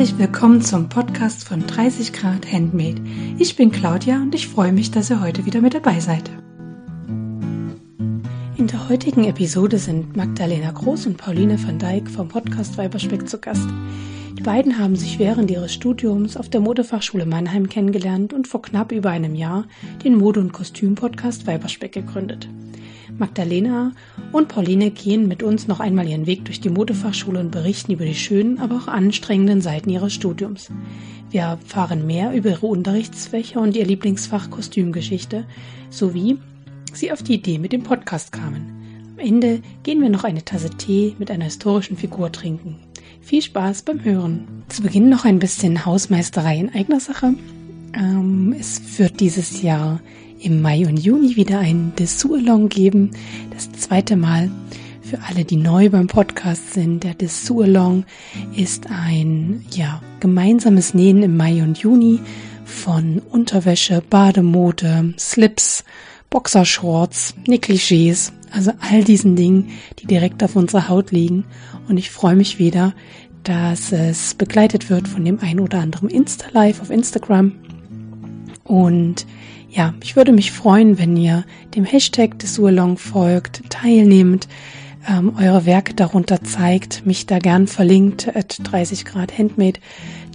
Herzlich willkommen zum Podcast von 30 Grad Handmade. Ich bin Claudia und ich freue mich, dass ihr heute wieder mit dabei seid. In der heutigen Episode sind Magdalena Groß und Pauline van Dijk vom Podcast Weiberspeck zu Gast. Die beiden haben sich während ihres Studiums auf der Modefachschule Mannheim kennengelernt und vor knapp über einem Jahr den Mode- und Kostüm-Podcast Weiberspeck gegründet. Magdalena und Pauline gehen mit uns noch einmal ihren Weg durch die Modefachschule und berichten über die schönen, aber auch anstrengenden Seiten ihres Studiums. Wir erfahren mehr über ihre Unterrichtsfächer und ihr Lieblingsfach Kostümgeschichte sowie sie auf die Idee mit dem Podcast kamen. Am Ende gehen wir noch eine Tasse Tee mit einer historischen Figur trinken. Viel Spaß beim Hören. Zu Beginn noch ein bisschen Hausmeisterei in eigener Sache. Ähm, es wird dieses Jahr im Mai und Juni wieder ein Dessous-Along geben. Das zweite Mal für alle, die neu beim Podcast sind. Der Dessous-Along ist ein ja, gemeinsames Nähen im Mai und Juni von Unterwäsche, Bademode, Slips, Boxershorts, Negligés, also all diesen Dingen, die direkt auf unserer Haut liegen. Und ich freue mich wieder, dass es begleitet wird von dem ein oder anderen Insta-Live auf Instagram. Und ja, ich würde mich freuen, wenn ihr dem Hashtag des Urlong folgt, teilnehmt, ähm, eure Werke darunter zeigt, mich da gern verlinkt, at 30 Grad Handmade,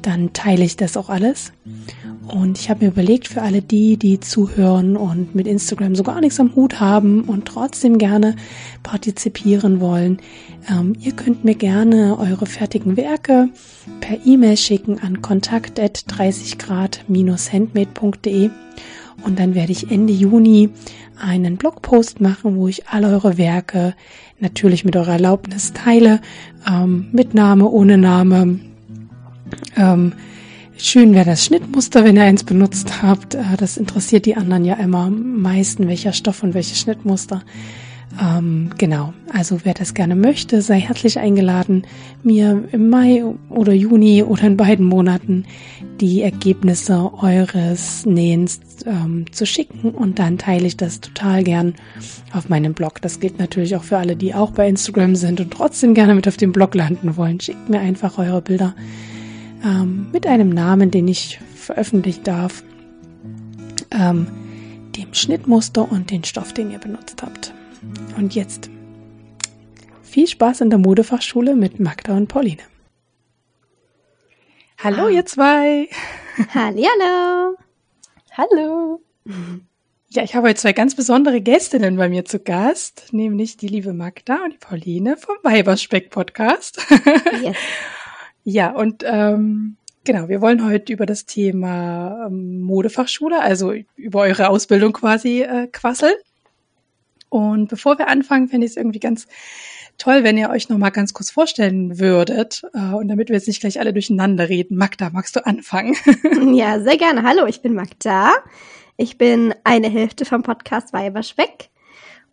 dann teile ich das auch alles. Und ich habe mir überlegt, für alle die, die zuhören und mit Instagram so gar nichts am Hut haben und trotzdem gerne partizipieren wollen, ähm, ihr könnt mir gerne eure fertigen Werke per E-Mail schicken an kontakt 30 grad-handmade.de und dann werde ich Ende Juni einen Blogpost machen, wo ich all eure Werke natürlich mit eurer Erlaubnis teile, ähm, mit Name, ohne Name. Ähm, schön wäre das Schnittmuster, wenn ihr eins benutzt habt. Äh, das interessiert die anderen ja immer am meisten, welcher Stoff und welche Schnittmuster. Ähm, genau, also wer das gerne möchte, sei herzlich eingeladen, mir im Mai oder Juni oder in beiden Monaten die Ergebnisse eures Nähens ähm, zu schicken und dann teile ich das total gern auf meinem Blog. Das gilt natürlich auch für alle, die auch bei Instagram sind und trotzdem gerne mit auf dem Blog landen wollen. Schickt mir einfach eure Bilder ähm, mit einem Namen, den ich veröffentlichen darf, ähm, dem Schnittmuster und den Stoff, den ihr benutzt habt. Und jetzt viel Spaß in der Modefachschule mit Magda und Pauline. Hallo, ah. ihr zwei. Hallihallo. Hallo. Ja, ich habe heute zwei ganz besondere Gästinnen bei mir zu Gast, nämlich die liebe Magda und die Pauline vom Weiberspeck Podcast. Yes. ja, und ähm, genau, wir wollen heute über das Thema ähm, Modefachschule, also über eure Ausbildung quasi äh, quasseln. Und bevor wir anfangen, fände ich es irgendwie ganz toll, wenn ihr euch noch mal ganz kurz vorstellen würdet. Äh, und damit wir jetzt nicht gleich alle durcheinander reden. Magda, magst du anfangen? Ja, sehr gerne. Hallo, ich bin Magda. Ich bin eine Hälfte vom Podcast Weiberspeck.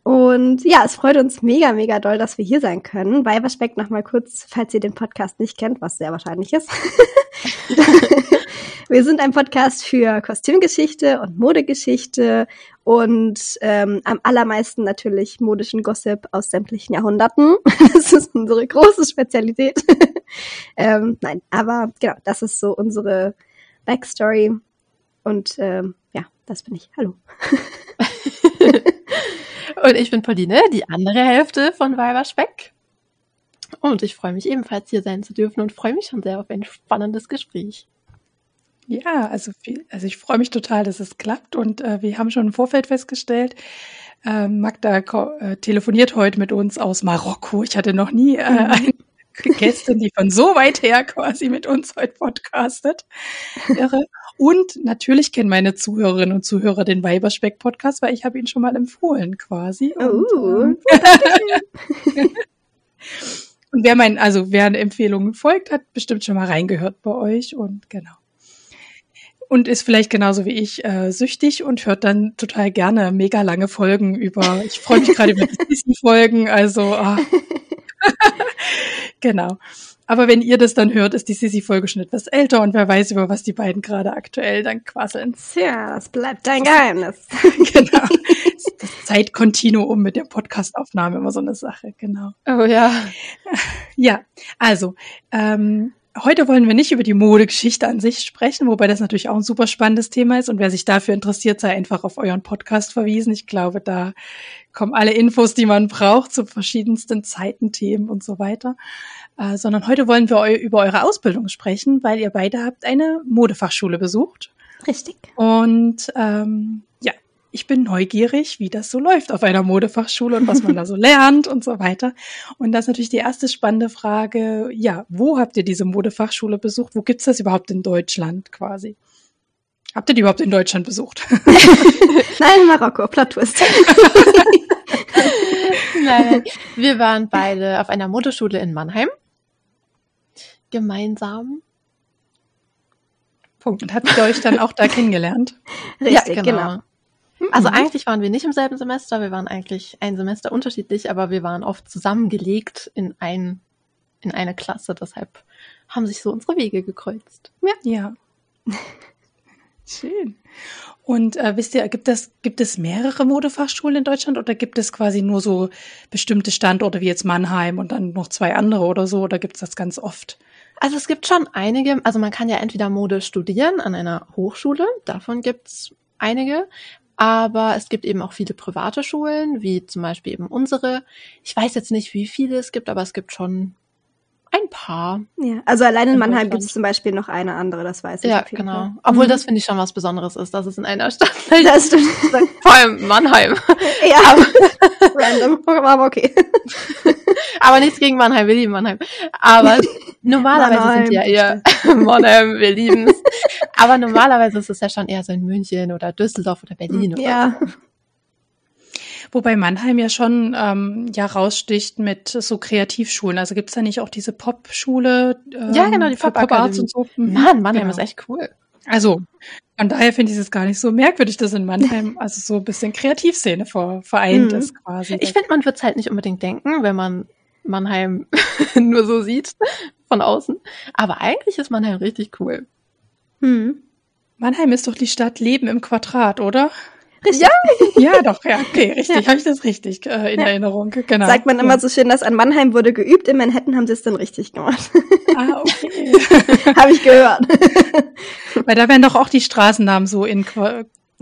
Und ja, es freut uns mega, mega doll, dass wir hier sein können. Weiberspeck noch mal kurz, falls ihr den Podcast nicht kennt, was sehr wahrscheinlich ist. wir sind ein Podcast für Kostümgeschichte und Modegeschichte und ähm, am allermeisten natürlich modischen Gossip aus sämtlichen Jahrhunderten. Das ist unsere große Spezialität. ähm, nein, aber genau, das ist so unsere Backstory. Und ähm, ja, das bin ich. Hallo. und ich bin Pauline, die andere Hälfte von Weiberspeck. Und ich freue mich ebenfalls hier sein zu dürfen und freue mich schon sehr auf ein spannendes Gespräch. Ja, also, also ich freue mich total, dass es klappt und äh, wir haben schon im Vorfeld festgestellt, äh, Magda äh, telefoniert heute mit uns aus Marokko. Ich hatte noch nie äh, mhm. eine Gästin, die von so weit her quasi mit uns heute podcastet. Irre. Und natürlich kennen meine Zuhörerinnen und Zuhörer den Weiberspeck-Podcast, weil ich habe ihn schon mal empfohlen quasi. Und, uh, äh, und wer mein, also wer eine Empfehlung folgt, hat bestimmt schon mal reingehört bei euch und genau und ist vielleicht genauso wie ich äh, süchtig und hört dann total gerne mega lange Folgen über. Ich freue mich gerade über die Sissi-Folgen, also ah. genau. Aber wenn ihr das dann hört, ist die Sissi-Folge schon etwas älter und wer weiß, über was die beiden gerade aktuell dann quasseln. Tja, das bleibt dein Geheimnis. genau. Das Zeitkontinuum mit der Podcastaufnahme immer so eine Sache, genau. Oh ja. Ja, also, ähm, heute wollen wir nicht über die Modegeschichte an sich sprechen, wobei das natürlich auch ein super spannendes Thema ist. Und wer sich dafür interessiert, sei einfach auf euren Podcast verwiesen. Ich glaube, da kommen alle Infos, die man braucht zu verschiedensten Zeiten, Themen und so weiter. Äh, sondern heute wollen wir eu über eure Ausbildung sprechen, weil ihr beide habt eine Modefachschule besucht. Richtig. Und ähm, ich bin neugierig, wie das so läuft auf einer Modefachschule und was man da so lernt und so weiter. Und das ist natürlich die erste spannende Frage. Ja, wo habt ihr diese Modefachschule besucht? Wo gibt's das überhaupt in Deutschland quasi? Habt ihr die überhaupt in Deutschland besucht? Nein, in Marokko, Plattwurst. Nein, wir waren beide auf einer Modeschule in Mannheim. Gemeinsam. Punkt. Und habt ihr euch dann auch da kennengelernt? Richtig, ja, genau. Also eigentlich waren wir nicht im selben Semester, wir waren eigentlich ein Semester unterschiedlich, aber wir waren oft zusammengelegt in ein in eine Klasse, deshalb haben sich so unsere Wege gekreuzt. Ja. ja. Schön. Und äh, wisst ihr, gibt es, gibt es mehrere Modefachschulen in Deutschland oder gibt es quasi nur so bestimmte Standorte wie jetzt Mannheim und dann noch zwei andere oder so? Oder gibt es das ganz oft? Also es gibt schon einige, also man kann ja entweder Mode studieren an einer Hochschule, davon gibt's einige, aber es gibt eben auch viele private Schulen, wie zum Beispiel eben unsere. Ich weiß jetzt nicht, wie viele es gibt, aber es gibt schon ein paar. Ja, also allein in, in Mannheim gibt es zum Beispiel noch eine andere, das weiß ich. Ja, genau. Fall. Obwohl mhm. das finde ich schon was Besonderes ist, dass es in einer Stadt Das stimmt. Vor allem Mannheim. Ja, random, aber okay. aber nichts gegen Mannheim, wir lieben Mannheim. Aber normalerweise Mannheim. sind ja eher Mannheim, wir lieben es. Aber normalerweise ist es ja schon eher so in München oder Düsseldorf oder Berlin. Ja. Oder Wobei Mannheim ja schon ähm, ja raussticht mit so Kreativschulen. Also gibt's da nicht auch diese Pop-Schule? Ähm, ja, genau, die Pop, Pop Arts und so. Mhm. Mann, Mannheim genau. ist echt cool. Also, von daher finde ich es gar nicht so merkwürdig, dass in Mannheim also so ein bisschen Kreativszene vor, vereint mhm. ist quasi. Ich finde, man wird es halt nicht unbedingt denken, wenn man Mannheim nur so sieht von außen. Aber eigentlich ist Mannheim richtig cool. Hm. Mannheim ist doch die Stadt Leben im Quadrat, oder? Richtig. Ja, ja, doch, ja, okay, richtig. Ja. Habe ich das richtig äh, in ja. Erinnerung? Genau. Sagt man immer so schön, dass an Mannheim wurde geübt, in Manhattan haben sie es dann richtig gemacht. Ah, okay. Habe ich gehört. Weil da werden doch auch die Straßennamen so in,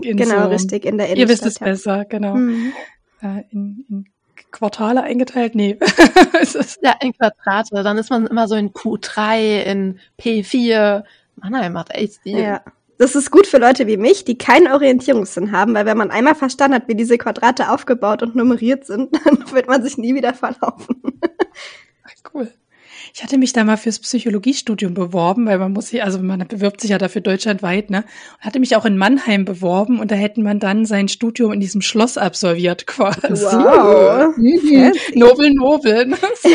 in Genau, so, richtig, in der Innenstadt. Ihr wisst es ja. besser, genau. Mhm. Äh, in, in Quartale eingeteilt? Nee. ja, in Quadrate. Dann ist man immer so in Q3, in P4. Mannheim hat echt Stil. Ja. Das ist gut für Leute wie mich, die keinen Orientierungssinn haben, weil wenn man einmal verstanden hat, wie diese Quadrate aufgebaut und nummeriert sind, dann wird man sich nie wieder verlaufen. Ach, cool. Ich hatte mich da mal fürs Psychologiestudium beworben, weil man muss hier, also man bewirbt sich ja dafür deutschlandweit, ne? Und hatte mich auch in Mannheim beworben und da hätten man dann sein Studium in diesem Schloss absolviert quasi. Wow. Mhm. Nobel, Nobel. Ne? So.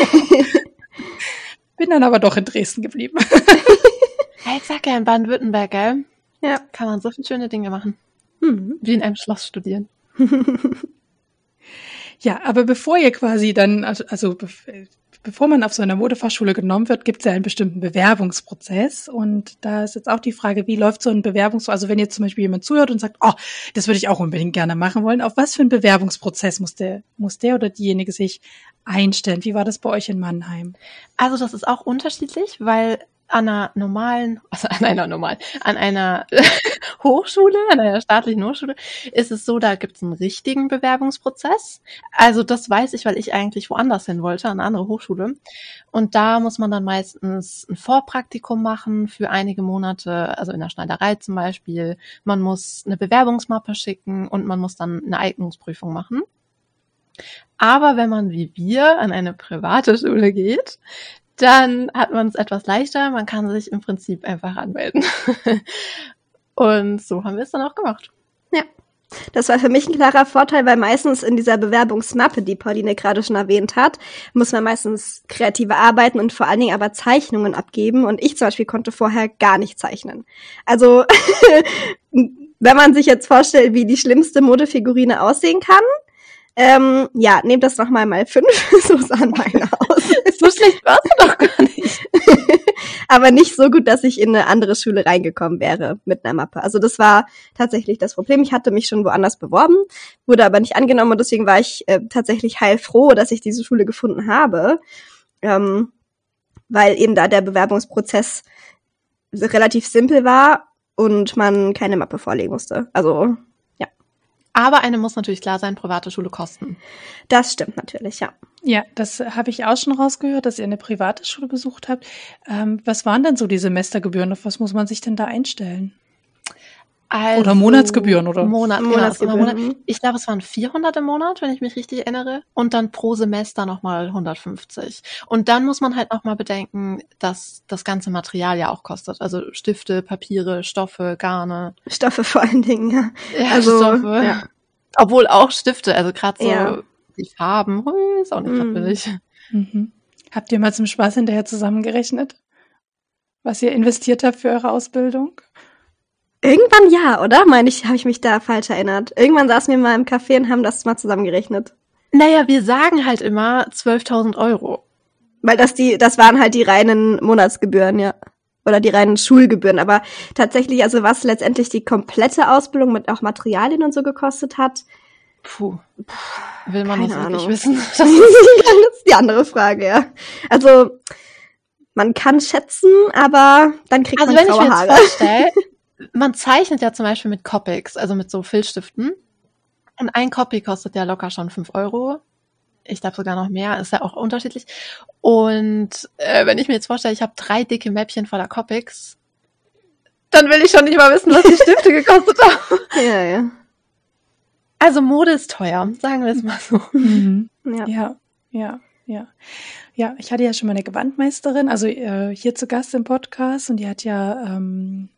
Bin dann aber doch in Dresden geblieben. Ich sag ja in Baden-Württemberg, gell? Ja. Kann man so viele schöne Dinge machen. Mhm. Wie in einem Schloss studieren. ja, aber bevor ihr quasi dann, also, also bevor man auf so einer Modefachschule genommen wird, gibt es ja einen bestimmten Bewerbungsprozess. Und da ist jetzt auch die Frage, wie läuft so ein Bewerbungsprozess? Also wenn jetzt zum Beispiel jemand zuhört und sagt, oh, das würde ich auch unbedingt gerne machen wollen, auf was für ein Bewerbungsprozess muss der, muss der oder diejenige sich einstellen? Wie war das bei euch in Mannheim? Also das ist auch unterschiedlich, weil an einer normalen, also an einer normalen, an einer Hochschule, an einer staatlichen Hochschule, ist es so, da gibt es einen richtigen Bewerbungsprozess. Also das weiß ich, weil ich eigentlich woanders hin wollte, an eine andere Hochschule. Und da muss man dann meistens ein Vorpraktikum machen für einige Monate, also in der Schneiderei zum Beispiel. Man muss eine Bewerbungsmappe schicken und man muss dann eine Eignungsprüfung machen. Aber wenn man wie wir an eine private Schule geht, dann hat man es etwas leichter. Man kann sich im Prinzip einfach anmelden. Und so haben wir es dann auch gemacht. Ja. Das war für mich ein klarer Vorteil, weil meistens in dieser Bewerbungsmappe, die Pauline gerade schon erwähnt hat, muss man meistens kreative Arbeiten und vor allen Dingen aber Zeichnungen abgeben. Und ich zum Beispiel konnte vorher gar nicht zeichnen. Also, wenn man sich jetzt vorstellt, wie die schlimmste Modefigurine aussehen kann, ähm, ja, nehmt das noch mal mal fünf. so sahen meine aus. so schlecht warst du doch gar nicht. aber nicht so gut, dass ich in eine andere Schule reingekommen wäre mit einer Mappe. Also das war tatsächlich das Problem. Ich hatte mich schon woanders beworben, wurde aber nicht angenommen und deswegen war ich äh, tatsächlich heilfroh, dass ich diese Schule gefunden habe. Ähm, weil eben da der Bewerbungsprozess relativ simpel war und man keine Mappe vorlegen musste. Also aber eine muss natürlich klar sein, private Schule kosten. Das stimmt natürlich, ja. Ja, das habe ich auch schon rausgehört, dass ihr eine private Schule besucht habt. Ähm, was waren denn so die Semestergebühren? Auf was muss man sich denn da einstellen? Also, oder Monatsgebühren, oder? Monat, Monatsgebühren. Monat. Ich glaube, es waren 400 im Monat, wenn ich mich richtig erinnere. Und dann pro Semester nochmal 150. Und dann muss man halt nochmal bedenken, dass das ganze Material ja auch kostet. Also Stifte, Papiere, Stoffe, Garne. Stoffe vor allen Dingen, ja. Ja, Also, Stoffe. ja. Obwohl auch Stifte, also gerade so Ja. die Farben, hui, ist auch nicht Mm. billig. Mhm. Habt ihr mal zum Spaß hinterher zusammengerechnet, was ihr investiert habt für eure Ausbildung? Irgendwann ja, oder? Meine ich, habe ich mich da falsch erinnert. Irgendwann saßen wir mal im Café und haben das mal zusammengerechnet. Naja, wir sagen halt immer 12.000 Euro. Weil das die, das waren halt die reinen Monatsgebühren, ja. Oder die reinen Schulgebühren. Aber tatsächlich, also was letztendlich die komplette Ausbildung mit auch Materialien und so gekostet hat, Puh. Will man Keine das wirklich Ahnung. wissen? das ist die andere Frage, ja. Also, man kann schätzen, aber dann kriegt Also man wenn ich graue mir jetzt Haare. vorstelle, man zeichnet ja zum Beispiel mit Copics, also mit so Filzstiften. Und ein Copy kostet ja locker schon 5 Euro. Ich glaube sogar noch mehr, ist ja auch unterschiedlich. Und äh, wenn ich mir jetzt vorstelle, ich habe drei dicke Mäppchen voller Copics, dann will ich schon nicht mal wissen, was die Stifte gekostet haben. Ja, ja. Also Mode ist teuer, sagen wir es mal so. Mhm. ja. Ja, ja, ja. Ja, ich hatte ja schon mal eine Gewandmeisterin, also äh, hier zu Gast im Podcast und die hat ja ähm,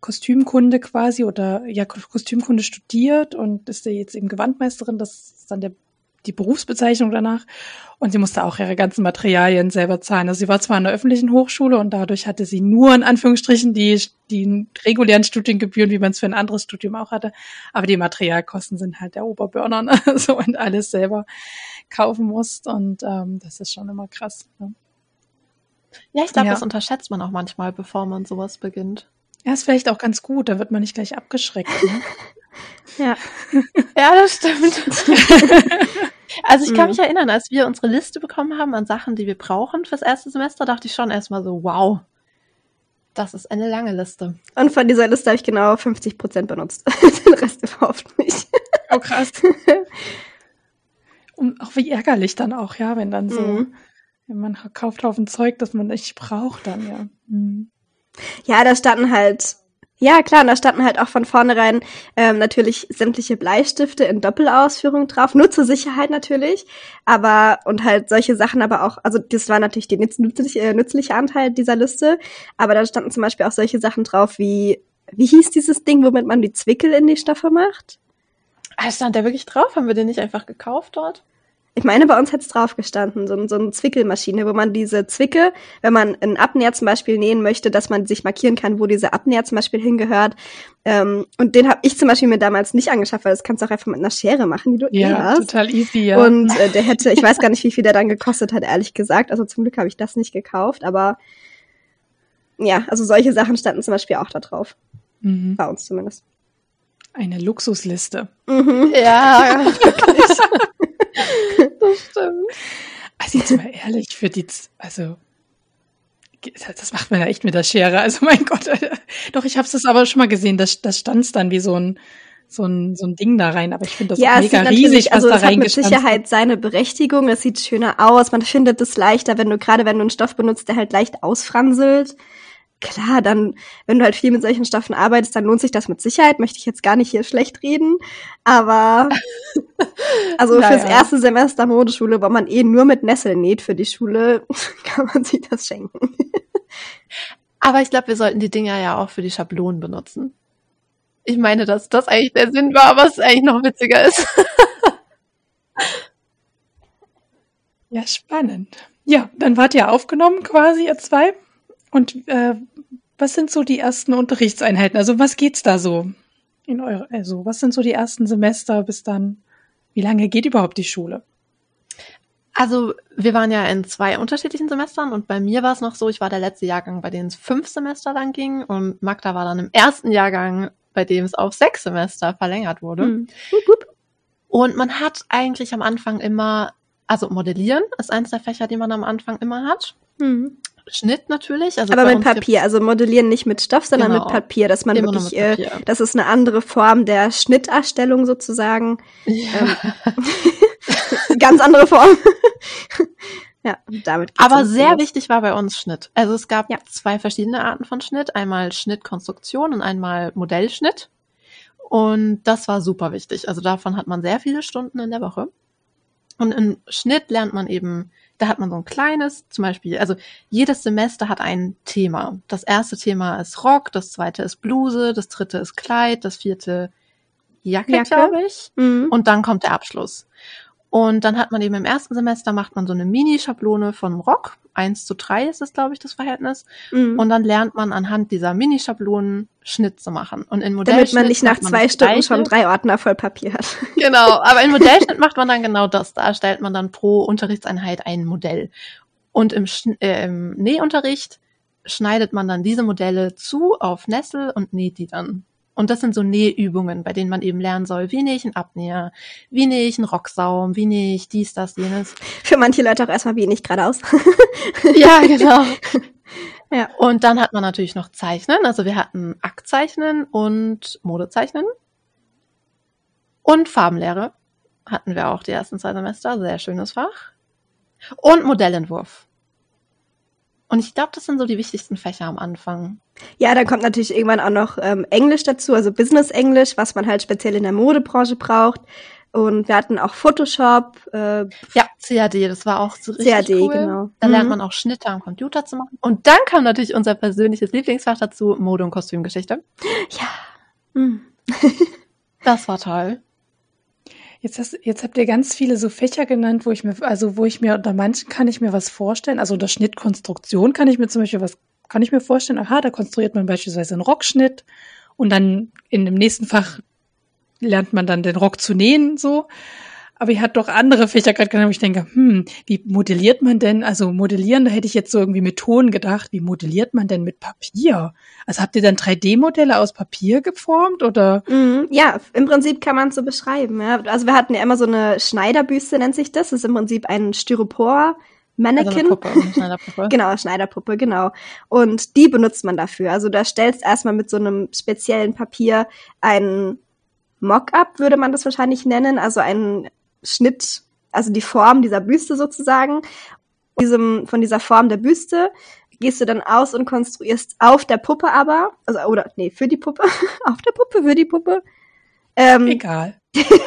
Kostümkunde quasi oder ja Ko- Kostümkunde studiert und ist ja jetzt eben Gewandmeisterin, das ist dann der, die Berufsbezeichnung danach. Und sie musste auch ihre ganzen Materialien selber zahlen. Also sie war zwar an der öffentlichen Hochschule und dadurch hatte sie nur in Anführungsstrichen die, die regulären Studiengebühren, wie man es für ein anderes Studium auch hatte. Aber die Materialkosten sind halt der Oberbörner, ne? so und alles selber kaufen musst. Und ähm, das ist schon immer krass. Ne? Ja, ich glaube, Ja. das unterschätzt man auch manchmal, bevor man sowas beginnt. Ja, ist vielleicht auch ganz gut, da wird man nicht gleich abgeschreckt. Ne? ja. Ja, das stimmt. also ich kann Mhm. mich erinnern, als wir unsere Liste bekommen haben an Sachen, die wir brauchen fürs erste Semester, dachte ich schon erstmal so, wow, das ist eine lange Liste. Und von dieser Liste habe ich genau 50 Prozent benutzt. Den Rest überhaupt nicht. Oh, krass. Und auch wie ärgerlich dann auch, ja, wenn dann so, Mhm. wenn man kauft Haufen Zeug, das man nicht braucht dann, ja. Mhm. Ja, da standen halt, ja klar, da standen halt auch von vornherein ähm, natürlich sämtliche Bleistifte in Doppelausführung drauf, nur zur Sicherheit natürlich, aber und halt solche Sachen aber auch, also das war natürlich der nütz- nützliche, äh, nützliche Anteil dieser Liste, aber da standen zum Beispiel auch solche Sachen drauf wie, wie hieß dieses Ding, womit man die Zwickel in die Stoffe macht? Ah, stand der wirklich drauf? Haben wir den nicht einfach gekauft dort? Ich meine, bei uns hätte es drauf gestanden, so, so eine Zwickelmaschine, wo man diese Zwicke, wenn man einen Abnäher zum Beispiel nähen möchte, dass man sich markieren kann, wo dieser Abnäher zum Beispiel hingehört. Ähm, und den habe ich zum Beispiel mir damals nicht angeschafft, weil das kannst du auch einfach mit einer Schere machen, die du eh Ja, hast. total easy, ja. Und äh, der hätte, ich weiß gar nicht, wie viel der dann gekostet hat, ehrlich gesagt. Also zum Glück habe ich das nicht gekauft, aber ja, also solche Sachen standen zum Beispiel auch da drauf. mhm. Bei uns zumindest. Eine Luxusliste. Mhm. Ja, wirklich. das stimmt. Also jetzt mal ehrlich, für die, also das macht man ja echt mit der Schere. Also mein Gott, Alter. doch ich habe es aber schon mal gesehen. Das, das stanzt dann wie so ein so ein so ein Ding da rein. Aber ich finde das ja, mega riesig, was also da es hat mit reingestanzt Sicherheit seine Berechtigung. Es sieht schöner aus. Man findet es leichter, wenn du gerade wenn du einen Stoff benutzt, der halt leicht ausfranselt. Klar, dann, wenn du halt viel mit solchen Stoffen arbeitest, dann lohnt sich das mit Sicherheit. Möchte ich jetzt gar nicht hier schlecht reden. Aber also Naja. fürs erste Semester Modeschule, wo man eh nur mit Nessel näht für die Schule, kann man sich das schenken. Aber ich glaube, wir sollten die Dinger ja auch für die Schablonen benutzen. Ich meine, dass das eigentlich der Sinn war, aber es eigentlich noch witziger ist. Ja, spannend. Ja, dann wart ihr aufgenommen quasi, ihr zwei. Und äh, was sind so die ersten Unterrichtseinheiten? Also was geht's da so in eure, also was sind so die ersten Semester bis dann? Wie lange geht überhaupt die Schule? Also, wir waren ja in zwei unterschiedlichen Semestern und bei mir war es noch so, ich war der letzte Jahrgang, bei dem es fünf Semester lang ging und Magda war dann im ersten Jahrgang, bei dem es auf sechs Semester verlängert wurde. Hm. Wup. Und man hat eigentlich am Anfang immer, also Modellieren ist eins der Fächer, die man am Anfang immer hat. Hm. Schnitt natürlich. Also Aber mit Papier, also modellieren nicht mit Stoff, sondern Genau. mit Papier, dass man Immer wirklich, äh, das ist eine andere Form der Schnitterstellung sozusagen. gibt's- Ähm, Ganz andere Form. ja, damit geht's Aber sehr los. wichtig war bei uns Schnitt. Also es gab Ja. zwei verschiedene Arten von Schnitt. Einmal Schnittkonstruktion und einmal Modellschnitt. Und das war super wichtig. Also davon hat man sehr viele Stunden in der Woche. Und im Schnitt lernt man eben, da hat man so ein kleines, zum Beispiel, also jedes Semester hat ein Thema. Das erste Thema ist Rock, das zweite ist Bluse, das dritte ist Kleid, das vierte Jacke, Jacke. glaube ich. Mhm. Und dann kommt der Abschluss. Und dann hat man eben im ersten Semester macht man so eine Mini-Schablone von Rock. Eins zu drei ist es, glaube ich, das Verhältnis. Mhm. Und dann lernt man anhand dieser Mini-Schablonen Schnitt zu machen. Und in Damit Modellschnitt man nicht nach zwei Stunden schon drei Ordner voll Papier hat. Genau, aber in Modellschnitt macht man dann genau das. Da stellt man dann pro Unterrichtseinheit ein Modell. Und im, Schn äh, im Nähunterricht schneidet man dann diese Modelle zu auf Nessel und näht die dann. Und das sind so Nähübungen, bei denen man eben lernen soll, wie nähe ich einen Abnäher, wie nähe ich einen Rocksaum, wie nähe ich dies, das, jenes. Für manche Leute auch erstmal wie nicht geradeaus. Ja, genau. Ja. Und dann hat man natürlich noch Zeichnen. Also wir hatten Aktzeichnen und Modezeichnen. Und Farbenlehre hatten wir auch die ersten zwei Semester. Sehr schönes Fach. Und Modellentwurf. Und ich glaube, das sind so die wichtigsten Fächer am Anfang. Ja, dann kommt natürlich irgendwann auch noch ähm, Englisch dazu, also Business Englisch, was man halt speziell in der Modebranche braucht. Und wir hatten auch Photoshop, äh, Ja, CAD, das war auch so richtig CAD, cool. genau. Da Mhm. lernt man auch Schnitte am Computer zu machen. Und dann kam natürlich unser persönliches Lieblingsfach dazu, Mode- und Kostümgeschichte. ja. Hm. Das war toll. Jetzt, hast, jetzt habt ihr ganz viele so Fächer genannt, wo ich mir, also wo ich mir, unter manchen kann ich mir was vorstellen. Also unter Schnittkonstruktion kann ich mir zum Beispiel was, kann ich mir vorstellen, aha, da konstruiert man beispielsweise einen Rockschnitt und dann in dem nächsten Fach lernt man dann den Rock zu nähen, so. Aber ihr habt doch andere Fächer gerade genannt, wo ich denke, hm, wie modelliert man denn? Also modellieren, da hätte ich jetzt so irgendwie mit Ton gedacht. Wie modelliert man denn mit Papier? Also habt ihr dann 3D-Modelle aus Papier geformt oder? Mhm. Ja, im Prinzip kann man es so beschreiben. Ja. Also wir hatten ja immer so eine Schneiderbüste, nennt sich das. Das ist im Prinzip ein Styropor. Also eine Mannequin. Puppe, eine Schneiderpuppe. Genau, Schneiderpuppe, genau. Und die benutzt man dafür. Also da stellst erstmal mit so einem speziellen Papier einen Mock-up, würde man das wahrscheinlich nennen, also einen Schnitt, also die Form dieser Büste sozusagen. Diesem, von dieser Form der Büste gehst du dann aus und konstruierst auf der Puppe aber, also oder nee, für die Puppe, auf der Puppe, für die Puppe, ähm, Egal.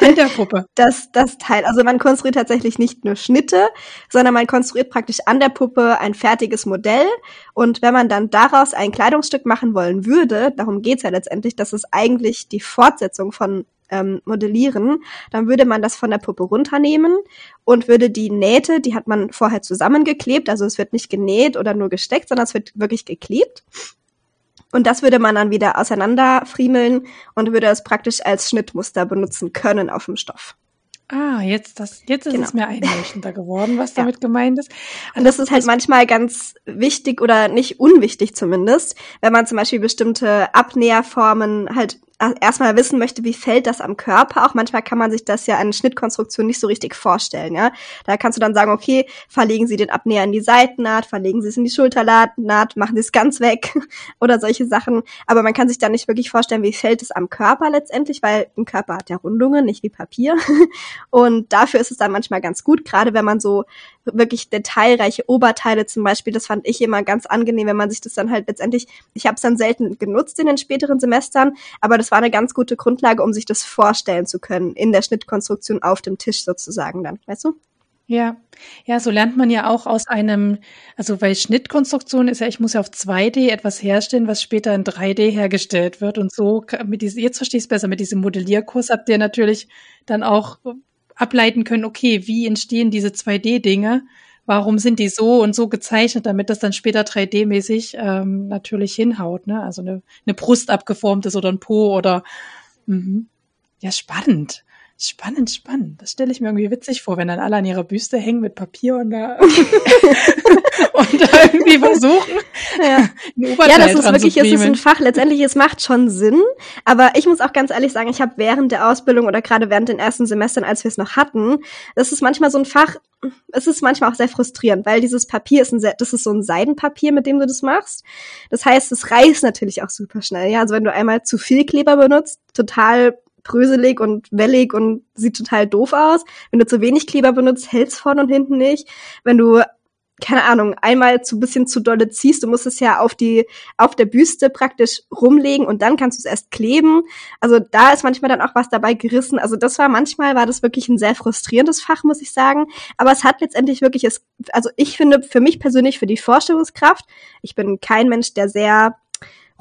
An der Puppe. das, das Teil. Also man konstruiert tatsächlich nicht nur Schnitte, sondern man konstruiert praktisch an der Puppe ein fertiges Modell. Und wenn man dann daraus ein Kleidungsstück machen wollen würde, darum geht's ja letztendlich, das ist eigentlich die Fortsetzung von ähm, Modellieren, dann würde man das von der Puppe runternehmen und würde die Nähte, die hat man vorher zusammengeklebt, also es wird nicht genäht oder nur gesteckt, sondern es wird wirklich geklebt. Und das würde man dann wieder auseinanderfriemeln und würde es praktisch als Schnittmuster benutzen können auf dem Stoff. Ah, jetzt, das, jetzt ist Genau. es mir einleuchtender geworden, was Ja. damit gemeint ist. Und das ist halt manchmal ganz wichtig oder nicht unwichtig zumindest, wenn man zum Beispiel bestimmte Abnäherformen halt erstmal wissen möchte, wie fällt das am Körper. Auch manchmal kann man sich das ja an Schnittkonstruktion nicht so richtig vorstellen, ja. Da kannst du dann sagen, okay, verlegen Sie den Abnäher in die Seitennaht, verlegen Sie es in die Schulternaht, machen Sie es ganz weg oder solche Sachen. Aber man kann sich dann nicht wirklich vorstellen, wie fällt es am Körper letztendlich, weil ein Körper hat ja Rundungen, nicht wie Papier. Und dafür ist es dann manchmal ganz gut, gerade wenn man so wirklich detailreiche Oberteile zum Beispiel, das fand ich immer ganz angenehm, wenn man sich das dann halt letztendlich, ich habe es dann selten genutzt in den späteren Semestern, aber das war eine ganz gute Grundlage, um sich das vorstellen zu können, in der Schnittkonstruktion auf dem Tisch sozusagen dann, weißt du? Ja, ja, so lernt man ja auch aus einem, also weil Schnittkonstruktion ist ja, ich muss ja auf 2D etwas herstellen, was später in 3D hergestellt wird. Und so mit diesem, jetzt verstehe ich es besser, mit diesem Modellierkurs habt ihr natürlich dann auch ableiten können, okay, wie entstehen diese 2D-Dinge? Warum sind die so und so gezeichnet, damit das dann später 3D-mäßig ähm, natürlich hinhaut, ne? Also eine, eine Brust abgeformt ist oder ein Po oder mhm. ja, spannend. Spannend, spannend. Das stelle ich mir irgendwie witzig vor, wenn dann alle an ihrer Büste hängen mit Papier und da und da irgendwie versuchen. Ja, ja das ist wirklich, es ist ein Fach, letztendlich, es macht schon Sinn, aber ich muss auch ganz ehrlich sagen, ich habe während der Ausbildung oder gerade während den ersten Semestern, als wir es noch hatten, das ist manchmal so ein Fach, es ist manchmal auch sehr frustrierend, weil dieses Papier ist ein, das ist so ein Seidenpapier, mit dem du das machst. Das heißt, es reißt natürlich auch super schnell. Ja, also wenn du einmal zu viel Kleber benutzt, total bröselig und wellig und sieht total doof aus. Wenn du zu wenig Kleber benutzt, hält's vorne und hinten nicht. Wenn du keine Ahnung, einmal zu bisschen zu dolle ziehst, du musst es ja auf die, auf der Büste praktisch rumlegen und dann kannst du es erst kleben. Also da ist manchmal dann auch was dabei gerissen. Also das war manchmal war das wirklich ein sehr frustrierendes Fach, muss ich sagen. Aber es hat letztendlich wirklich es, also ich finde für mich persönlich für die Vorstellungskraft, ich bin kein Mensch, der sehr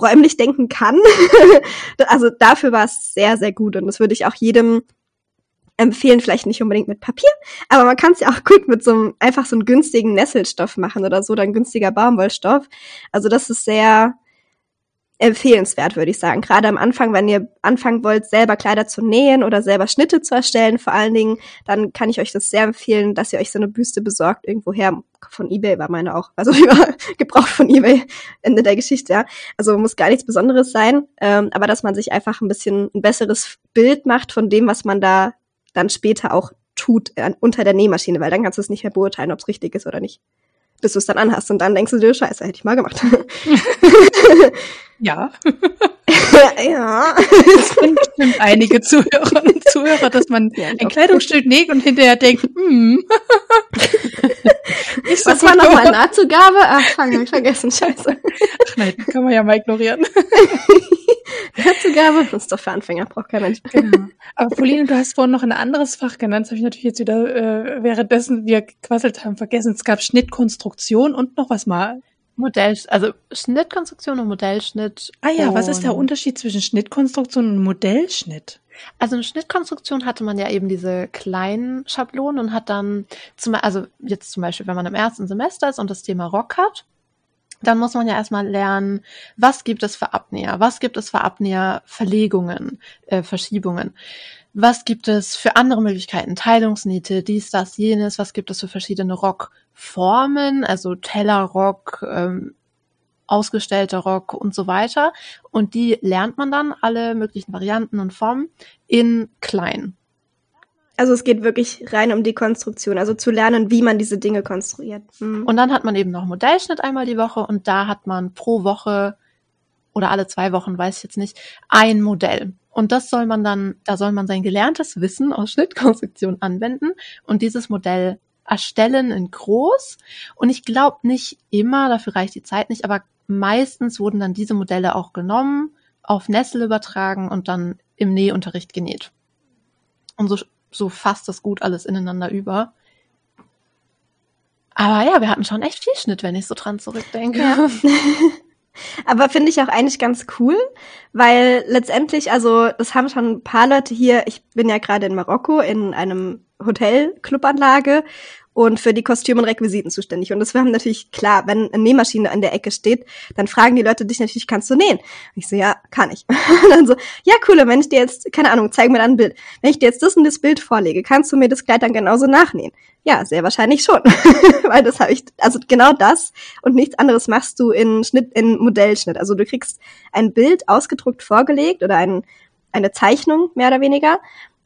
räumlich denken kann. also dafür war es sehr, sehr gut und das würde ich auch jedem empfehlen, vielleicht nicht unbedingt mit Papier, aber man kann es ja auch gut mit so einem, einfach so einem günstigen Nesselstoff machen oder so, dann günstiger Baumwollstoff. Also das ist sehr, empfehlenswert, würde ich sagen. Gerade am Anfang, wenn ihr anfangen wollt, selber Kleider zu nähen oder selber Schnitte zu erstellen, vor allen Dingen, dann kann ich euch das sehr empfehlen, dass ihr euch so eine Büste besorgt, irgendwoher von eBay war meine auch. Also gebraucht von eBay, Ende der Geschichte, ja. Also muss gar nichts Besonderes sein, ähm, aber dass man sich einfach ein bisschen ein besseres Bild macht von dem, was man da dann später auch tut äh, unter der Nähmaschine, weil dann kannst du es nicht mehr beurteilen, ob es richtig ist oder nicht bis du es dann anhast und dann denkst du dir, scheiße, hätte ich mal gemacht. Ja. ja. Das finden bestimmt einige Zuhörerinnen und Zuhörer, dass man ja, ein Kleidungsstück näht und hinterher denkt, hm. So Was war nochmal Nahtzugabe? Ach, fangen ich vergessen, scheiße. Ach nein, kann man ja mal ignorieren. Nahtzugabe ist doch für Anfänger, braucht kein Mensch. Genau. Aber Pauline, du hast vorhin noch ein anderes Fach genannt, das habe ich natürlich jetzt wieder, äh, währenddessen wir gequasselt haben, vergessen. Es gab Schnittkonstruktion und noch was mal. Modell, also Schnittkonstruktion und Modellschnitt. Ah ja, was ist der Unterschied zwischen Schnittkonstruktion und Modellschnitt? Also eine Schnittkonstruktion hatte man ja eben diese kleinen Schablonen und hat dann zum, also jetzt zum Beispiel, wenn man im ersten Semester ist und das Thema Rock hat, dann muss man ja erstmal lernen, was gibt es für Abnäher, was gibt es für Abnäherverlegungen, äh, Verschiebungen, was gibt es für andere Möglichkeiten, Teilungsnähte, dies, das, jenes, was gibt es für verschiedene Rock Formen, also Tellerrock, ähm, ausgestellter Rock und so weiter. Und die lernt man dann, alle möglichen Varianten und Formen, in klein. Also es geht wirklich rein um die Konstruktion, also zu lernen, wie man diese Dinge konstruiert. Mhm. Und dann hat man eben noch Modellschnitt einmal die Woche und da hat man pro Woche oder alle zwei Wochen, weiß ich jetzt nicht, ein Modell. Und das soll man dann, da soll man sein gelerntes Wissen aus Schnittkonstruktion anwenden und dieses Modell erstellen in groß. Und ich glaube nicht immer, dafür reicht die Zeit nicht, aber meistens wurden dann diese Modelle auch genommen, auf Nessel übertragen und dann im Nähunterricht genäht. Und so, so fasst das gut alles ineinander über. Aber ja, wir hatten schon echt viel Schnitt, wenn ich so dran zurückdenke. Ja. Aber finde ich auch eigentlich ganz cool, weil letztendlich, also das haben schon ein paar Leute hier, ich bin ja gerade in Marokko in einem Hotel, Clubanlage und für die Kostüme und Requisiten zuständig. Und das war natürlich klar, wenn eine Nähmaschine an der Ecke steht, dann fragen die Leute dich natürlich, kannst du nähen? Und ich so, ja, kann ich. Und dann so, ja, cool, wenn ich dir jetzt, keine Ahnung, zeig mir dann ein Bild. Wenn ich dir jetzt das und das Bild vorlege, kannst du mir das Kleid dann genauso nachnähen? Ja, sehr wahrscheinlich schon. Weil das habe ich, also genau das und nichts anderes machst du in Schnitt, in Modellschnitt. Also du kriegst ein Bild ausgedruckt vorgelegt oder ein, eine Zeichnung, mehr oder weniger.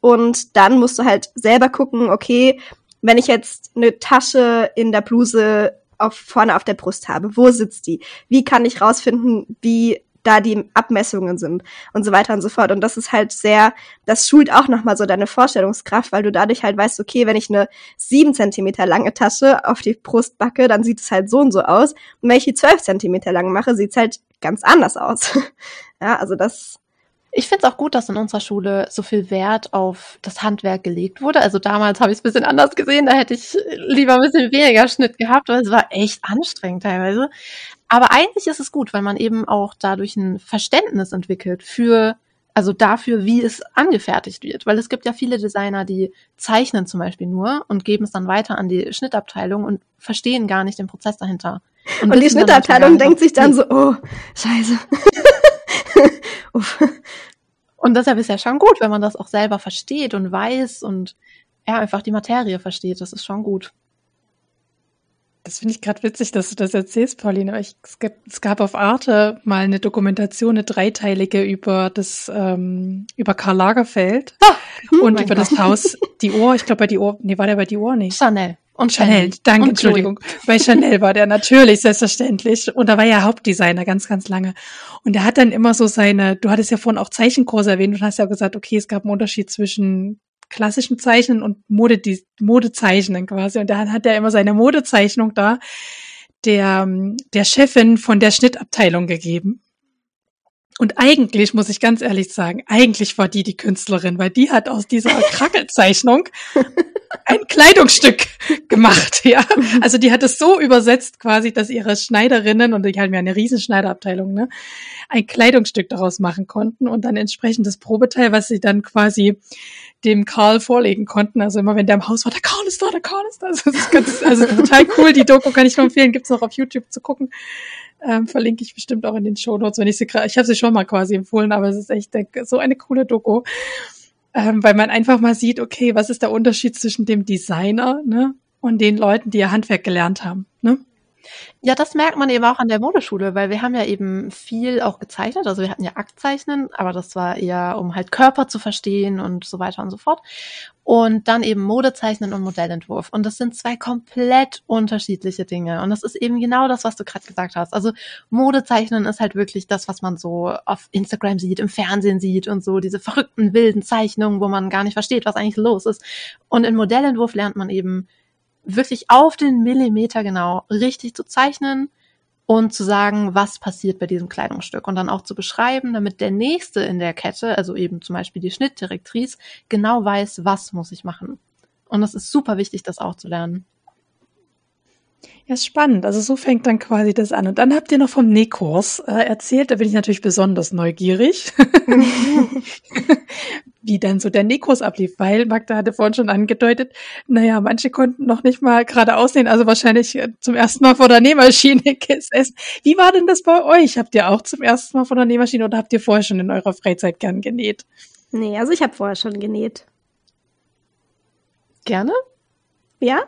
Und dann musst du halt selber gucken, okay, wenn ich jetzt eine Tasche in der Bluse auf, vorne auf der Brust habe, wo sitzt die? Wie kann ich rausfinden, wie da die Abmessungen sind und so weiter und so fort. Und das ist halt sehr, das schult auch nochmal so deine Vorstellungskraft, weil du dadurch halt weißt, okay, wenn ich eine sieben Zentimeter lange Tasche auf die Brust backe, dann sieht es halt so und so aus. Und wenn ich die zwölf Zentimeter lang mache, sieht es halt ganz anders aus. ja, also das ich finde es auch gut, dass in unserer Schule so viel Wert auf das Handwerk gelegt wurde. Also damals habe ich es ein bisschen anders gesehen, da hätte ich lieber ein bisschen weniger Schnitt gehabt, weil es war echt anstrengend teilweise. Aber eigentlich ist es gut, weil man eben auch dadurch ein Verständnis entwickelt für, also dafür, wie es angefertigt wird. Weil es gibt ja viele Designer, die zeichnen zum Beispiel nur und geben es dann weiter an die Schnittabteilung und verstehen gar nicht den Prozess dahinter. Und, und die Schnittabteilung denkt sich dann so, oh, scheiße. und deshalb ist ja schon gut, wenn man das auch selber versteht und weiß und ja, einfach die Materie versteht. Das ist schon gut. Das finde ich gerade witzig, dass du das erzählst, Pauline. Ich, es, gab, es gab auf Arte mal eine Dokumentation, eine dreiteilige über das ähm, über Karl Lagerfeld ah, und über Gott. das Haus Die Ohr. Ich glaube bei Die Ohr. Nee, war der bei Die Ohr nicht? Chanel. Und Chanel, danke, und Entschuldigung. Bei Chanel war der natürlich, selbstverständlich. Und da war ja Hauptdesigner ganz, ganz lange. Und er hat dann immer so seine, du hattest ja vorhin auch Zeichenkurse erwähnt und hast ja gesagt, okay, es gab einen Unterschied zwischen klassischen Zeichnen und Mode, Modezeichnen quasi. Und dann hat er immer seine Modezeichnung da der, der Chefin von der Schnittabteilung gegeben. Und eigentlich, muss ich ganz ehrlich sagen, eigentlich war die die Künstlerin, weil die hat aus dieser Krackelzeichnung ein Kleidungsstück gemacht, ja. Also die hat es so übersetzt quasi, dass ihre Schneiderinnen, und die haben ja eine riesen Schneiderabteilung, ne, ein Kleidungsstück daraus machen konnten und dann entsprechend das Probeteil, was sie dann quasi dem Karl vorlegen konnten. Also immer wenn der im Haus war, der Karl ist da, der Karl ist da. Also, das ist ganz, also total cool. Die Doku kann ich nur empfehlen, gibt's noch auf YouTube zu gucken. Ähm, verlinke ich bestimmt auch in den Show Notes, wenn ich sie gerade, ich habe sie schon mal quasi empfohlen, aber es ist echt so eine coole Doku ähm, weil man einfach mal sieht, okay, was ist der Unterschied zwischen dem Designer ne, und den Leuten, die ihr Handwerk gelernt haben. Ne? Ja, das merkt man eben auch an der Modeschule, weil wir haben ja eben viel auch gezeichnet. Also wir hatten ja Aktzeichnen, aber das war eher, um halt Körper zu verstehen und so weiter und so fort. Und dann eben Modezeichnen und Modellentwurf. Und das sind zwei komplett unterschiedliche Dinge. Und das ist eben genau das, was du gerade gesagt hast. Also Modezeichnen ist halt wirklich das, was man so auf Instagram sieht, im Fernsehen sieht und so diese verrückten, wilden Zeichnungen, wo man gar nicht versteht, was eigentlich los ist. Und in Modellentwurf lernt man eben wirklich auf den Millimeter genau richtig zu zeichnen und zu sagen, was passiert bei diesem Kleidungsstück und dann auch zu beschreiben, damit der nächste in der Kette, also eben zum Beispiel die Schnittdirektrice, genau weiß, was muss ich machen. Und das ist super wichtig, das auch zu lernen. Ja, spannend. Also so fängt dann quasi das an. Und dann habt ihr noch vom Nähkurs äh, erzählt. Da bin ich natürlich besonders neugierig, wie dann so der Nähkurs ablief. Weil Magda hatte vorhin schon angedeutet, naja, manche konnten noch nicht mal gerade aussehen, also wahrscheinlich äh, zum ersten Mal vor der Nähmaschine gesessen. Wie war denn das bei euch? Habt ihr auch zum ersten Mal vor der Nähmaschine oder habt ihr vorher schon in eurer Freizeit gern genäht? Nee, also ich habe vorher schon genäht. Gerne? Ja,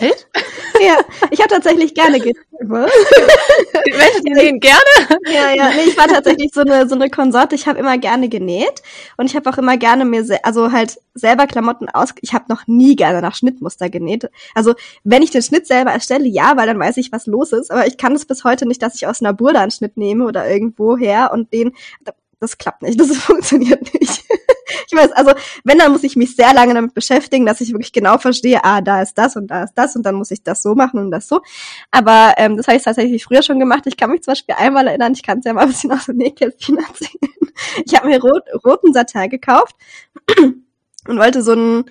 Echt? ja, ich habe tatsächlich gerne genäht. Menschen, nähen gerne? Ja, ja, nee, ich war tatsächlich so eine so eine Konsorte. Ich habe immer gerne genäht und ich habe auch immer gerne mir also halt selber Klamotten aus. Ich habe noch nie gerne nach Schnittmuster genäht. Also wenn ich den Schnitt selber erstelle, ja, weil dann weiß ich, was los ist. Aber ich kann es bis heute nicht, dass ich aus einer Burda einen Schnitt nehme oder irgendwo her und den das klappt nicht, das funktioniert nicht. Ich weiß, also wenn, dann muss ich mich sehr lange damit beschäftigen, dass ich wirklich genau verstehe, ah, da ist das und da ist das und dann muss ich das so machen und das so. Aber ähm, das habe ich tatsächlich früher schon gemacht. Ich kann mich zum Beispiel einmal erinnern, ich kann es ja mal ein bisschen aus dem Nähkästchen erzählen. Ich habe mir rot, roten Satin gekauft und wollte so einen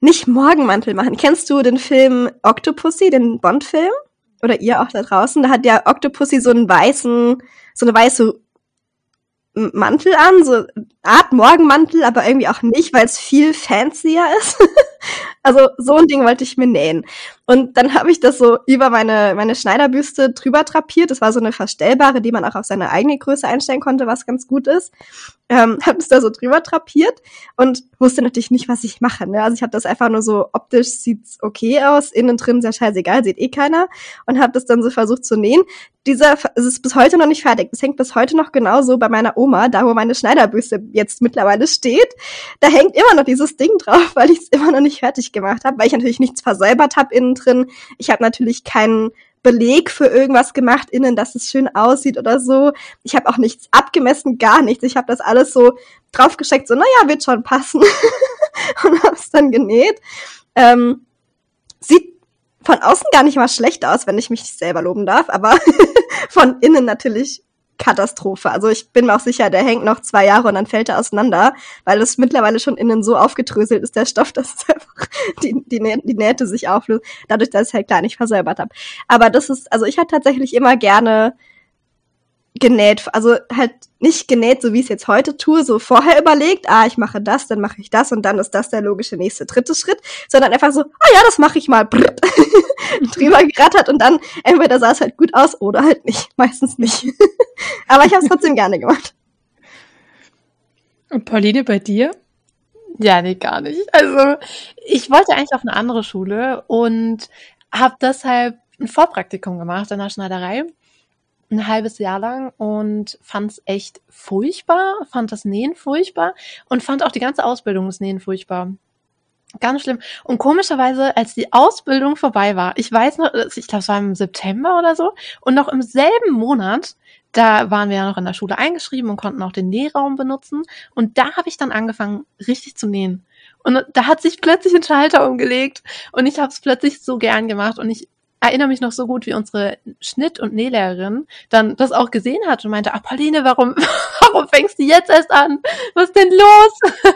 nicht Morgenmantel machen. Kennst du den Film Octopussy, den Bond-Film? Oder ihr auch da draußen? Da hat der Octopussy so einen weißen, so eine weiße Mantel an, so Art Morgenmantel, aber irgendwie auch nicht, weil es viel fancier ist. also so ein Ding wollte ich mir nähen. Und dann habe ich das so über meine, meine Schneiderbüste drüber trapiert. Das war so eine verstellbare, die man auch auf seine eigene Größe einstellen konnte, was ganz gut ist. Ähm, habe es da so drüber trapiert und wusste natürlich nicht, was ich mache. Ne? Also ich habe das einfach nur so, optisch sieht's okay aus, innen drin sehr scheißegal, sieht eh keiner. Und habe das dann so versucht zu nähen. Dieser es ist bis heute noch nicht fertig. Das hängt bis heute noch genauso bei meiner Oma, da wo meine Schneiderbüste jetzt mittlerweile steht. Da hängt immer noch dieses Ding drauf, weil ich es immer noch nicht fertig gemacht habe, weil ich natürlich nichts versäubert habe innen drin. Ich habe natürlich keinen Beleg für irgendwas gemacht innen, dass es schön aussieht oder so. Ich habe auch nichts abgemessen, gar nichts. Ich habe das alles so draufgeschickt, so, naja, wird schon passen. und habe es dann genäht. Ähm, sieht von außen gar nicht mal schlecht aus, wenn ich mich selber loben darf, aber von innen natürlich Katastrophe. Also ich bin mir auch sicher, der hängt noch zwei Jahre und dann fällt er auseinander, weil es mittlerweile schon innen so aufgedröselt ist, der Stoff, dass es einfach die, die, Nä die Nähte sich auflöst, dadurch, dass ich halt klar nicht versäubert habe. Aber das ist, also ich hatte tatsächlich immer gerne genäht, also halt nicht genäht, so wie ich es jetzt heute tue, so vorher überlegt, ah, ich mache das, dann mache ich das und dann ist das der logische nächste dritte Schritt, sondern einfach so, ah ja, das mache ich mal drüber gerattert und dann entweder sah es halt gut aus oder halt nicht, meistens nicht. Aber ich habe es trotzdem gerne gemacht. Und Pauline, bei dir? Ja, nee, gar nicht. Also ich wollte eigentlich auf eine andere Schule und habe deshalb ein Vorpraktikum gemacht in der Schneiderei ein halbes Jahr lang und fand es echt furchtbar, fand das Nähen furchtbar und fand auch die ganze Ausbildung des Nähen furchtbar. Ganz schlimm. Und komischerweise, als die Ausbildung vorbei war, ich weiß noch, ich glaube, es war im September oder so, und noch im selben Monat, da waren wir ja noch in der Schule eingeschrieben und konnten auch den Nähraum benutzen. Und da habe ich dann angefangen, richtig zu nähen. Und da hat sich plötzlich ein Schalter umgelegt und ich habe es plötzlich so gern gemacht und ich erinnere mich noch so gut, wie unsere Schnitt- und Nählehrerin dann das auch gesehen hat und meinte, ah, Pauline, warum, warum fängst du jetzt erst an? Was ist denn los?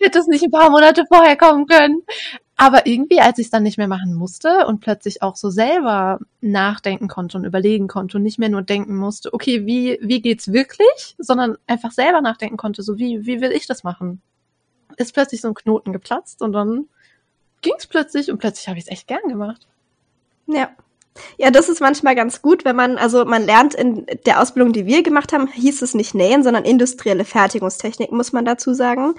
Hätte es nicht ein paar Monate vorher kommen können? Aber irgendwie, als ich es dann nicht mehr machen musste und plötzlich auch so selber nachdenken konnte und überlegen konnte und nicht mehr nur denken musste, okay, wie, wie geht's wirklich? Sondern einfach selber nachdenken konnte, so wie, wie will ich das machen? Ist plötzlich so ein Knoten geplatzt und dann ging's plötzlich und plötzlich habe ich es echt gern gemacht. Ja. Ja, das ist manchmal ganz gut, wenn man, also man lernt in der Ausbildung, die wir gemacht haben, hieß es nicht Nähen, sondern industrielle Fertigungstechnik, muss man dazu sagen.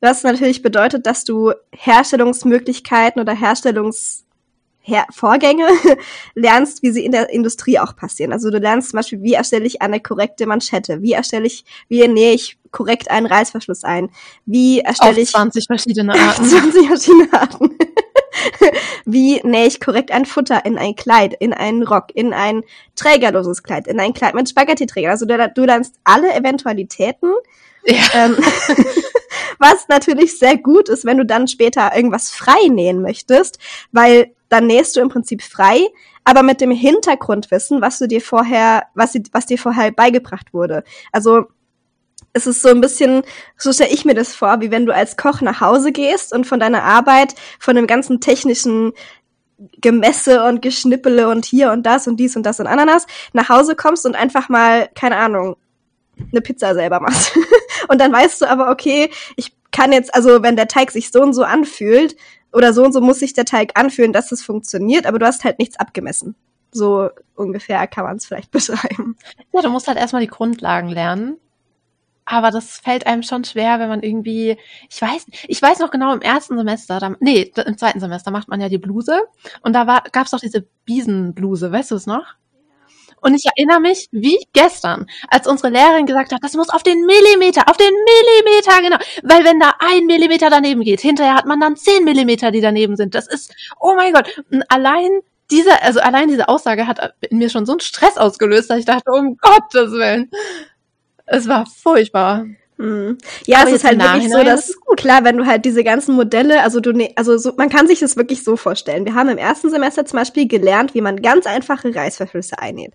Was natürlich bedeutet, dass du Herstellungsmöglichkeiten oder Herstellungsvorgänge lernst, wie sie in der Industrie auch passieren. Also du lernst zum Beispiel, wie erstelle ich eine korrekte Manschette, wie erstelle ich, wie nähe ich korrekt einen Reißverschluss ein, wie erstelle ich 20 verschiedene Arten. 20 verschiedene Arten. Wie nähe ich korrekt ein Futter in ein Kleid, in einen Rock, in ein trägerloses Kleid, in ein Kleid mit Spaghetti-Träger? Also du, du lernst alle Eventualitäten. Ja. Ähm, was natürlich sehr gut ist, wenn du dann später irgendwas frei nähen möchtest, weil dann nähst du im Prinzip frei, aber mit dem Hintergrundwissen, was du dir vorher, was, was dir vorher beigebracht wurde. Also es ist so ein bisschen, so stelle ich mir das vor, wie wenn du als Koch nach Hause gehst und von deiner Arbeit, von dem ganzen technischen Gemesse und Geschnippele und hier und das und dies und das und Ananas nach Hause kommst und einfach mal, keine Ahnung, eine Pizza selber machst. und dann weißt du aber, okay, ich kann jetzt, also wenn der Teig sich so und so anfühlt, oder so und so muss sich der Teig anfühlen, dass es funktioniert, aber du hast halt nichts abgemessen. So ungefähr kann man es vielleicht beschreiben. Ja, du musst halt erstmal die Grundlagen lernen aber das fällt einem schon schwer, wenn man irgendwie, ich weiß, ich weiß noch genau im ersten Semester, da, nee, im zweiten Semester macht man ja die Bluse und da war, gab's doch diese Biesenbluse, weißt du es noch? Und ich erinnere mich wie gestern, als unsere Lehrerin gesagt hat, das muss auf den Millimeter, auf den Millimeter, genau. Weil wenn da ein Millimeter daneben geht, hinterher hat man dann zehn Millimeter, die daneben sind. Das ist, oh mein Gott. Und allein diese, also allein diese Aussage hat in mir schon so einen Stress ausgelöst, dass ich dachte, um Gottes Willen. Es war furchtbar. Mhm. Ja, Aber es ist halt wirklich so, dass klar, wenn du halt diese ganzen Modelle, also du, ne, also so, man kann sich das wirklich so vorstellen. Wir haben im ersten Semester zum Beispiel gelernt, wie man ganz einfache Reißverschlüsse einnäht.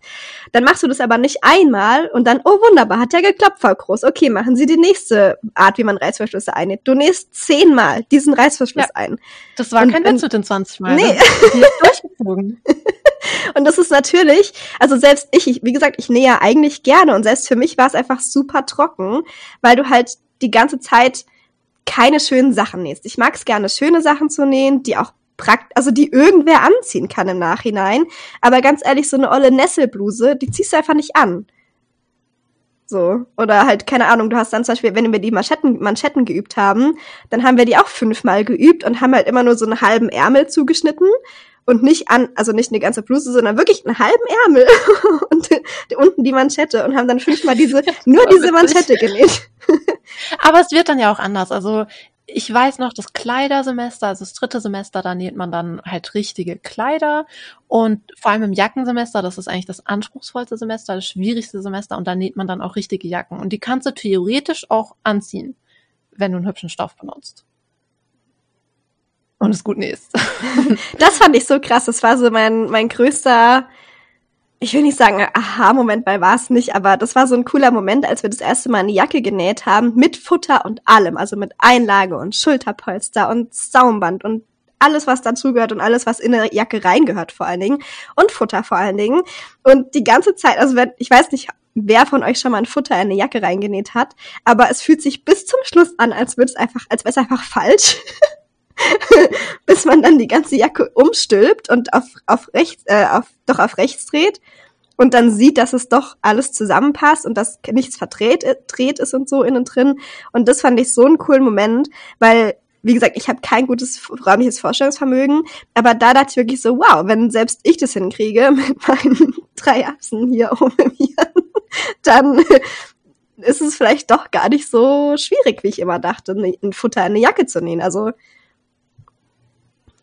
Dann machst du das aber nicht einmal und dann, oh wunderbar, hat ja geklappt, Frau Groß. Okay, machen Sie die nächste Art, wie man Reißverschlüsse einnäht. Du nähst zehnmal diesen Reißverschluss ja, ein. Das war und, kein Witz mit den 20 Mal. Nee. durchgezogen. Und das ist natürlich, also selbst ich, ich, wie gesagt, ich nähe ja eigentlich gerne und selbst für mich war es einfach super trocken, weil du halt die ganze Zeit keine schönen Sachen nähst. Ich mag es gerne, schöne Sachen zu nähen, die auch prakt, also die irgendwer anziehen kann im Nachhinein. Aber ganz ehrlich, so eine olle Nesselbluse, die ziehst du einfach nicht an. So. Oder halt, keine Ahnung, du hast dann zum Beispiel, wenn wir die Manschetten, Manschetten geübt haben, dann haben wir die auch fünfmal geübt und haben halt immer nur so einen halben Ärmel zugeschnitten und nicht an, also nicht eine ganze Bluse, sondern wirklich einen halben Ärmel und unten die Manschette und haben dann fünfmal diese, nur diese Manschette genäht. Aber es wird dann ja auch anders. Also ich weiß noch, das Kleidersemester, also das dritte Semester, da näht man dann halt richtige Kleider und vor allem im Jackensemester, das ist eigentlich das anspruchsvollste Semester, das schwierigste Semester und da näht man dann auch richtige Jacken und die kannst du theoretisch auch anziehen, wenn du einen hübschen Stoff benutzt und es gut nähst. das fand ich so krass. Das war so mein, mein größter, ich will nicht sagen, aha-Moment, weil war es nicht, aber das war so ein cooler Moment, als wir das erste Mal eine Jacke genäht haben, mit Futter und allem, also mit Einlage und Schulterpolster und Saumband und alles, was dazugehört und alles, was in eine Jacke reingehört vor allen Dingen und Futter vor allen Dingen. Und die ganze Zeit, also wenn, ich weiß nicht, wer von euch schon mal ein Futter in eine Jacke reingenäht hat, aber es fühlt sich bis zum Schluss an, als würde es einfach, als wäre es einfach falsch. bis man dann die ganze Jacke umstülpt und auf, auf rechts, äh, auf, doch auf rechts dreht und dann sieht, dass es doch alles zusammenpasst und dass nichts verdreht dreht ist und so innen drin. Und das fand ich so einen coolen Moment, weil wie gesagt, ich habe kein gutes räumliches Vorstellungsvermögen, aber da dachte ich wirklich so, wow, wenn selbst ich das hinkriege mit meinen drei Achsen hier oben mir, dann ist es vielleicht doch gar nicht so schwierig, wie ich immer dachte, ne, ein Futter in eine Jacke zu nähen. Also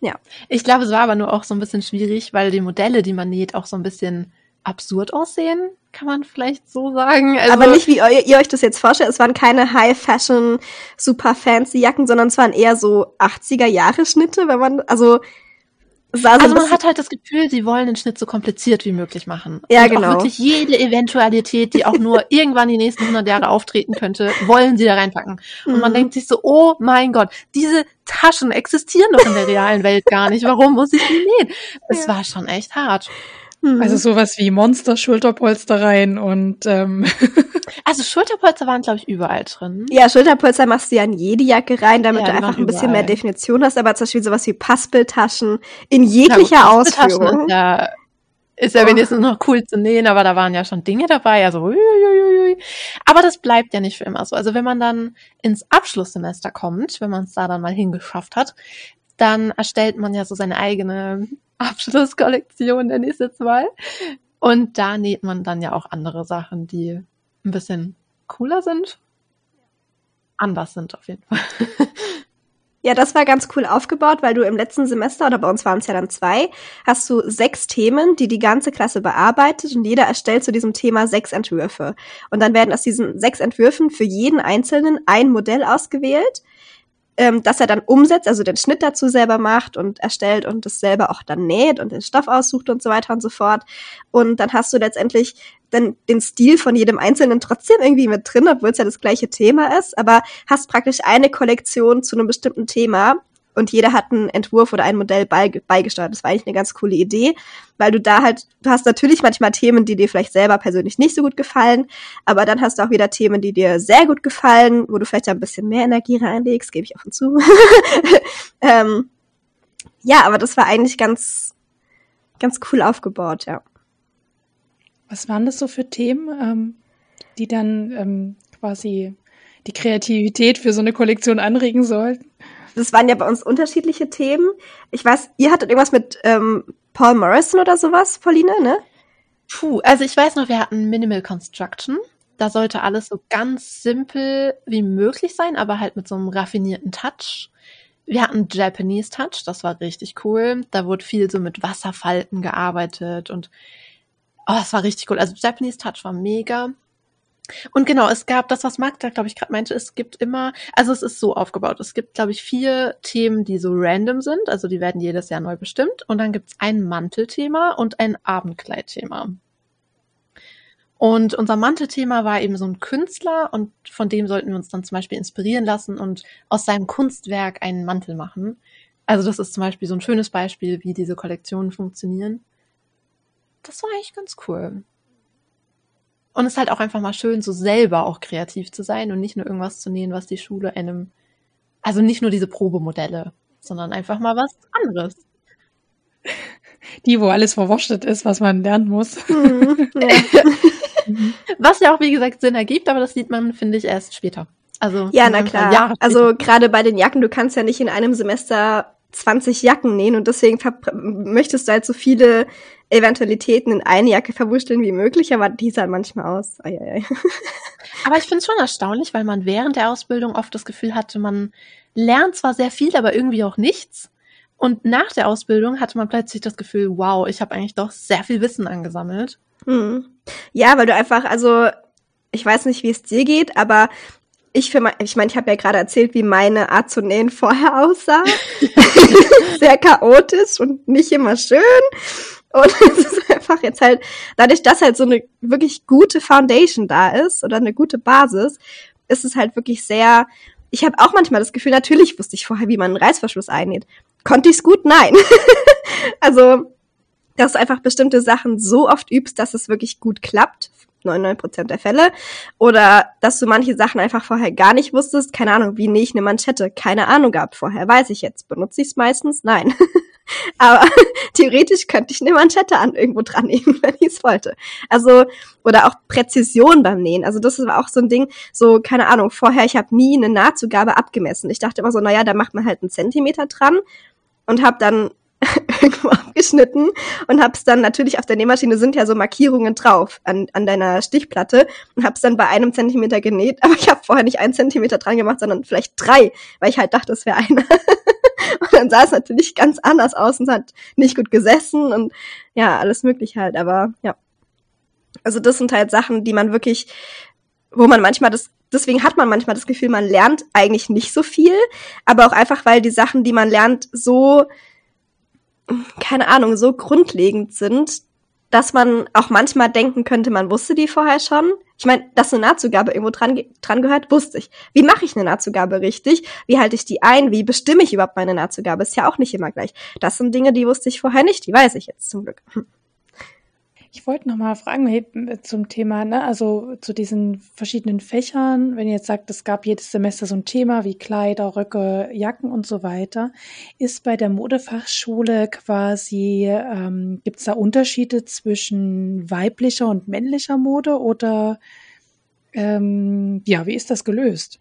ja. Ich glaube, es war aber nur auch so ein bisschen schwierig, weil die Modelle, die man näht, auch so ein bisschen absurd aussehen, kann man vielleicht so sagen. Also, aber nicht wie ihr, ihr euch das jetzt vorstellt. Es waren keine High-Fashion, super fancy Jacken, sondern es waren eher so 80er-Jahre-Schnitte, wenn man, also so also man hat halt das Gefühl, sie wollen den Schnitt so kompliziert wie möglich machen. Ja, und genau. Auch wirklich jede Eventualität, die auch nur irgendwann die nächsten 100 Jahre auftreten könnte, wollen sie da reinpacken. Und mhm. man denkt sich so, oh mein Gott, diese Taschen existieren doch in der realen Welt gar nicht. Warum muss ich die nähen? Es ja. war schon echt hart. Mhm. Also sowas wie Monster-Schulterpolstereien und ähm. Also Schulterpolster waren, glaube ich, überall drin. Ja, Schulterpolster machst du ja in jede Jacke rein, damit ja, du einfach ein bisschen mehr Definition hast, aber zum Beispiel sowas wie Paspeltaschen in jeglicher ja, Ausführung. Ist ja, ist ja oh. wenigstens noch cool zu nähen, aber da waren ja schon Dinge dabei, also uiuiui. Aber das bleibt ja nicht für immer so. Also wenn man dann ins Abschlusssemester kommt, wenn man es da dann mal hingeschafft hat, dann erstellt man ja so seine eigene Abschlusskollektion, nenne ich es jetzt mal. Und da näht man dann ja auch andere Sachen, die ein bisschen cooler sind. Anders sind auf jeden Fall. Ja, das war ganz cool aufgebaut, weil du im letzten Semester, oder bei uns waren es ja dann zwei, hast du sechs Themen, die die ganze Klasse bearbeitet und jeder erstellt zu diesem Thema sechs Entwürfe. Und dann werden aus diesen sechs Entwürfen für jeden Einzelnen ein Modell ausgewählt ähm, dass er dann umsetzt, also den Schnitt dazu selber macht und erstellt und das selber auch dann näht und den Stoff aussucht und so weiter und so fort. Und dann hast du letztendlich dann den Stil von jedem Einzelnen trotzdem irgendwie mit drin, obwohl es ja das gleiche Thema ist, aber hast praktisch eine Kollektion zu einem bestimmten Thema und jeder hat einen Entwurf oder ein Modell beigesteuert. Das war eigentlich eine ganz coole Idee, weil du da halt, du hast natürlich manchmal Themen, die dir vielleicht selber persönlich nicht so gut gefallen, aber dann hast du auch wieder Themen, die dir sehr gut gefallen, wo du vielleicht ein bisschen mehr Energie reinlegst, gebe ich offen zu. ähm, ja, aber das war eigentlich ganz, ganz cool aufgebaut, ja. Was waren das so für Themen, ähm, die dann ähm, quasi die Kreativität für so eine Kollektion anregen sollten? Das waren ja bei uns unterschiedliche Themen. Ich weiß, ihr hattet irgendwas mit ähm, Paul Morrison oder sowas, Pauline, ne? Puh, also ich weiß noch, wir hatten Minimal Construction. Da sollte alles so ganz simpel wie möglich sein, aber halt mit so einem raffinierten Touch. Wir hatten Japanese Touch, das war richtig cool. Da wurde viel so mit Wasserfalten gearbeitet und oh, es war richtig cool. Also Japanese Touch war mega. Und genau, es gab das, was Magda, glaube ich, gerade meinte, es gibt immer, also es ist so aufgebaut, es gibt, glaube ich, vier Themen, die so random sind, also die werden jedes Jahr neu bestimmt. Und dann gibt's ein Mantelthema und ein Abendkleidthema. Und unser Mantelthema war eben so ein Künstler und von dem sollten wir uns dann zum Beispiel inspirieren lassen und aus seinem Kunstwerk einen Mantel machen. Also das ist zum Beispiel so ein schönes Beispiel, wie diese Kollektionen funktionieren. Das war eigentlich ganz cool. Und es ist halt auch einfach mal schön, so selber auch kreativ zu sein und nicht nur irgendwas zu nähen, was die Schule einem, also nicht nur diese Probemodelle, sondern einfach mal was anderes. Die, wo alles verwurstet ist, was man lernen muss. Mhm, ja. was ja auch, wie gesagt, Sinn ergibt, aber das sieht man, finde ich, erst später. Also, ja, na klar. Also gerade bei den Jacken, du kannst ja nicht in einem Semester 20 Jacken nähen und deswegen möchtest du halt so viele Eventualitäten in eine Jacke verwurschteln wie möglich, aber die sah manchmal aus. Ei, ei, ei. Aber ich finde es schon erstaunlich, weil man während der Ausbildung oft das Gefühl hatte, man lernt zwar sehr viel, aber irgendwie auch nichts. Und nach der Ausbildung hatte man plötzlich das Gefühl, wow, ich habe eigentlich doch sehr viel Wissen angesammelt. Hm. Ja, weil du einfach, also ich weiß nicht, wie es dir geht, aber ich für mein, ich meine, ich habe ja gerade erzählt, wie meine Art zu nähen vorher aussah. Sehr chaotisch und nicht immer schön. Und es ist einfach jetzt halt, dadurch, dass halt so eine wirklich gute Foundation da ist oder eine gute Basis, ist es halt wirklich sehr, ich habe auch manchmal das Gefühl, natürlich wusste ich vorher, wie man einen Reißverschluss einnäht. Konnte ich es gut? Nein. also, dass du einfach bestimmte Sachen so oft übst, dass es wirklich gut klappt, 99% der Fälle. Oder dass du manche Sachen einfach vorher gar nicht wusstest. Keine Ahnung, wie nähe ich eine Manschette? Keine Ahnung gab vorher. Weiß ich jetzt. Benutze ich es meistens? Nein. Aber theoretisch könnte ich eine Manschette an irgendwo dran nehmen, wenn ich es wollte. Also, oder auch Präzision beim Nähen. Also das war auch so ein Ding, so, keine Ahnung, vorher, ich habe nie eine Nahtzugabe abgemessen. Ich dachte immer so, naja, da macht man halt einen Zentimeter dran und habe dann irgendwo abgeschnitten und hab's dann natürlich auf der Nähmaschine sind ja so Markierungen drauf an, an deiner Stichplatte und hab's dann bei einem Zentimeter genäht, aber ich habe vorher nicht einen Zentimeter dran gemacht, sondern vielleicht drei, weil ich halt dachte, es wäre einer. und dann sah es natürlich ganz anders aus und es hat nicht gut gesessen und ja, alles möglich halt, aber ja. Also das sind halt Sachen, die man wirklich, wo man manchmal das deswegen hat man manchmal das Gefühl, man lernt eigentlich nicht so viel, aber auch einfach, weil die Sachen, die man lernt, so keine Ahnung, so grundlegend sind, dass man auch manchmal denken könnte, man wusste die vorher schon. Ich meine, dass eine Nahtzugabe irgendwo dran, dran gehört, wusste ich. Wie mache ich eine Nahtzugabe richtig? Wie halte ich die ein? Wie bestimme ich überhaupt meine Nahtzugabe? Ist ja auch nicht immer gleich. Das sind Dinge, die wusste ich vorher nicht, die weiß ich jetzt zum Glück. Ich wollte noch mal fragen zum Thema, ne, also zu diesen verschiedenen Fächern, wenn ihr jetzt sagt, es gab jedes Semester so ein Thema wie Kleider, Röcke, Jacken und so weiter, ist bei der Modefachschule quasi, ähm, gibt es da Unterschiede zwischen weiblicher und männlicher Mode oder ähm, ja, wie ist das gelöst?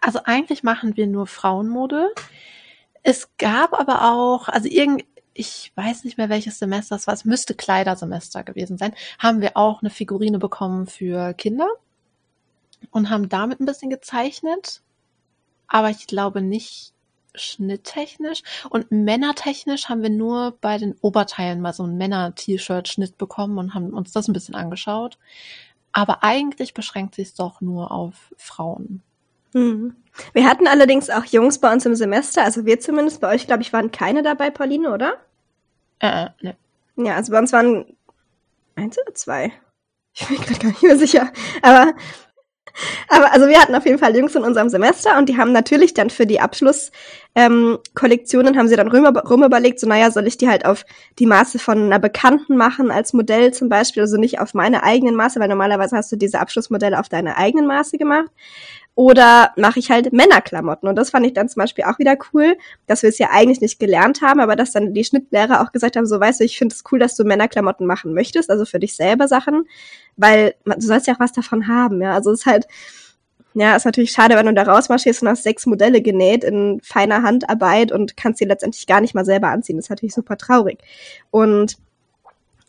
Also eigentlich machen wir nur Frauenmode. Es gab aber auch, also irgend, ich weiß nicht mehr welches Semester es war, es müsste Kleidersemester gewesen sein, haben wir auch eine Figurine bekommen für Kinder und haben damit ein bisschen gezeichnet, aber ich glaube nicht schnitttechnisch und männertechnisch haben wir nur bei den Oberteilen mal so ein Männer-T-Shirt-Schnitt bekommen und haben uns das ein bisschen angeschaut. Aber eigentlich beschränkt sich es doch nur auf Frauen. Mhm. Wir hatten allerdings auch Jungs bei uns im Semester, also wir zumindest, bei euch, glaube ich, waren keine dabei, Pauline, oder? Äh, äh, ne. Ja, also bei uns waren eins oder zwei. Ich bin gerade gar nicht mehr sicher. Aber, aber also wir hatten auf jeden Fall Jungs in unserem Semester und die haben natürlich dann für die Abschlusskollektionen ähm, haben sie dann rum, rum überlegt, so naja, soll ich die halt auf die Maße von einer Bekannten machen als Modell zum Beispiel, also nicht auf meine eigenen Maße, weil normalerweise hast du diese Abschlussmodelle auf deine eigenen Maße gemacht. Oder mache ich halt Männerklamotten. Und das fand ich dann zum Beispiel auch wieder cool, dass wir es ja eigentlich nicht gelernt haben, aber dass dann die Schnittlehrer auch gesagt haben, so weißt du, ich finde es cool, dass du Männerklamotten machen möchtest, also für dich selber Sachen, weil du sollst ja auch was davon haben, ja. Also es ist halt, ja, ist natürlich schade, wenn du da rausmarschierst und hast sechs Modelle genäht in feiner Handarbeit und kannst sie letztendlich gar nicht mal selber anziehen. Das ist natürlich super traurig. Und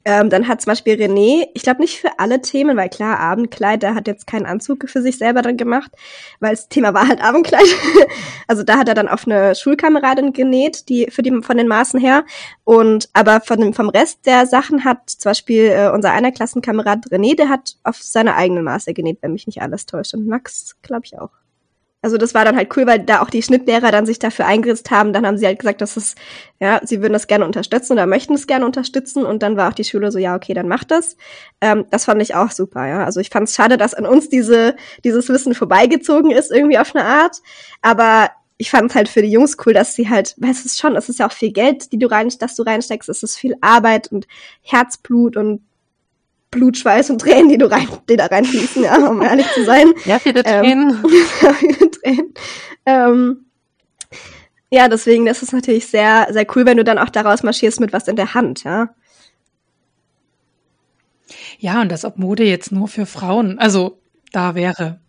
ähm, dann hat zum Beispiel René, ich glaube nicht für alle Themen, weil klar, Abendkleid, der hat jetzt keinen Anzug für sich selber dann gemacht, weil das Thema war halt Abendkleid. also da hat er dann auf eine Schulkameradin genäht, die für die von den Maßen her. Und aber von dem, vom Rest der Sachen hat zum Beispiel äh, unser einer Klassenkamerad René, der hat auf seine eigenen Maße genäht, wenn mich nicht alles täuscht. Und Max, glaube ich, auch. Also das war dann halt cool, weil da auch die Schnittlehrer dann sich dafür eingesetzt haben. Dann haben sie halt gesagt, dass es, ja, sie würden das gerne unterstützen oder möchten es gerne unterstützen. Und dann war auch die Schule so, ja, okay, dann macht das. Ähm, das fand ich auch super, ja. Also ich fand es schade, dass an uns diese, dieses Wissen vorbeigezogen ist, irgendwie auf eine Art. Aber ich fand es halt für die Jungs cool, dass sie halt, weißt du schon, es ist ja auch viel Geld, die du rein, dass du reinsteckst, es ist viel Arbeit und Herzblut und Blut, Schweiß und Tränen, die du rein, die da reinfließen, ja, um ehrlich zu sein. Ja, viele ähm, Tränen. Ähm, ja, viele Tränen. Ähm, ja, deswegen, das ist natürlich sehr, sehr cool, wenn du dann auch daraus marschierst mit was in der Hand, ja. Ja, und das ob Mode jetzt nur für Frauen, also da wäre.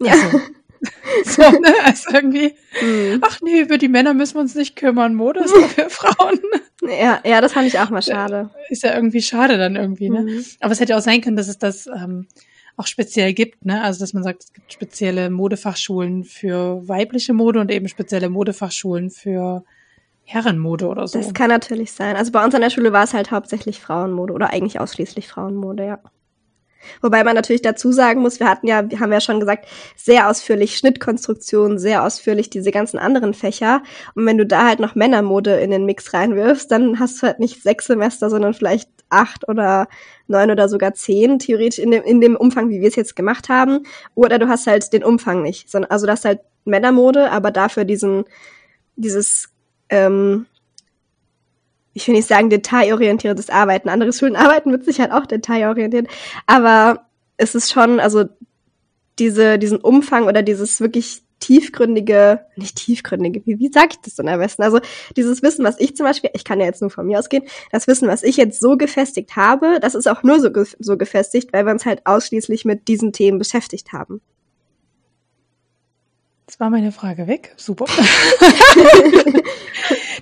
Ja. Also, so, ne? Also irgendwie, mhm. ach nee, über die Männer müssen wir uns nicht kümmern, Mode ist nur für Frauen. Ja, ja, das fand ich auch mal schade. Ist ja irgendwie schade dann irgendwie, ne? Mhm. Aber es hätte auch sein können, dass es das ähm, auch speziell gibt, ne? Also dass man sagt, es gibt spezielle Modefachschulen für weibliche Mode und eben spezielle Modefachschulen für Herrenmode oder so. Das kann natürlich sein. Also bei uns an der Schule war es halt hauptsächlich Frauenmode oder eigentlich ausschließlich Frauenmode, ja. Wobei man natürlich dazu sagen muss, wir hatten ja, wir haben ja schon gesagt, sehr ausführlich Schnittkonstruktion, sehr ausführlich diese ganzen anderen Fächer. Und wenn du da halt noch Männermode in den Mix reinwirfst, dann hast du halt nicht sechs Semester, sondern vielleicht acht oder neun oder sogar zehn, theoretisch in dem, in dem Umfang, wie wir es jetzt gemacht haben. Oder du hast halt den Umfang nicht. Sondern, also das halt Männermode, aber dafür diesen, dieses ähm, ich will nicht sagen detailorientiertes Arbeiten. Andere Schulen arbeiten mit Sicherheit auch detailorientiert. Aber es ist schon, also diese, diesen Umfang oder dieses wirklich tiefgründige, nicht tiefgründige, wie, wie sage ich das denn am besten? Also dieses Wissen, was ich zum Beispiel, ich kann ja jetzt nur von mir ausgehen, das Wissen, was ich jetzt so gefestigt habe, das ist auch nur so, so gefestigt, weil wir uns halt ausschließlich mit diesen Themen beschäftigt haben. Das war meine Frage weg. Super.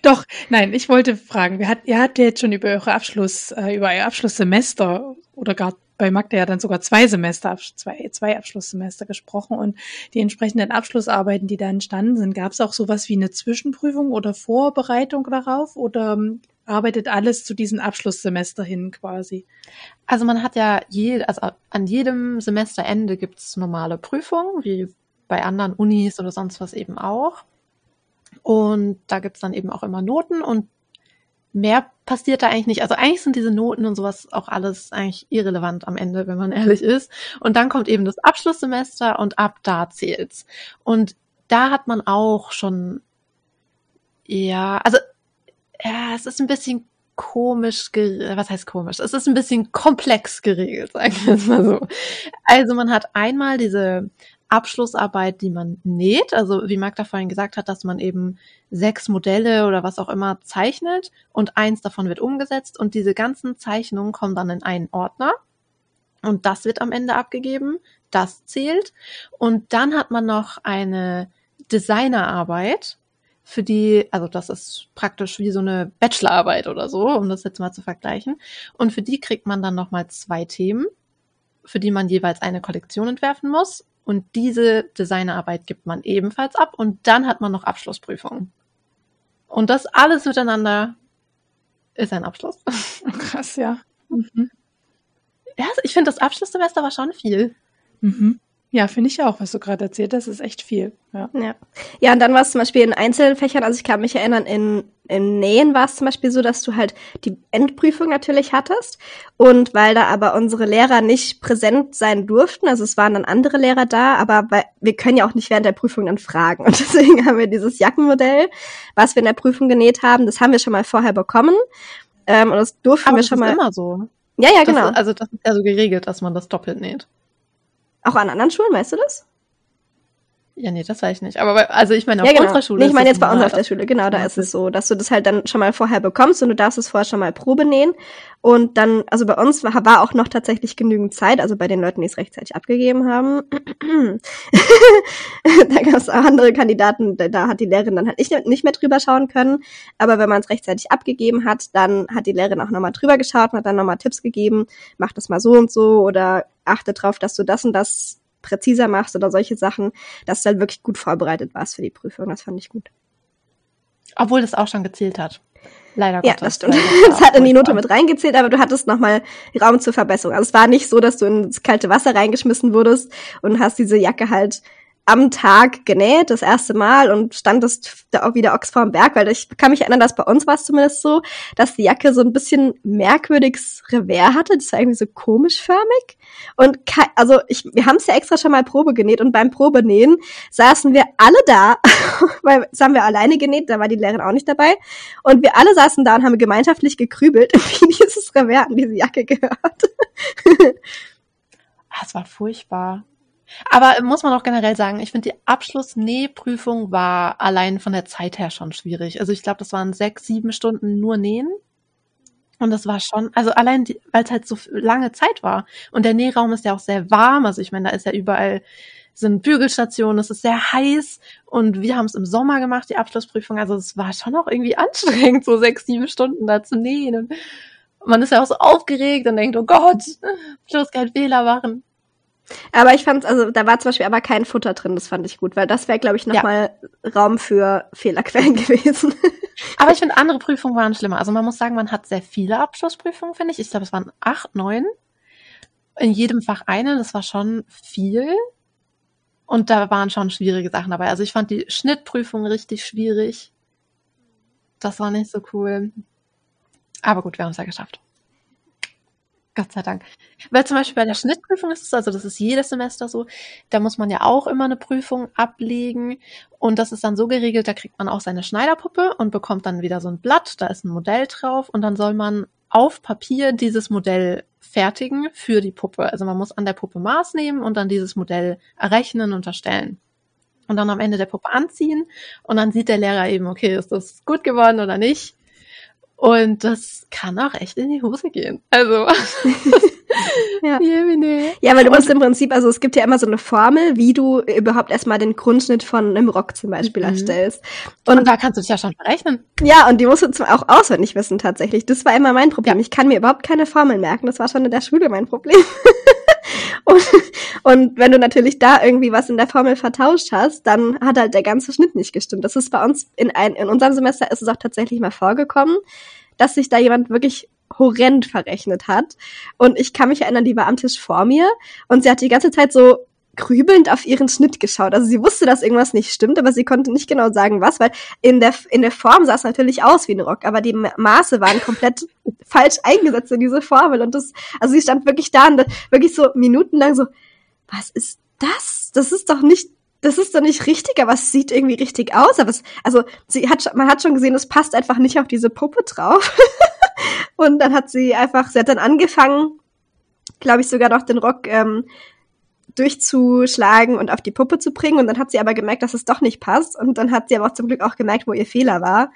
Doch, nein, ich wollte fragen, wir hat, ihr habt ja jetzt schon über eure Abschluss, äh, über euer Abschlusssemester oder gar bei Magda ja dann sogar zwei Semester, zwei, zwei Abschlusssemester gesprochen und die entsprechenden Abschlussarbeiten, die da entstanden sind, gab es auch sowas wie eine Zwischenprüfung oder Vorbereitung darauf oder ähm, arbeitet alles zu diesem Abschlusssemester hin quasi? Also man hat ja je, also an jedem Semesterende gibt's normale Prüfungen, wie bei anderen Unis oder sonst was eben auch. Und da gibt's dann eben auch immer Noten und mehr passiert da eigentlich nicht. Also eigentlich sind diese Noten und sowas auch alles eigentlich irrelevant am Ende, wenn man ehrlich ist. Und dann kommt eben das Abschlusssemester und ab da zählt's. Und da hat man auch schon, ja, also, ja, es ist ein bisschen komisch, was heißt komisch? Es ist ein bisschen komplex geregelt, sagen wir es mal so. Also man hat einmal diese Abschlussarbeit, die man näht. Also wie Magda vorhin gesagt hat, dass man eben sechs Modelle oder was auch immer zeichnet und eins davon wird umgesetzt und diese ganzen Zeichnungen kommen dann in einen Ordner und das wird am Ende abgegeben. Das zählt. Und dann hat man noch eine Designerarbeit, für die, also das ist praktisch wie so eine Bachelorarbeit oder so, um das jetzt mal zu vergleichen. Und für die kriegt man dann nochmal zwei Themen, für die man jeweils eine Kollektion entwerfen muss. Und diese Designerarbeit gibt man ebenfalls ab und dann hat man noch Abschlussprüfungen. Und das alles miteinander ist ein Abschluss. Krass, ja. Mhm. Ja, ich finde, das Abschlusssemester war schon viel. Mhm. Ja, finde ich auch, was du gerade erzählt hast, ist echt viel. Ja, ja. ja und dann war es zum Beispiel in einzelnen Fächern, also ich kann mich erinnern, in, in Nähen war es zum Beispiel so, dass du halt die Endprüfung natürlich hattest. Und weil da aber unsere Lehrer nicht präsent sein durften, also es waren dann andere Lehrer da, aber weil, wir können ja auch nicht während der Prüfung dann fragen. Und deswegen haben wir dieses Jackenmodell, was wir in der Prüfung genäht haben, das haben wir schon mal vorher bekommen. Ähm, und das durften aber wir schon das mal. Ist immer so. Ja, ja, Das genau. ist, also das ist ja so geregelt, dass man das doppelt näht. Auch an anderen Schulen, weißt du das? Ja, nee, das weiß ich nicht. Aber bei, also ich meine, auf ja, genau. unserer Schule. Nee, ich meine jetzt bei uns auf der Schule, genau, da ist es so, dass du das halt dann schon mal vorher bekommst und du darfst es vorher schon mal Probe nähen. Und dann, also bei uns war, war auch noch tatsächlich genügend Zeit, also bei den Leuten, die es rechtzeitig abgegeben haben. da gab es auch andere Kandidaten, da, da hat die Lehrerin dann halt nicht, nicht mehr drüber schauen können. Aber wenn man es rechtzeitig abgegeben hat, dann hat die Lehrerin auch nochmal drüber geschaut und hat dann nochmal Tipps gegeben, mach das mal so und so oder achte drauf, dass du das und das präziser machst oder solche Sachen, dass du halt wirklich gut vorbereitet warst für die Prüfung. Das fand ich gut. Obwohl das auch schon gezählt hat. Leider Ja, Gottes. das stimmt. Das hat in die Note mit reingezählt, aber du hattest nochmal Raum zur Verbesserung. Also es war nicht so, dass du ins kalte Wasser reingeschmissen wurdest und hast diese Jacke halt am Tag genäht, das erste Mal und standest da auch wieder Ochs vorm Berg, weil ich kann mich erinnern, dass bei uns war es zumindest so, dass die Jacke so ein bisschen merkwürdiges Revers hatte, das war irgendwie so komischförmig und also ich, wir haben es ja extra schon mal Probe genäht und beim Probenähen saßen wir alle da, weil das haben wir alleine genäht, da war die Lehrerin auch nicht dabei und wir alle saßen da und haben gemeinschaftlich gekrübelt, wie dieses Revers an diese Jacke gehört. Ah, es war furchtbar. Aber muss man auch generell sagen, ich finde die Abschlussnähprüfung war allein von der Zeit her schon schwierig. Also ich glaube, das waren sechs, sieben Stunden nur nähen. Und das war schon, also allein, weil es halt so lange Zeit war. Und der Nähraum ist ja auch sehr warm. Also ich meine, da ist ja überall sind Bügelstationen, es ist sehr heiß und wir haben es im Sommer gemacht, die Abschlussprüfung. Also es war schon auch irgendwie anstrengend, so sechs, sieben Stunden da zu nähen. Und man ist ja auch so aufgeregt und denkt, oh Gott, bloß kein Fehler machen. Aber ich fand, also da war zum Beispiel aber kein Futter drin, das fand ich gut, weil das wäre, glaube ich, Ja. nochmal Raum für Fehlerquellen gewesen. Aber ich finde, andere Prüfungen waren schlimmer. Also man muss sagen, man hat sehr viele Abschlussprüfungen, finde ich. Ich glaube, es waren acht, neun. In jedem Fach eine. Das war schon viel. Und da waren schon schwierige Sachen dabei. Also ich fand die Schnittprüfung richtig schwierig. Das war nicht so cool. Aber gut, wir haben es ja geschafft. Gott sei Dank. Weil zum Beispiel bei der Schnittprüfung ist es, also das ist jedes Semester so, da muss man ja auch immer eine Prüfung ablegen. Und das ist dann so geregelt, da kriegt man auch seine Schneiderpuppe und bekommt dann wieder so ein Blatt, da ist ein Modell drauf und dann soll man auf Papier dieses Modell fertigen für die Puppe. Also man muss an der Puppe Maß nehmen und dann dieses Modell errechnen und erstellen. und dann am Ende der Puppe anziehen und dann sieht der Lehrer eben, okay, ist das gut geworden oder nicht. Und das kann auch echt in die Hose gehen. Also. ja. ja, weil du musst im Prinzip, also es gibt ja immer so eine Formel, wie du überhaupt erstmal den Grundschnitt von einem Rock zum Beispiel mhm. erstellst. Und, und, da kannst du dich ja schon berechnen. Ja, und die musst du zwar auch auswendig wissen tatsächlich. Das war immer mein Problem. Ja. Ich kann mir überhaupt keine Formel merken. Das war schon in der Schule mein Problem. und, und wenn du natürlich da irgendwie was in der Formel vertauscht hast, dann hat halt der ganze Schnitt nicht gestimmt. Das ist bei uns in, ein, in unserem Semester ist es auch tatsächlich mal vorgekommen, dass sich da jemand wirklich horrend verrechnet hat. Und ich kann mich erinnern, die war am Tisch vor mir und sie hat die ganze Zeit so grübelnd auf ihren Schnitt geschaut. Also sie wusste, dass irgendwas nicht stimmt, aber sie konnte nicht genau sagen, was, weil in der, in der Form sah es natürlich aus wie ein Rock, aber die Maße waren komplett falsch eingesetzt in diese Formel. Und das, also sie stand wirklich da und wirklich so minutenlang so, was ist das? Das ist doch nicht das ist doch nicht richtig, aber es sieht irgendwie richtig aus. Aber es, also sie hat, man hat schon gesehen, es passt einfach nicht auf diese Puppe drauf. und dann hat sie einfach, sie hat dann angefangen, glaube ich, sogar noch den Rock ähm, durchzuschlagen und auf die Puppe zu bringen. Und dann hat sie aber gemerkt, dass es doch nicht passt. Und dann hat sie aber auch zum Glück auch gemerkt, wo ihr Fehler war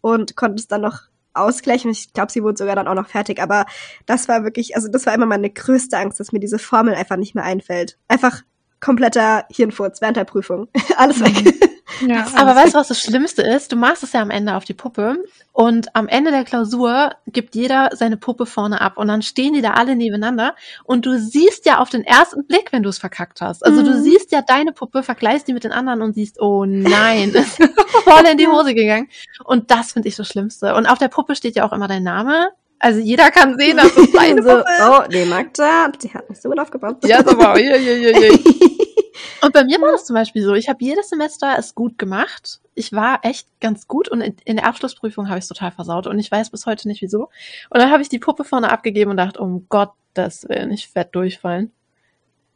und konnte es dann noch ausgleichen. Ich glaube, sie wurde sogar dann auch noch fertig. Aber das war wirklich, also das war immer meine größte Angst, dass mir diese Formel einfach nicht mehr einfällt. Einfach kompletter Hirnfurz während der Prüfung. Alles weg. Mhm. Ja, aber weißt du, was das Schlimmste ist? Du machst es ja am Ende auf die Puppe und am Ende der Klausur gibt jeder seine Puppe vorne ab und dann stehen die da alle nebeneinander und du siehst ja auf den ersten Blick, wenn du es verkackt hast. Also mhm. du siehst ja deine Puppe, vergleichst die mit den anderen und siehst, oh nein, ist voll in die Hose gegangen. Und das finde ich das Schlimmste. Und auf der Puppe steht ja auch immer dein Name. Also jeder kann sehen, dass es deine so, Puppe ist. Oh, nee, Magda, die hat nicht so gut aufgebaut. Ja, aber, je, je, je, je. Und bei mir war es zum Beispiel so, ich habe jedes Semester es gut gemacht. Ich war echt ganz gut und in, der Abschlussprüfung habe ich es total versaut und ich weiß bis heute nicht wieso. Und dann habe ich die Puppe vorne abgegeben und dachte, um Gottes Willen, ich werde durchfallen.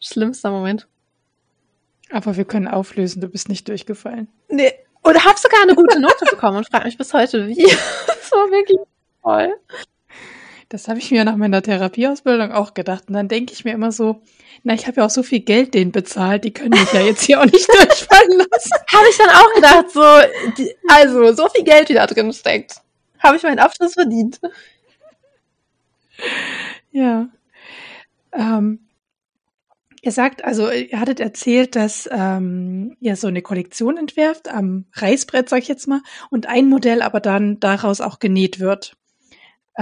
Schlimmster Moment. Aber wir können auflösen, du bist nicht durchgefallen. Nee. Und habe sogar eine gute Note bekommen und frage mich bis heute, wie. das war wirklich toll. Das habe ich mir nach meiner Therapieausbildung auch gedacht. Und dann denke ich mir immer so, na, ich habe ja auch so viel Geld denen bezahlt, die können mich ja jetzt hier auch nicht durchfallen lassen. habe ich dann auch gedacht, so, die, also, so viel Geld, wie da drin steckt. Habe ich meinen Abschluss verdient. Ja. Ähm, ihr sagt, also ihr hattet erzählt, dass ähm, ihr so eine Kollektion entwerft am Reißbrett, sag ich jetzt mal, und ein Modell aber dann daraus auch genäht wird.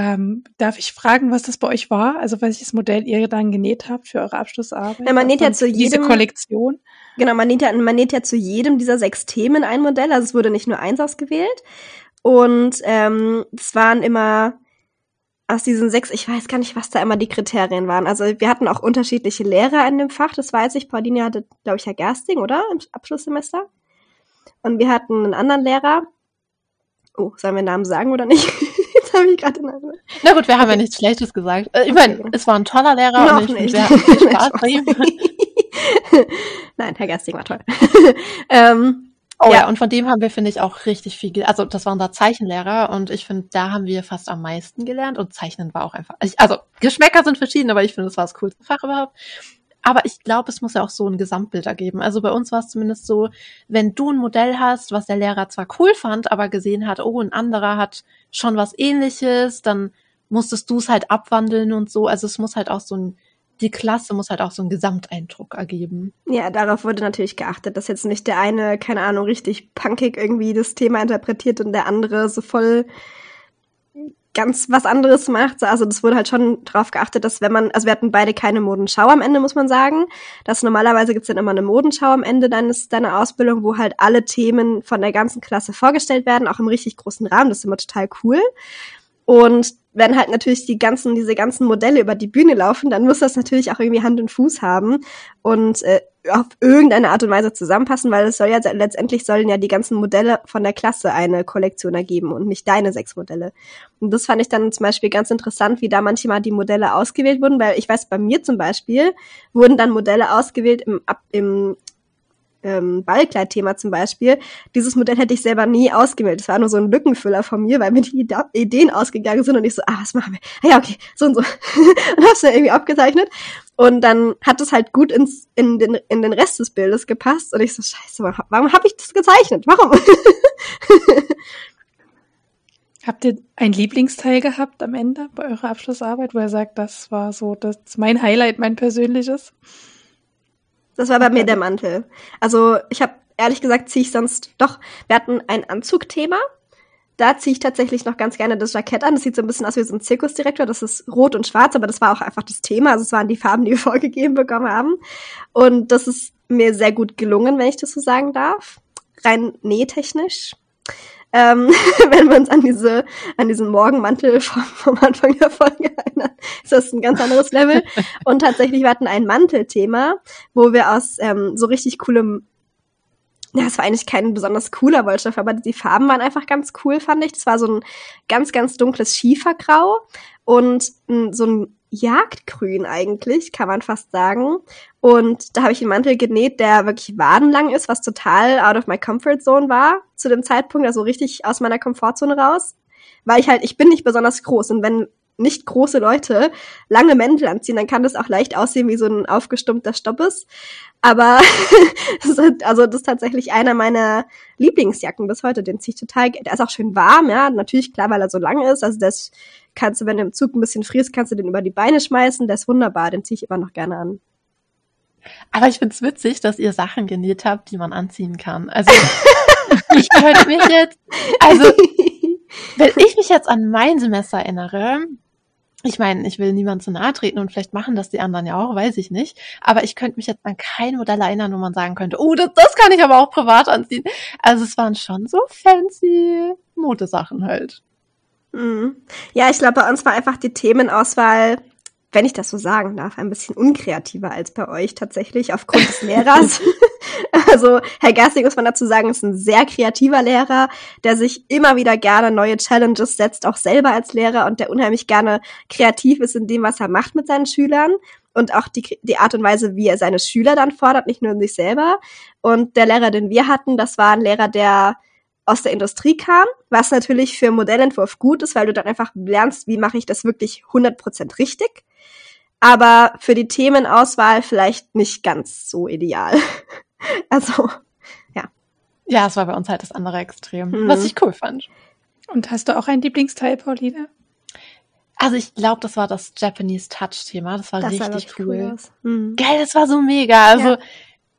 Ähm, darf ich fragen, was das bei euch war? Also welches Modell ihr dann genäht habt für eure Abschlussarbeit? Ja, man näht ja zu jedem diese Kollektion. Genau, man näht ja, man näht ja zu jedem dieser sechs Themen ein Modell. Also es wurde nicht nur eins ausgewählt. Und ähm, es waren immer aus diesen sechs, ich weiß gar nicht, was da immer die Kriterien waren. Also wir hatten auch unterschiedliche Lehrer in dem Fach, das weiß ich. Pauline hatte, glaube ich, Herr Gersting, oder? Im Abschlusssemester. Und wir hatten einen anderen Lehrer. Oh, sollen wir Namen sagen oder nicht? habe ich gerade Na gut, wir haben ja nichts Schlechtes gesagt. Äh, ich meine, es war ein toller Lehrer Noch und ich nicht. sehr Spaß bei ihm. Nein, Herr Gersting war toll. ähm, Oh ja. ja, und von dem haben wir, finde ich, auch richtig viel, also das war unser Zeichenlehrer und ich finde, da haben wir fast am meisten gelernt und Zeichnen war auch einfach, also Geschmäcker sind verschieden, aber ich finde, das war das coolste Fach überhaupt. Aber ich glaube, es muss ja auch so ein Gesamtbild ergeben. Also bei uns war es zumindest so, wenn du ein Modell hast, was der Lehrer zwar cool fand, aber gesehen hat, oh, ein anderer hat schon was ähnliches, dann musstest du es halt abwandeln und so. Also es muss halt auch so ein, die Klasse muss halt auch so einen Gesamteindruck ergeben. Ja, darauf wurde natürlich geachtet, dass jetzt nicht der eine, keine Ahnung, richtig punkig irgendwie das Thema interpretiert und der andere so voll ganz was anderes macht. Also das wurde halt schon drauf geachtet, dass wenn man, also wir hatten beide keine Modenschau am Ende, muss man sagen. Dass normalerweise gibt's dann immer eine Modenschau am Ende deines, deiner Ausbildung, wo halt alle Themen von der ganzen Klasse vorgestellt werden, auch im richtig großen Rahmen. Das ist immer total cool. Und wenn halt natürlich die ganzen, diese ganzen Modelle über die Bühne laufen, dann muss das natürlich auch irgendwie Hand und Fuß haben und äh, auf irgendeine Art und Weise zusammenpassen, weil es soll ja letztendlich sollen ja die ganzen Modelle von der Klasse eine Kollektion ergeben und nicht deine sechs Modelle. Und das fand ich dann zum Beispiel ganz interessant, wie da manchmal die Modelle ausgewählt wurden, weil ich weiß, bei mir zum Beispiel wurden dann Modelle ausgewählt im, im ähm, Ballkleidthema zum Beispiel, dieses Modell hätte ich selber nie ausgewählt. Das war nur so ein Lückenfüller von mir, weil mir die Ideen ausgegangen sind und ich so, ah, was machen wir? Ah, ja, okay, so und so. und hab's dann irgendwie abgezeichnet. Und dann hat es halt gut ins, in, den, in den Rest des Bildes gepasst. Und ich so, scheiße, warum, warum habe ich das gezeichnet? Warum? Habt ihr ein Lieblingsteil gehabt am Ende bei eurer Abschlussarbeit, wo ihr sagt, das war so das mein Highlight, mein persönliches? Das war bei mir der Mantel. Also ich habe ehrlich gesagt ziehe ich sonst doch. Wir hatten ein Anzugthema. Da ziehe ich tatsächlich noch ganz gerne das Jackett an. Das sieht so ein bisschen aus wie so ein Zirkusdirektor. Das ist rot und schwarz, aber das war auch einfach das Thema. Also es waren die Farben, die wir vorgegeben bekommen haben. Und das ist mir sehr gut gelungen, wenn ich das so sagen darf. Rein nähtechnisch. Ähm, wenn wir uns an diese, an diesen Morgenmantel vom, vom Anfang der Folge erinnern, ist das ein ganz anderes Level. Und tatsächlich, wir hatten ein Mantelthema, wo wir aus ähm, so richtig coolem ja, es war eigentlich kein besonders cooler Wollstoff, aber die Farben waren einfach ganz cool, fand ich. Das war so ein ganz, ganz dunkles Schiefergrau und so ein Jagdgrün eigentlich, kann man fast sagen. Und da habe ich einen Mantel genäht, der wirklich wadenlang ist, was total out of my comfort zone war zu dem Zeitpunkt, also richtig aus meiner Komfortzone raus. Weil ich halt, ich bin nicht besonders groß und wenn nicht große Leute lange Mäntel anziehen, dann kann das auch leicht aussehen wie so ein aufgestumpfter Stoppes. Aber also das ist tatsächlich einer meiner Lieblingsjacken bis heute. Den ziehe ich total. Der ist auch schön warm, ja. Natürlich klar, weil er so lang ist. Also das kannst du, wenn du im Zug ein bisschen frierst, kannst du den über die Beine schmeißen. Der ist wunderbar. Den ziehe ich immer noch gerne an. Aber ich find's witzig, dass ihr Sachen genäht habt, die man anziehen kann. Also ich könnte mich jetzt, also wenn ich mich jetzt an mein Semester erinnere, ich meine, ich will niemand zu nahe treten und vielleicht machen das die anderen ja auch, weiß ich nicht. Aber ich könnte mich jetzt an kein Modell erinnern, wo man sagen könnte, oh, das, das kann ich aber auch privat anziehen. Also es waren schon so fancy Modesachen halt. Mhm. Ja, ich glaube, bei uns war einfach die Themenauswahl wenn ich das so sagen darf, ein bisschen unkreativer als bei euch tatsächlich aufgrund des Lehrers. also Herr Gersting, muss man dazu sagen, ist ein sehr kreativer Lehrer, der sich immer wieder gerne neue Challenges setzt, auch selber als Lehrer und der unheimlich gerne kreativ ist in dem, was er macht mit seinen Schülern und auch die, die Art und Weise, wie er seine Schüler dann fordert, nicht nur in sich selber. Und der Lehrer, den wir hatten, das war ein Lehrer, der aus der Industrie kam, was natürlich für Modellentwurf gut ist, weil du dann einfach lernst, wie mache ich das wirklich 100% richtig aber für die Themenauswahl vielleicht nicht ganz so ideal. also, ja. Ja, es war bei uns halt das andere Extrem, mhm. was ich cool fand. Und hast du auch ein Lieblingsteil, Pauline? Also ich glaube, das war das Japanese Touch-Thema. Das war das richtig cool. cool mhm. Geil, das war so mega. Also ja.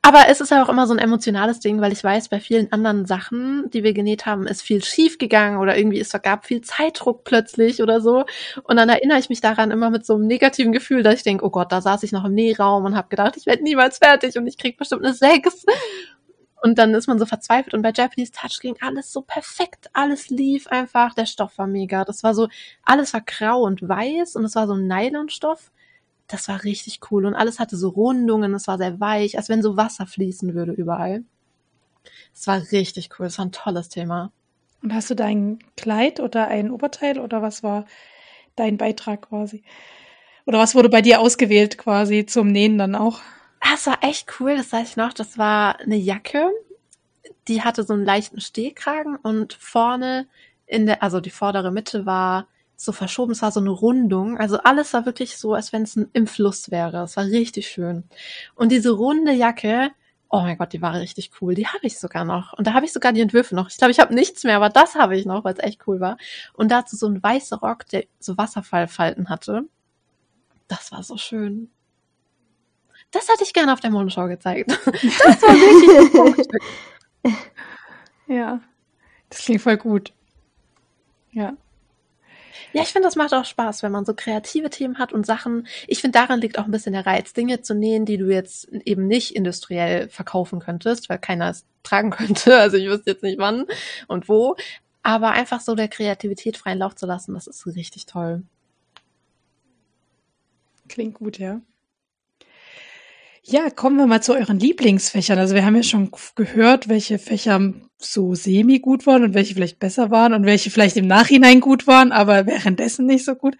Aber es ist ja auch immer so ein emotionales Ding, weil ich weiß, bei vielen anderen Sachen, die wir genäht haben, ist viel schief gegangen oder irgendwie es gab viel Zeitdruck plötzlich oder so. Und dann erinnere ich mich daran immer mit so einem negativen Gefühl, dass ich denke, oh Gott, da saß ich noch im Nähraum und habe gedacht, ich werde niemals fertig und ich krieg bestimmt eine 6. Und dann ist man so verzweifelt. Und bei Japanese Touch ging alles so perfekt. Alles lief einfach. Der Stoff war mega. Das war so, alles war grau und weiß und es war so ein Nylonstoff das war richtig cool und alles hatte so Rundungen, es war sehr weich, als wenn so Wasser fließen würde überall. Es war richtig cool, es war ein tolles Thema. Und hast du dein Kleid oder ein Oberteil oder was war dein Beitrag quasi? Oder was wurde bei dir ausgewählt quasi zum Nähen dann auch? Das war echt cool, das weiß ich noch. Das war eine Jacke, die hatte so einen leichten Stehkragen und vorne in der, also die vordere Mitte war so verschoben. Es war so eine Rundung. Also alles war wirklich so, als wenn es im Fluss wäre. Es war richtig schön. Und diese runde Jacke, oh mein Gott, die war richtig cool. Die habe ich sogar noch. Und da habe ich sogar die Entwürfe noch. Ich glaube, ich habe nichts mehr, aber das habe ich noch, weil es echt cool war. Und dazu so ein weißer Rock, der so Wasserfallfalten hatte. Das war so schön. Das hätte ich gerne auf der Modenschau gezeigt. Das war wirklich ein Ja, das klingt voll gut. Ja. Ja, ich finde, das macht auch Spaß, wenn man so kreative Themen hat und Sachen. Ich finde, daran liegt auch ein bisschen der Reiz, Dinge zu nähen, die du jetzt eben nicht industriell verkaufen könntest, weil keiner es tragen könnte. Also ich wüsste jetzt nicht wann und wo. Aber einfach so der Kreativität freien Lauf zu lassen, das ist richtig toll. Klingt gut, ja. Ja, kommen wir mal zu euren Lieblingsfächern. Also wir haben ja schon gehört, welche Fächer so semi gut waren und welche vielleicht besser waren und welche vielleicht im Nachhinein gut waren, aber währenddessen nicht so gut.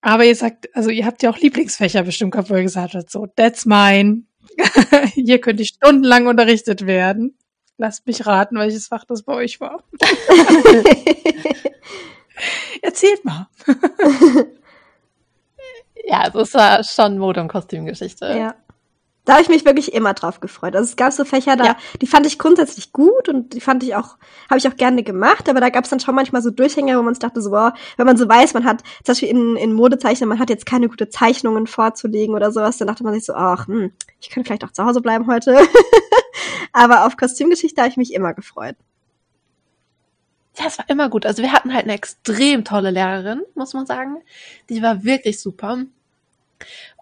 Aber ihr sagt, also ihr habt ja auch Lieblingsfächer bestimmt gehabt, wo ihr gesagt habt, so, that's mine. Hier könnte ich stundenlang unterrichtet werden. Lasst mich raten, welches Fach das bei euch war. Erzählt mal. ja, Also es war schon Mode- und Kostümgeschichte. Ja. Da habe ich mich wirklich immer drauf gefreut. Also es gab so Fächer da, ja. die fand ich grundsätzlich gut und die fand ich auch, habe ich auch gerne gemacht, aber da gab es dann schon manchmal so Durchhänger, wo man sich dachte, so, boah, wenn man so weiß, man hat, zum Beispiel in, in Modezeichnen, man hat jetzt keine gute Zeichnungen vorzulegen oder sowas, dann dachte man sich so, ach, hm, ich könnte vielleicht auch zu Hause bleiben heute. aber auf Kostümgeschichte habe ich mich immer gefreut. Ja, es war immer gut. Also wir hatten halt eine extrem tolle Lehrerin, muss man sagen. Die war wirklich super.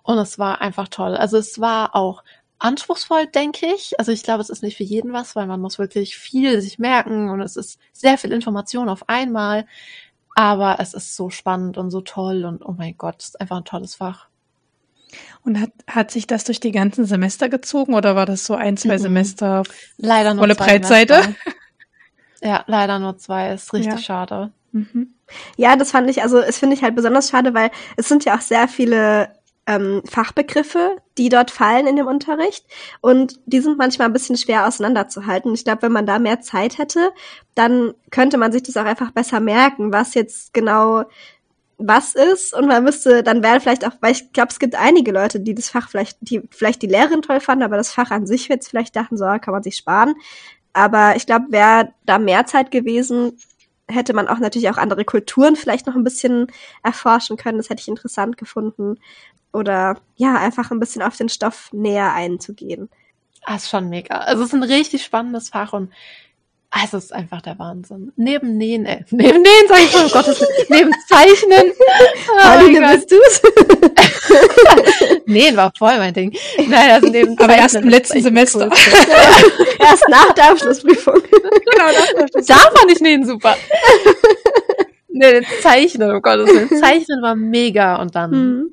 Und es war einfach toll. Also es war auch anspruchsvoll, denke ich. Also ich glaube, es ist nicht für jeden was, weil man muss wirklich viel sich merken und es ist sehr viel Information auf einmal. Aber es ist so spannend und so toll und oh mein Gott, es ist einfach ein tolles Fach. Und hat, hat sich das durch die ganzen Semester gezogen oder war das so ein, zwei mhm. Semester leider nur volle zwei Breitseite? Semester. Ja, leider nur zwei. Ist richtig ja. schade. Mhm. Ja, das fand ich, also es finde ich halt besonders schade, weil es sind ja auch sehr viele ähm, Fachbegriffe, die dort fallen in dem Unterricht. Und die sind manchmal ein bisschen schwer auseinanderzuhalten. Ich glaube, wenn man da mehr Zeit hätte, dann könnte man sich das auch einfach besser merken, was jetzt genau was ist und man müsste, dann wäre vielleicht auch, weil ich glaube, es gibt einige Leute, die das Fach vielleicht, die vielleicht die Lehrerin toll fanden, aber das Fach an sich jetzt vielleicht dachten, so kann man sich sparen. Aber ich glaube, wäre da mehr Zeit gewesen, hätte man auch natürlich auch andere Kulturen vielleicht noch ein bisschen erforschen können. Das hätte ich interessant gefunden oder ja, einfach ein bisschen auf den Stoff näher einzugehen. Ah, ist schon mega. Also es ist ein richtig spannendes Fach und also es ist einfach der Wahnsinn. Neben Nähen, äh, neben Nähen sag ich um Gottes Willen, neben Zeichnen. Oh Aline, bist du's? Nähen war voll mein Ding. Nein, also neben Aber erst im letzten Semester. Cool. erst nach der Abschlussprüfung. genau, nach der Abschlussprüfung. Da fand ich Nähen super. nee, Zeichnen, um Gottes Willen. Zeichnen war mega und dann mhm.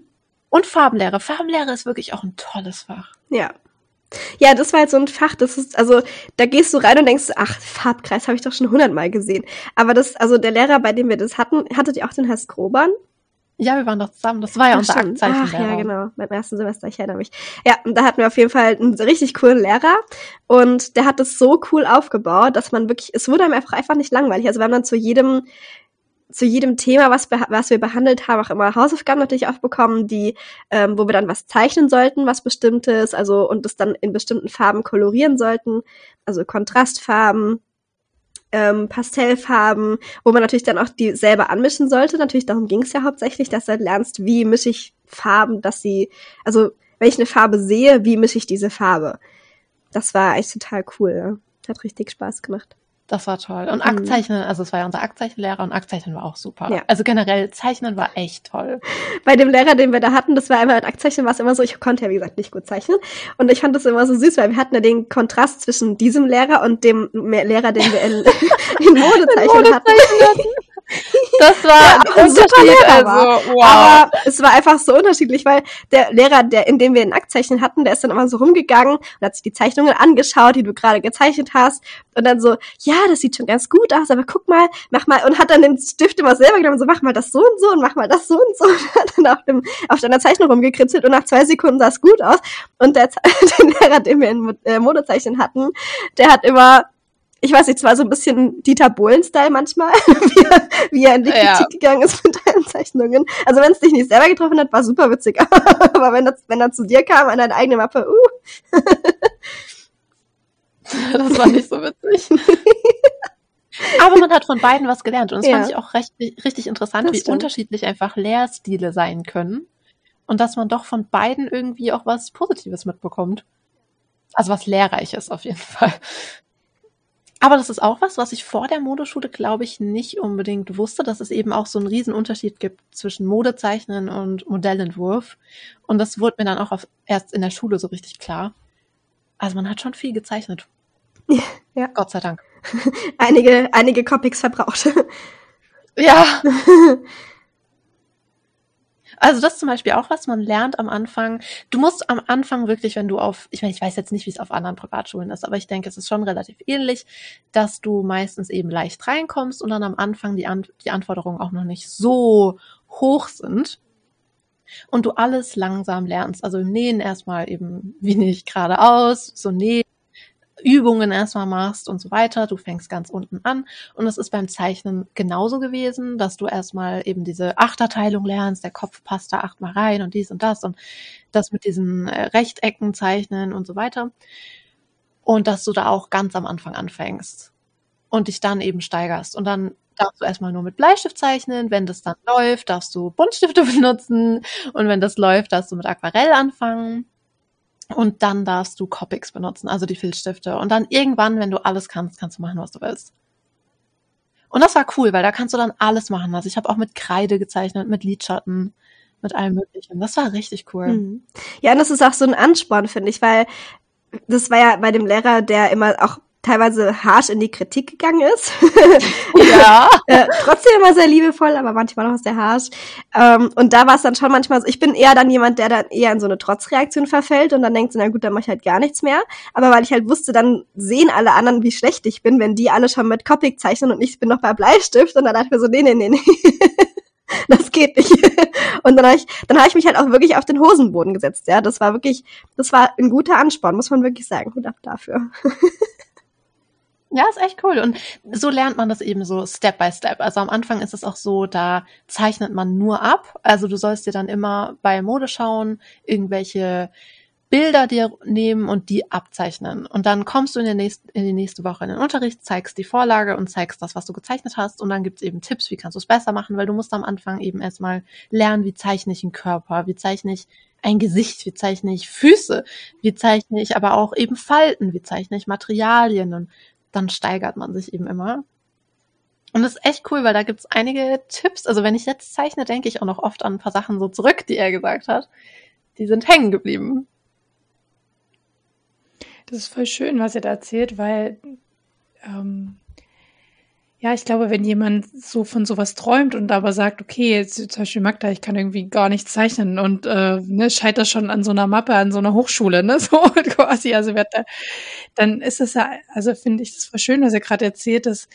Und Farbenlehre. Farbenlehre ist wirklich auch ein tolles Fach. Ja. Ja, das war halt so ein Fach, das ist, also, da gehst du rein und denkst, ach, Farbkreis habe ich doch schon hundertmal gesehen. Aber das, also der Lehrer, bei dem wir das hatten, hattet ihr auch den Herr Skrobern? Ja, wir waren doch zusammen. Das war ja ach, unser Aktzeichen. Ach ja, genau. Beim ersten Semester, ich erinnere mich. Ja, und da hatten wir auf jeden Fall einen richtig coolen Lehrer. Und der hat das so cool aufgebaut, dass man wirklich, es wurde einem einfach, einfach nicht langweilig. Also wir haben dann zu jedem zu jedem Thema, was, was wir behandelt haben, auch immer Hausaufgaben natürlich aufbekommen, die, ähm, wo wir dann was zeichnen sollten, was bestimmtes, also und das dann in bestimmten Farben kolorieren sollten, also Kontrastfarben, ähm, Pastellfarben, wo man natürlich dann auch die selber anmischen sollte. Natürlich, darum ging es ja hauptsächlich, dass du halt lernst, wie mische ich Farben, dass sie, also wenn ich eine Farbe sehe, wie mische ich diese Farbe. Das war echt total cool. Ja. Hat richtig Spaß gemacht. Das war toll. Und mhm. Aktzeichnen, also es war ja unser Aktzeichenlehrer und Aktzeichnen war auch super. Ja. Also generell Zeichnen war echt toll. Bei dem Lehrer, den wir da hatten, das war einmal mit Aktzeichnen war es immer so, ich konnte ja wie gesagt nicht gut zeichnen. Und ich fand das immer so süß, weil wir hatten ja den Kontrast zwischen diesem Lehrer und dem Lehrer, den wir in, in Modezeichnen hatten. Das war ja, ein Unterschied. Also, wow. Aber es war einfach so unterschiedlich, weil der Lehrer, der, in dem wir ein Aktzeichen hatten, der ist dann immer so rumgegangen und hat sich die Zeichnungen angeschaut, die du gerade gezeichnet hast. Und dann so, ja, das sieht schon ganz gut aus, aber guck mal, mach mal, und hat dann den Stift immer selber genommen, so mach mal das so und so und mach mal das so und so. Und hat dann auf, dem, auf deiner Zeichnung rumgekritzelt und nach zwei Sekunden sah es gut aus. Und der, der Lehrer, den wir in äh, Modezeichen hatten, der hat immer ich weiß nicht, zwar so ein bisschen Dieter Bohlen-Style manchmal, wie, er, wie er in die ja. Kritik gegangen ist mit deinen Zeichnungen. Also wenn es dich nicht selber getroffen hat, war super witzig. Aber wenn, das, wenn er zu dir kam an deine eigene Mappe, uh. das war nicht so witzig. Aber man hat von beiden was gelernt. Und das ja. fand ich auch recht, richtig interessant, das wie stimmt. unterschiedlich einfach Lehrstile sein können. Und dass man doch von beiden irgendwie auch was Positives mitbekommt. Also was Lehrreiches auf jeden Fall. Aber das ist auch was, was ich vor der Modeschule, glaube ich, nicht unbedingt wusste, dass es eben auch so einen riesen Unterschied gibt zwischen Modezeichnen und Modellentwurf. Und das wurde mir dann auch auf, erst in der Schule so richtig klar. Also man hat schon viel gezeichnet. Ja. Gott sei Dank. einige, einige Copics verbraucht. ja. Also das ist zum Beispiel auch was man lernt am Anfang. Du musst am Anfang wirklich, wenn du auf, ich meine, ich weiß jetzt nicht, wie es auf anderen Privatschulen ist, aber ich denke, es ist schon relativ ähnlich, dass du meistens eben leicht reinkommst und dann am Anfang die, An die Anforderungen auch noch nicht so hoch sind und du alles langsam lernst. Also im Nähen erstmal eben, wie nicht geradeaus, so nähen, Übungen erstmal machst und so weiter. Du fängst ganz unten an. Und es ist beim Zeichnen genauso gewesen, dass du erstmal eben diese Achterteilung lernst, der Kopf passt da achtmal rein und dies und das und das mit diesen äh, Rechtecken zeichnen und so weiter. Und dass du da auch ganz am Anfang anfängst und dich dann eben steigerst. Und dann darfst du erstmal nur mit Bleistift zeichnen. Wenn das dann läuft, darfst du Buntstifte benutzen. Und wenn das läuft, darfst du mit Aquarell anfangen. Und dann darfst du Copics benutzen, also die Filzstifte. Und dann irgendwann, wenn du alles kannst, kannst du machen, was du willst. Und das war cool, weil da kannst du dann alles machen. Also ich habe auch mit Kreide gezeichnet, mit Lidschatten, mit allem Möglichen. Das war richtig cool. Mhm. Ja, und das ist auch so ein Ansporn, finde ich, weil das war ja bei dem Lehrer, der immer auch teilweise harsh in die Kritik gegangen ist. Ja. äh, trotzdem immer sehr liebevoll, aber manchmal auch sehr harsh. Ähm, und da war es dann schon manchmal so, ich bin eher dann jemand, der dann eher in so eine Trotzreaktion verfällt und dann denkt so, na gut, dann mache ich halt gar nichts mehr. Aber weil ich halt wusste, dann sehen alle anderen, wie schlecht ich bin, wenn die alle schon mit Copic zeichnen und ich bin noch bei Bleistift und dann dachte ich mir so, nee, nee, nee, nee. das geht nicht. Und dann habe ich, dann habe ich mich halt auch wirklich auf den Hosenboden gesetzt. Ja, das war wirklich, das war ein guter Ansporn, muss man wirklich sagen. Hut ab dafür. Ja, ist echt cool. Und so lernt man das eben so Step by Step. Also am Anfang ist es auch so, da zeichnet man nur ab. Also du sollst dir dann immer bei Mode schauen, irgendwelche Bilder dir nehmen und die abzeichnen. Und dann kommst du in, der nächsten, in die nächste Woche in den Unterricht, zeigst die Vorlage und zeigst das, was du gezeichnet hast. Und dann gibt's eben Tipps, wie kannst du es besser machen, weil du musst am Anfang eben erstmal lernen, wie zeichne ich einen Körper, wie zeichne ich ein Gesicht, wie zeichne ich Füße, wie zeichne ich aber auch eben Falten, wie zeichne ich Materialien und dann steigert man sich eben immer. Und das ist echt cool, weil da gibt's einige Tipps. Also wenn ich jetzt zeichne, denke ich auch noch oft an ein paar Sachen so zurück, die er gesagt hat. Die sind hängen geblieben. Das ist voll schön, was er da erzählt, weil ähm, ja, ich glaube, wenn jemand so von sowas träumt und aber sagt, okay, jetzt zum Beispiel Magda, ich kann irgendwie gar nicht zeichnen und äh, ne, scheitert schon an so einer Mappe, an so einer Hochschule, ne, so quasi, also wird da, dann ist es ja, also finde ich das voll schön, was er gerade erzählt, dass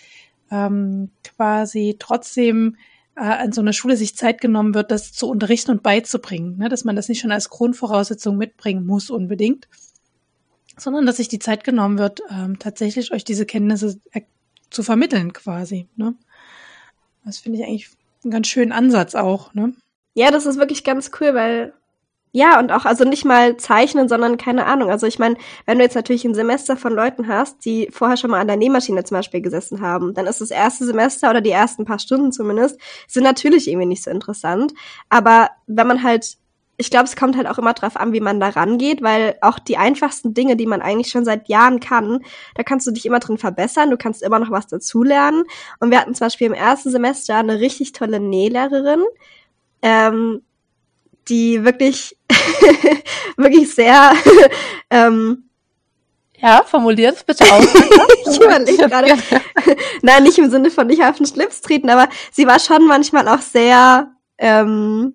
ähm, quasi trotzdem äh, an so einer Schule sich Zeit genommen wird, das zu unterrichten und beizubringen, ne, dass man das nicht schon als Grundvoraussetzung mitbringen muss unbedingt, sondern dass sich die Zeit genommen wird, ähm, tatsächlich euch diese Kenntnisse zu vermitteln quasi. Ne? Das finde ich eigentlich einen ganz schönen Ansatz auch. Ne? Ja, das ist wirklich ganz cool, weil ja, und auch, also nicht mal zeichnen, sondern keine Ahnung. Also ich meine, wenn du jetzt natürlich ein Semester von Leuten hast, die vorher schon mal an der Nähmaschine zum Beispiel gesessen haben, dann ist das erste Semester oder die ersten paar Stunden zumindest, sind natürlich irgendwie nicht so interessant. Aber wenn man halt ich glaube, es kommt halt auch immer drauf an, wie man da rangeht, weil auch die einfachsten Dinge, die man eigentlich schon seit Jahren kann, da kannst du dich immer drin verbessern, du kannst immer noch was dazulernen. Und wir hatten zum Beispiel im ersten Semester eine richtig tolle Nählehrerin, ähm, die wirklich, wirklich sehr, ähm, ja, formuliert es bitte aus. ich überlege gerade. Nein, nicht im Sinne von nicht auf den Schlips treten, aber sie war schon manchmal auch sehr, ähm,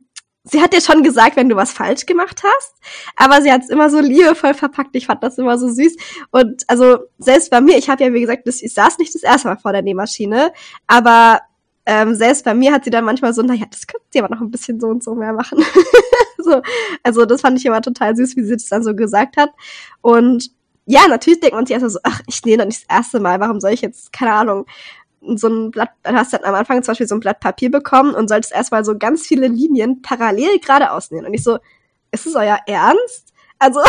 sie hat dir schon gesagt, wenn du was falsch gemacht hast, aber sie hat es immer so liebevoll verpackt. Ich fand das immer so süß. Und also selbst bei mir, ich habe ja wie gesagt, ich saß nicht das erste Mal vor der Nähmaschine, aber ähm, selbst bei mir hat sie dann manchmal so, naja, das könnte sie aber noch ein bisschen so und so mehr machen. so, also das fand ich immer total süß, wie sie das dann so gesagt hat. Und ja, natürlich denkt man sich erstmal so, ach, ich nähe doch nicht das erste Mal, warum soll ich jetzt, keine Ahnung, so ein Blatt, dann hast du dann am Anfang zum Beispiel so ein Blatt Papier bekommen und solltest erstmal so ganz viele Linien parallel gerade ausnehmen. Und ich so, ist es euer Ernst? Also,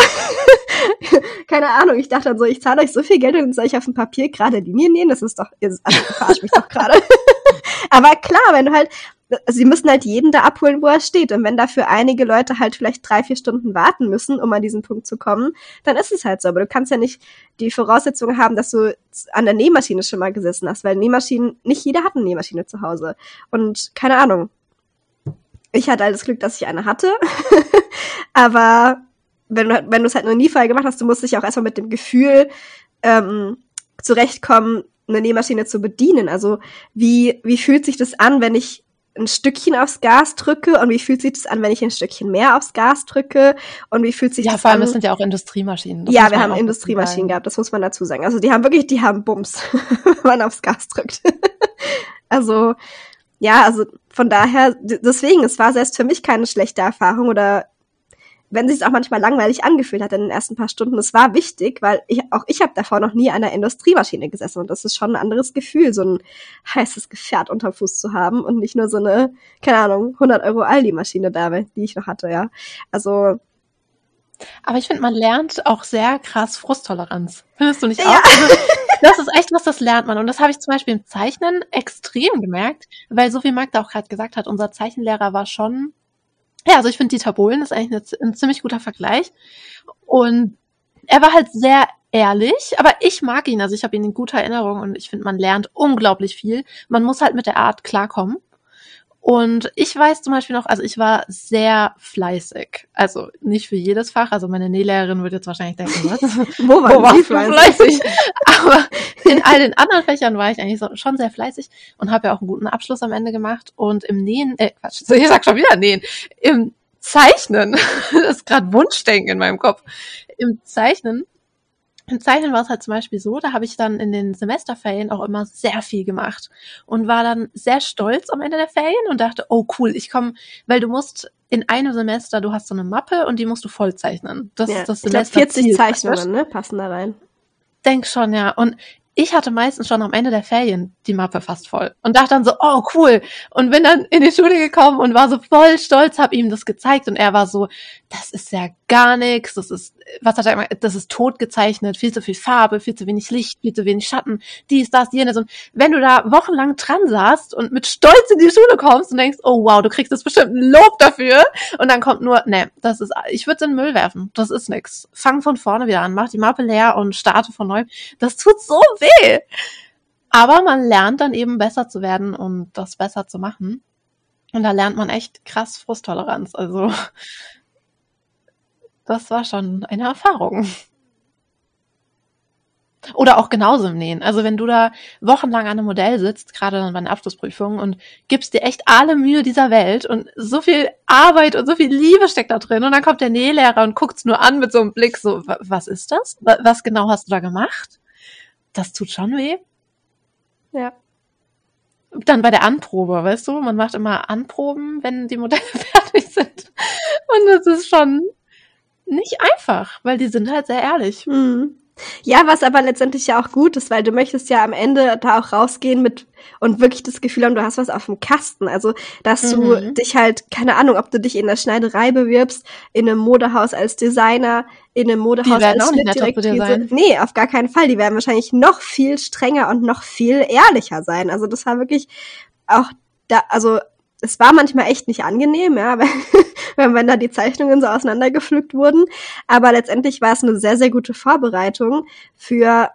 keine Ahnung, ich dachte dann so, ich zahle euch so viel Geld und soll ich auf dem Papier gerade Linien nähen? Das ist doch, also, ich verarscht mich doch gerade. Aber klar, wenn du halt, also sie müssen halt jeden da abholen, wo er steht. Und wenn dafür einige Leute halt vielleicht drei, vier Stunden warten müssen, um an diesen Punkt zu kommen, dann ist es halt so. Aber du kannst ja nicht die Voraussetzung haben, dass du an der Nähmaschine schon mal gesessen hast, weil Nähmaschinen, nicht jeder hat eine Nähmaschine zu Hause. Und keine Ahnung. Ich hatte halt das Glück, dass ich eine hatte. Aber wenn du, wenn du es halt noch nie vorher gemacht hast, du musst dich auch erstmal mit dem Gefühl ähm, zurechtkommen, eine Nähmaschine zu bedienen. Also wie, wie fühlt sich das an, wenn ich ein Stückchen aufs Gas drücke und wie fühlt sich das an, wenn ich ein Stückchen mehr aufs Gas drücke und wie fühlt sich ja, das vor allem, an? es sind ja auch Industriemaschinen. Das ja, wir haben Industriemaschinen gehabt, das muss man dazu sagen. Also die haben wirklich, die haben Bums, wenn man aufs Gas drückt. also ja, also von daher, deswegen, es war selbst für mich keine schlechte Erfahrung oder wenn sich es auch manchmal langweilig angefühlt hat in den ersten paar Stunden, es war wichtig, weil ich, auch ich habe davor noch nie an einer Industriemaschine gesessen und das ist schon ein anderes Gefühl, so ein heißes Gefährt unterm Fuß zu haben und nicht nur so eine, keine Ahnung, 100 Euro Aldi-Maschine da, die ich noch hatte, ja. Also aber ich finde, man lernt auch sehr krass Frusttoleranz. Findest du nicht auch? Also, das ist echt was, das lernt man. Und das habe ich zum Beispiel im Zeichnen extrem gemerkt, weil so wie Magda auch gerade gesagt hat, unser Zeichenlehrer war schon ja, also ich finde Dieter Bohlen ist eigentlich ein ziemlich guter Vergleich. Und er war halt sehr ehrlich, aber ich mag ihn, also ich habe ihn in guter Erinnerung und ich finde, man lernt unglaublich viel. Man muss halt mit der Art klarkommen. Und ich weiß zum Beispiel noch, also ich war sehr fleißig. Also nicht für jedes Fach. Also meine Nählehrerin würde jetzt wahrscheinlich denken, was? Wo war, Wo war fleißig? fleißig? Aber in all den anderen Fächern war ich eigentlich so, schon sehr fleißig und habe ja auch einen guten Abschluss am Ende gemacht. Und im Nähen, äh, Quatsch, ich sag schon wieder Nähen, im Zeichnen, das ist gerade Wunschdenken in meinem Kopf. Im Zeichnen im Zeichnen war es halt zum Beispiel so, da habe ich dann in den Semesterferien auch immer sehr viel gemacht und war dann sehr stolz am Ende der Ferien und dachte, oh cool, ich komme, weil du musst in einem Semester, du hast so eine Mappe und die musst du voll zeichnen. Das ja, ist das Semester. Ich glaub, 40 Zeichnungen, ne, passen da rein. Denk schon, ja. Und ich hatte meistens schon am Ende der Ferien die Mappe fast voll und dachte dann so, oh cool. Und bin dann in die Schule gekommen und war so voll stolz, hab ihm das gezeigt und er war so, das ist ja gar nichts, das ist, was hat er immer, das ist tot gezeichnet, viel zu viel Farbe, viel zu wenig Licht, viel zu wenig Schatten, dies, das, jenes. Und wenn du da wochenlang dran saßt und mit Stolz in die Schule kommst und denkst, oh wow, du kriegst jetzt bestimmt ein Lob dafür und dann kommt nur, ne, das ist, ich würde in den Müll werfen, das ist nix. Fang von vorne wieder an, mach die Mappe leer und starte von neuem. Das tut so weh. Aber man lernt dann eben besser zu werden und das besser zu machen. Und da lernt man echt krass Frusttoleranz. Also das war schon eine Erfahrung. Oder auch genauso im Nähen. Also wenn du da wochenlang an einem Modell sitzt, gerade dann bei den Abschlussprüfungen und gibst dir echt alle Mühe dieser Welt und so viel Arbeit und so viel Liebe steckt da drin und dann kommt der Nählehrer und guckt's nur an mit so einem Blick so, was ist das? Was genau hast du da gemacht? Das tut schon weh. Ja. Dann bei der Anprobe, weißt du, man macht immer Anproben, wenn die Modelle fertig sind. Und das ist schon nicht einfach, weil die sind halt sehr ehrlich. Mhm. Ja, was aber letztendlich ja auch gut ist, weil du möchtest ja am Ende da auch rausgehen mit und wirklich das Gefühl haben, du hast was auf dem Kasten. Also, dass mhm. du dich halt, keine Ahnung, ob du dich in der Schneiderei bewirbst, in einem Modehaus als Designer, in einem Modehaus als Schnittdirektrice. Nee, auf gar keinen Fall. Die werden wahrscheinlich noch viel strenger und noch viel ehrlicher sein. Also, das war wirklich auch da, also es war manchmal echt nicht angenehm, ja, wenn, wenn da die Zeichnungen so auseinandergepflückt wurden. Aber letztendlich war es eine sehr, sehr gute Vorbereitung für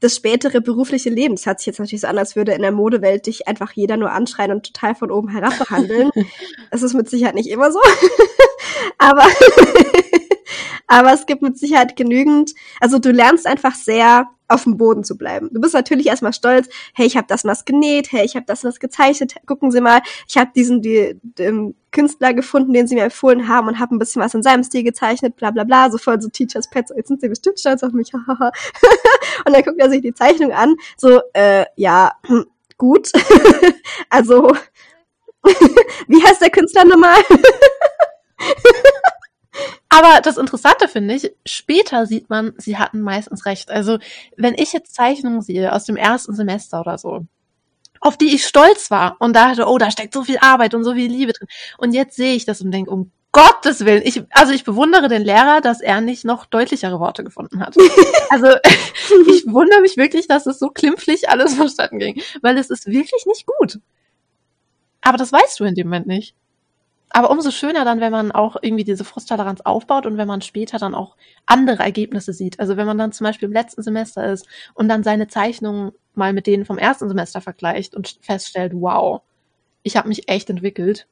das spätere berufliche Leben. Das hört sich jetzt natürlich so an, als würde in der Modewelt dich einfach jeder nur anschreien und total von oben herab behandeln. Es ist mit Sicherheit nicht immer so. aber, aber es gibt mit Sicherheit genügend, also du lernst einfach sehr auf dem Boden zu bleiben. Du bist natürlich erstmal stolz, hey, ich habe das was genäht, hey, ich habe das was gezeichnet, gucken Sie mal, ich habe diesen die, den Künstler gefunden, den Sie mir empfohlen haben und habe ein bisschen was in seinem Stil gezeichnet, bla bla bla, so voll so Teachers Pets, jetzt sind Sie bestimmt stolz auf mich, hahaha. und dann guckt er sich die Zeichnung an, so, äh, ja, gut, also, wie heißt der Künstler nochmal? Aber das Interessante finde ich, später sieht man, sie hatten meistens recht. Also, wenn ich jetzt Zeichnungen sehe aus dem ersten Semester oder so, auf die ich stolz war und dachte, oh, da steckt so viel Arbeit und so viel Liebe drin. Und jetzt sehe ich das und denke, um Gottes Willen, ich, also ich bewundere den Lehrer, dass er nicht noch deutlichere Worte gefunden hat. Also ich wundere mich wirklich, dass es so klimpflich alles verstanden ging, weil es ist wirklich nicht gut. Aber das weißt du in dem Moment nicht. Aber umso schöner dann, wenn man auch irgendwie diese Frusttoleranz aufbaut und wenn man später dann auch andere Ergebnisse sieht. Also wenn man dann zum Beispiel im letzten Semester ist und dann seine Zeichnungen mal mit denen vom ersten Semester vergleicht und feststellt, wow, ich habe mich echt entwickelt.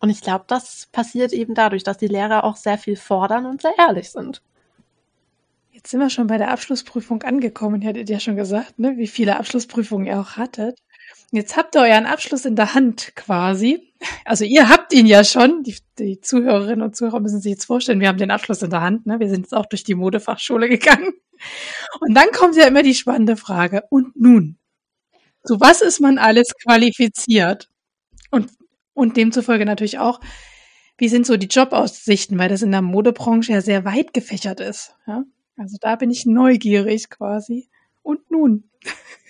Und ich glaube, das passiert eben dadurch, dass die Lehrer auch sehr viel fordern und sehr ehrlich sind. Jetzt sind wir schon bei der Abschlussprüfung angekommen. Ihr hattet ja schon gesagt, ne, wie viele Abschlussprüfungen ihr auch hattet. Jetzt habt ihr euren Abschluss in der Hand quasi. Also ihr habt ihn ja schon. Die, die Zuhörerinnen und Zuhörer müssen sich jetzt vorstellen, wir haben den Abschluss in der Hand. Ne? Wir sind jetzt auch durch die Modefachschule gegangen. Und dann kommt ja immer die spannende Frage. Und nun? Zu was ist man alles qualifiziert? Und, und demzufolge natürlich auch, wie sind so die Jobaussichten, weil das in der Modebranche ja sehr weit gefächert ist. Ja? Also da bin ich neugierig quasi. Und nun?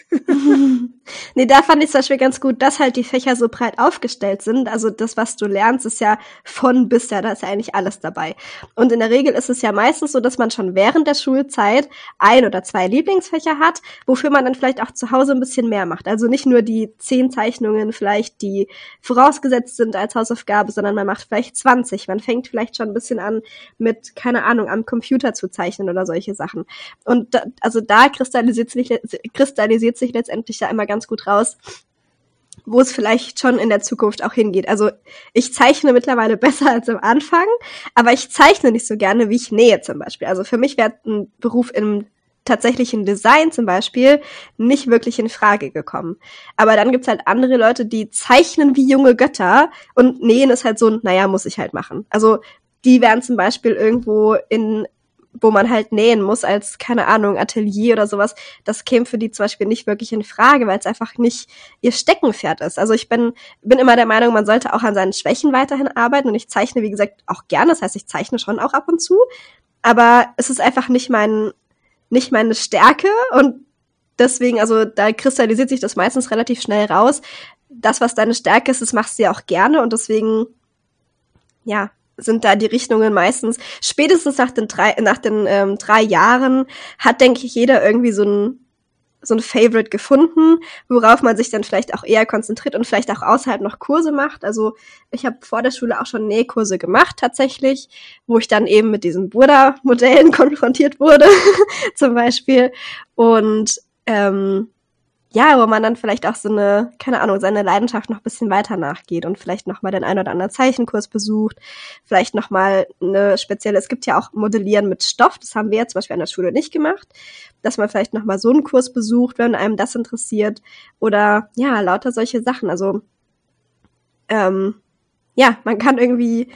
nee, da fand ich zum Beispiel ganz gut, dass halt die Fächer so breit aufgestellt sind. Also das, was du lernst, ist ja von bis ja, da ist ja eigentlich alles dabei. Und in der Regel ist es ja meistens so, dass man schon während der Schulzeit ein oder zwei Lieblingsfächer hat, wofür man dann vielleicht auch zu Hause ein bisschen mehr macht. Also nicht nur die zehn Zeichnungen vielleicht, die vorausgesetzt sind als Hausaufgabe, sondern man macht vielleicht 20. Man fängt vielleicht schon ein bisschen an mit, keine Ahnung, am Computer zu zeichnen oder solche Sachen. Und da, also da kristallisiert sich, kristallisiert sich letztendlich ja immer ganz gut raus, wo es vielleicht schon in der Zukunft auch hingeht. Also ich zeichne mittlerweile besser als am Anfang, aber ich zeichne nicht so gerne, wie ich nähe zum Beispiel. Also für mich wäre ein Beruf im tatsächlichen Design zum Beispiel nicht wirklich in Frage gekommen. Aber dann gibt's halt andere Leute, die zeichnen wie junge Götter und nähen ist halt so, naja, muss ich halt machen. Also die werden zum Beispiel irgendwo in wo man halt nähen muss als, keine Ahnung, Atelier oder sowas, das käme für die zum Beispiel nicht wirklich in Frage, weil es einfach nicht ihr Steckenpferd ist. Also ich bin, bin immer der Meinung, man sollte auch an seinen Schwächen weiterhin arbeiten und ich zeichne, wie gesagt, auch gerne. Das heißt, ich zeichne schon auch ab und zu. Aber es ist einfach nicht mein, nicht meine Stärke und deswegen, also da kristallisiert sich das meistens relativ schnell raus. Das, was deine Stärke ist, das machst du ja auch gerne und deswegen, ja, sind da die Richtungen meistens. Spätestens nach den drei, nach den ähm, drei Jahren hat, denke ich, jeder irgendwie so ein so ein Favorite gefunden, worauf man sich dann vielleicht auch eher konzentriert und vielleicht auch außerhalb noch Kurse macht. Also ich habe vor der Schule auch schon Nähkurse gemacht tatsächlich, wo ich dann eben mit diesen Buddha-Modellen konfrontiert wurde, zum Beispiel. Und ähm, ja, wo man dann vielleicht auch so eine, keine Ahnung, seine Leidenschaft noch ein bisschen weiter nachgeht und vielleicht nochmal den ein oder anderen Zeichenkurs besucht, vielleicht nochmal eine spezielle, es gibt ja auch Modellieren mit Stoff, das haben wir jetzt zum Beispiel an der Schule nicht gemacht, dass man vielleicht nochmal so einen Kurs besucht, wenn einem das interessiert oder ja, lauter solche Sachen, also ähm, ja, man kann irgendwie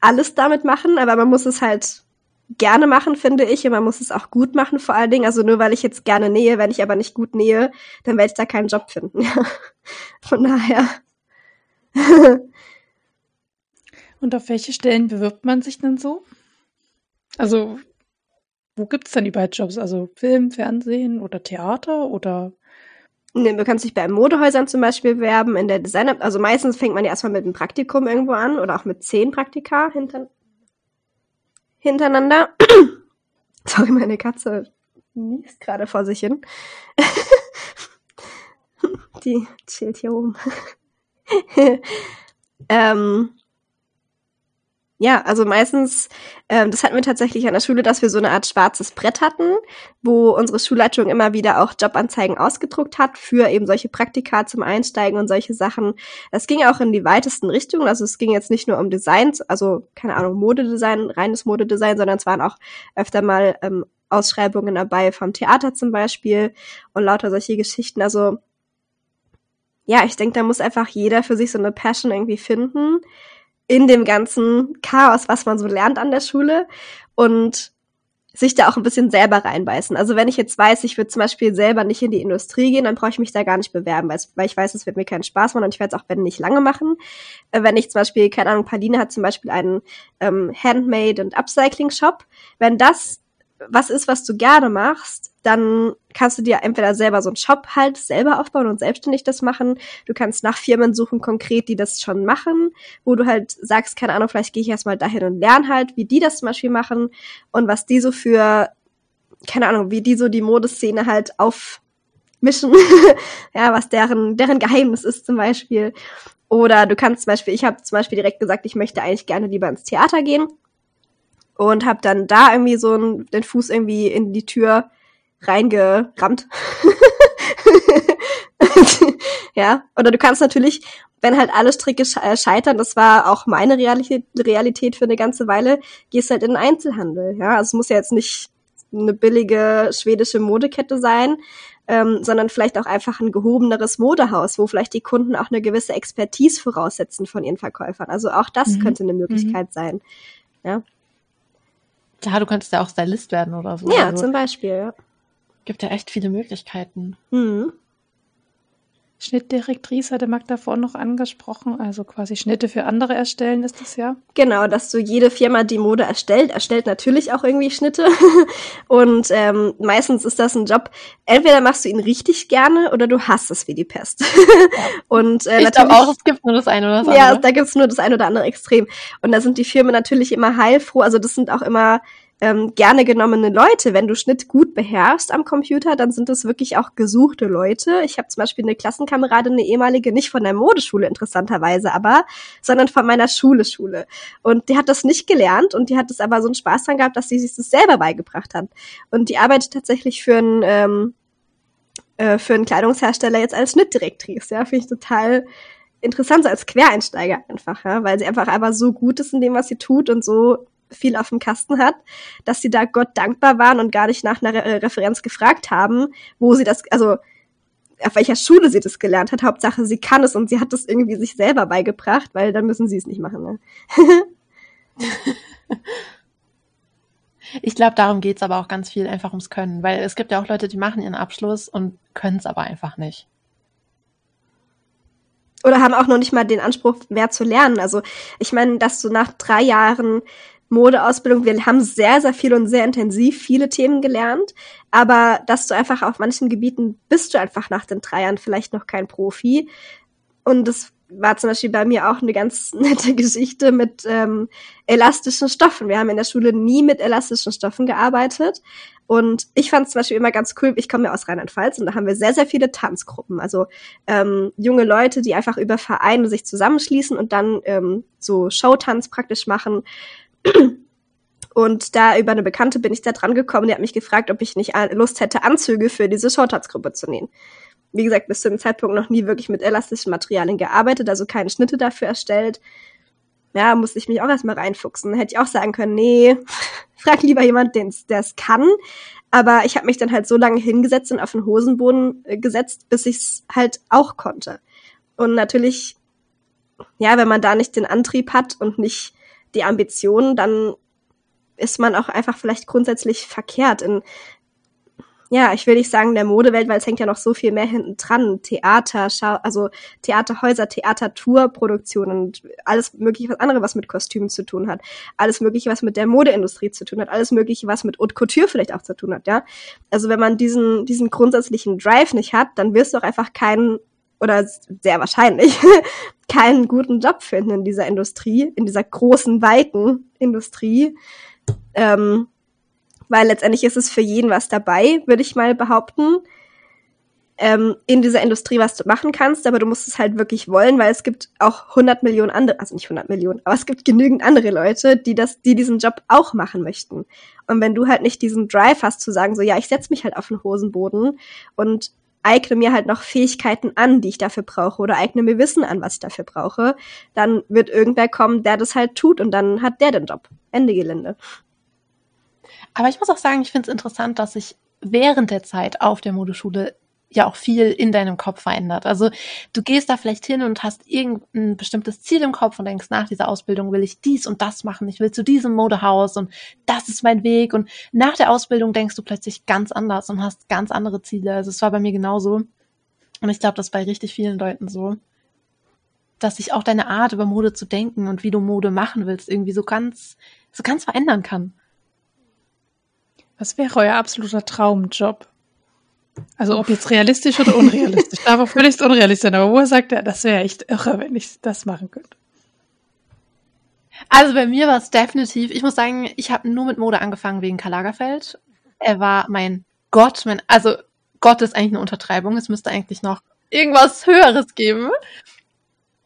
alles damit machen, aber man muss es halt gerne machen, finde ich. Und man muss es auch gut machen, vor allen Dingen. Also nur weil ich jetzt gerne nähe, wenn ich aber nicht gut nähe, dann werde ich da keinen Job finden. Von daher. Und auf welche Stellen bewirbt man sich denn so? Also, wo gibt's denn überall Jobs? Also Film, Fernsehen oder Theater oder? Nee, du kannst dich bei Modehäusern zum Beispiel bewerben, in der Design, also meistens fängt man ja erstmal mit einem Praktikum irgendwo an oder auch mit zehn Praktika hinter, hintereinander. Sorry, meine Katze niest gerade vor sich hin. Die chillt hier oben. ähm, ja, also meistens, ähm, das hatten wir tatsächlich an der Schule, dass wir so eine Art schwarzes Brett hatten, wo unsere Schulleitung immer wieder auch Jobanzeigen ausgedruckt hat für eben solche Praktika zum Einsteigen und solche Sachen. Das ging auch in die weitesten Richtungen. Also es ging jetzt nicht nur um Designs, also keine Ahnung, Modedesign, reines Modedesign, sondern es waren auch öfter mal ähm, Ausschreibungen dabei vom Theater zum Beispiel und lauter solche Geschichten. Also ja, ich denke, da muss einfach jeder für sich so eine Passion irgendwie finden in dem ganzen Chaos, was man so lernt an der Schule und sich da auch ein bisschen selber reinbeißen. Also wenn ich jetzt weiß, ich würde zum Beispiel selber nicht in die Industrie gehen, dann brauche ich mich da gar nicht bewerben, weil ich weiß, es wird mir keinen Spaß machen und ich werde es auch wenn nicht lange machen. Äh, wenn ich zum Beispiel, keine Ahnung, Pauline hat zum Beispiel einen ähm, Handmade- und Upcycling-Shop. Wenn das was ist, was du gerne machst, dann kannst du dir entweder selber so einen Shop halt selber aufbauen und selbstständig das machen. Du kannst nach Firmen suchen konkret, die das schon machen, wo du halt sagst, keine Ahnung, vielleicht gehe ich erstmal dahin und lerne halt, wie die das zum Beispiel machen und was die so für, keine Ahnung, wie die so die Modeszene halt aufmischen, ja, was deren, deren Geheimnis ist zum Beispiel. Oder du kannst zum Beispiel, ich habe zum Beispiel direkt gesagt, ich möchte eigentlich gerne lieber ins Theater gehen und habe dann da irgendwie so einen, den Fuß irgendwie in die Tür reingerammt. ja, oder du kannst natürlich, wenn halt alle Stricke äh, scheitern, das war auch meine Realität, Realität für eine ganze Weile, gehst halt in den Einzelhandel. Ja, also es muss ja jetzt nicht eine billige schwedische Modekette sein, ähm, sondern vielleicht auch einfach ein gehobeneres Modehaus, wo vielleicht die Kunden auch eine gewisse Expertise voraussetzen von ihren Verkäufern. Also auch das mhm. könnte eine Möglichkeit mhm. sein. Ja. Ja, du könntest ja auch Stylist werden oder so. Ja, also, zum Beispiel, ja. Gibt ja echt viele Möglichkeiten. Mhm. Schnittdirektrice hatte Magda vorhin noch angesprochen, also quasi Schnitte für andere erstellen ist das ja. Genau, dass so jede Firma, die Mode erstellt, erstellt natürlich auch irgendwie Schnitte. Und ähm, meistens ist das ein Job, entweder machst du ihn richtig gerne oder du hasst es wie die Pest. Und äh, ich glaube auch, es gibt nur das eine oder das andere. Ja, da gibt es nur das eine oder andere Extrem. Und da sind die Firmen natürlich immer heilfroh, also das sind auch immer ähm, gerne genommene Leute. Wenn du Schnitt gut beherrschst am Computer, dann sind das wirklich auch gesuchte Leute. Ich habe zum Beispiel eine Klassenkameradin, eine ehemalige, nicht von der Modeschule interessanterweise, aber, sondern von meiner Schule Schule. Und die hat das nicht gelernt und die hat es aber so einen Spaß dran gehabt, dass sie sich das selber beigebracht hat. Und die arbeitet tatsächlich für ein ähm, äh, für einen Kleidungshersteller jetzt als Schnittdirektrice. Ja, finde ich total interessant, so als Quereinsteiger einfach, ja, weil sie einfach einfach so gut ist in dem, was sie tut und so viel auf dem Kasten hat, dass sie da Gott dankbar waren und gar nicht nach einer Re Referenz gefragt haben, wo sie das, also auf welcher Schule sie das gelernt hat. Hauptsache, sie kann es und sie hat das irgendwie sich selber beigebracht, weil dann müssen sie es nicht machen. Ne? ich glaube, darum geht's aber auch ganz viel einfach ums Können, weil es gibt ja auch Leute, die machen ihren Abschluss und können es aber einfach nicht oder haben auch noch nicht mal den Anspruch, mehr zu lernen. Also ich meine, dass du nach drei Jahren Modeausbildung, wir haben sehr, sehr viel und sehr intensiv viele Themen gelernt, aber dass du einfach auf manchen Gebieten bist du einfach nach den drei Jahren vielleicht noch kein Profi. Und das war zum Beispiel bei mir auch eine ganz nette Geschichte mit ähm, elastischen Stoffen. Wir haben in der Schule nie mit elastischen Stoffen gearbeitet. Und ich fand zum Beispiel immer ganz cool, ich komme ja aus Rheinland-Pfalz und da haben wir sehr, sehr viele Tanzgruppen. Also ähm, junge Leute, die einfach über Vereine sich zusammenschließen und dann ähm, so Showtanz praktisch machen. Und da über eine Bekannte bin ich da dran gekommen, die hat mich gefragt, ob ich nicht Lust hätte, Anzüge für diese Showtanzgruppe zu nähen. Wie gesagt, bis zu dem Zeitpunkt noch nie wirklich mit elastischen Materialien gearbeitet, also keine Schnitte dafür erstellt. Ja, musste ich mich auch erstmal reinfuchsen. Hätte ich auch sagen können, nee, frag lieber jemand, der es kann. Aber ich habe mich dann halt so lange hingesetzt und auf den Hosenboden äh, gesetzt, bis ich es halt auch konnte. Und natürlich, ja, wenn man da nicht den Antrieb hat und nicht die Ambitionen, dann ist man auch einfach vielleicht grundsätzlich verkehrt in ja, ich will nicht sagen der Modewelt, weil es hängt ja noch so viel mehr hinten dran. Theater, Schau also Theaterhäuser, Theatertourproduktionen und alles mögliche was andere, was mit Kostümen zu tun hat. Alles mögliche, was mit der Modeindustrie zu tun hat. Alles mögliche, was mit Haute Couture vielleicht auch zu tun hat, ja. Also wenn man diesen, diesen grundsätzlichen Drive nicht hat, dann wirst du auch einfach keinen oder sehr wahrscheinlich keinen guten Job finden in dieser Industrie, in dieser großen, weiten Industrie. Ähm, weil letztendlich ist es für jeden was dabei, würde ich mal behaupten, ähm, in dieser Industrie was du machen kannst, aber du musst es halt wirklich wollen, weil es gibt auch 100 Millionen andere, also nicht 100 Millionen, aber es gibt genügend andere Leute, die das, die diesen Job auch machen möchten. Und wenn du halt nicht diesen Drive hast zu sagen, so ja, ich setz mich halt auf den Hosenboden und eigne mir halt noch Fähigkeiten an, die ich dafür brauche oder eigne mir Wissen an, was ich dafür brauche, dann wird irgendwer kommen, der das halt tut und dann hat der den Job. Ende Gelände. Aber ich muss auch sagen, ich finde es interessant, dass sich während der Zeit auf der Modeschule ja auch viel in deinem Kopf verändert. Also du gehst da vielleicht hin und hast irgendein bestimmtes Ziel im Kopf und denkst, nach dieser Ausbildung will ich dies und das machen, ich will zu diesem Modehaus und das ist mein Weg. Und nach der Ausbildung denkst du plötzlich ganz anders und hast ganz andere Ziele. Also es war bei mir genauso. Und ich glaube, das ist bei richtig vielen Leuten so, dass sich auch deine Art über Mode zu denken und wie du Mode machen willst, irgendwie so ganz, so ganz verändern kann. Was wäre euer absoluter Traumjob? Also ob jetzt realistisch oder unrealistisch. Darf auch völlig unrealistisch sein, aber wo sagt er, das wäre echt irre, wenn ich das machen könnte. Also bei mir war es definitiv, ich muss sagen, ich habe nur mit Mode angefangen wegen Karl Lagerfeld. Er war mein Gott, mein, also Gott ist eigentlich eine Untertreibung. Es müsste eigentlich noch irgendwas Höheres geben.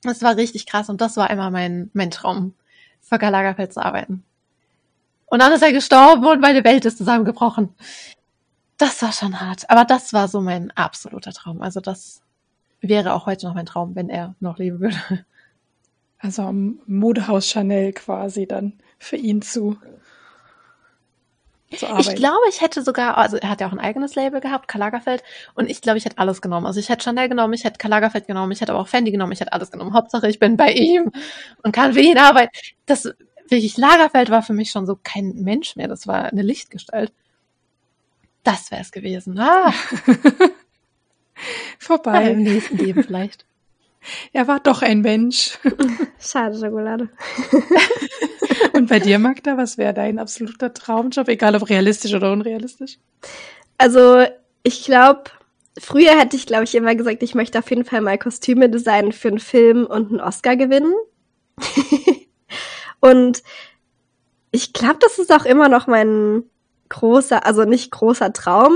Es war richtig krass und das war immer mein, mein Traum, für Karl Lagerfeld zu arbeiten. Und dann ist er gestorben und meine Welt ist zusammengebrochen. Das war schon hart. Aber das war so mein absoluter Traum. Also das wäre auch heute noch mein Traum, wenn er noch leben würde. Also am Modehaus Chanel quasi dann für ihn zu. zu arbeiten. Ich glaube, ich hätte sogar, also er hat ja auch ein eigenes Label gehabt, Karl Lagerfeld, und ich glaube, ich hätte alles genommen. Also ich hätte Chanel genommen, ich hätte Karl Lagerfeld genommen, ich hätte aber auch Fendi genommen, ich hätte alles genommen. Hauptsache, ich bin bei ihm und kann für ihn arbeiten. Das wirklich Lagerfeld war für mich schon so kein Mensch mehr. Das war eine Lichtgestalt. Das wäre es gewesen. Ah. Vorbei. Im nächsten Leben vielleicht. Er war doch ein Mensch. Schade, Schokolade. Und bei dir, Magda, was wäre dein absoluter Traumjob, egal ob realistisch oder unrealistisch? Also, ich glaube, früher hätte ich, glaube ich, immer gesagt, ich möchte auf jeden Fall mal Kostüme designen für einen Film und einen Oscar gewinnen. und ich glaube, das ist auch immer noch mein großer, also nicht großer Traum,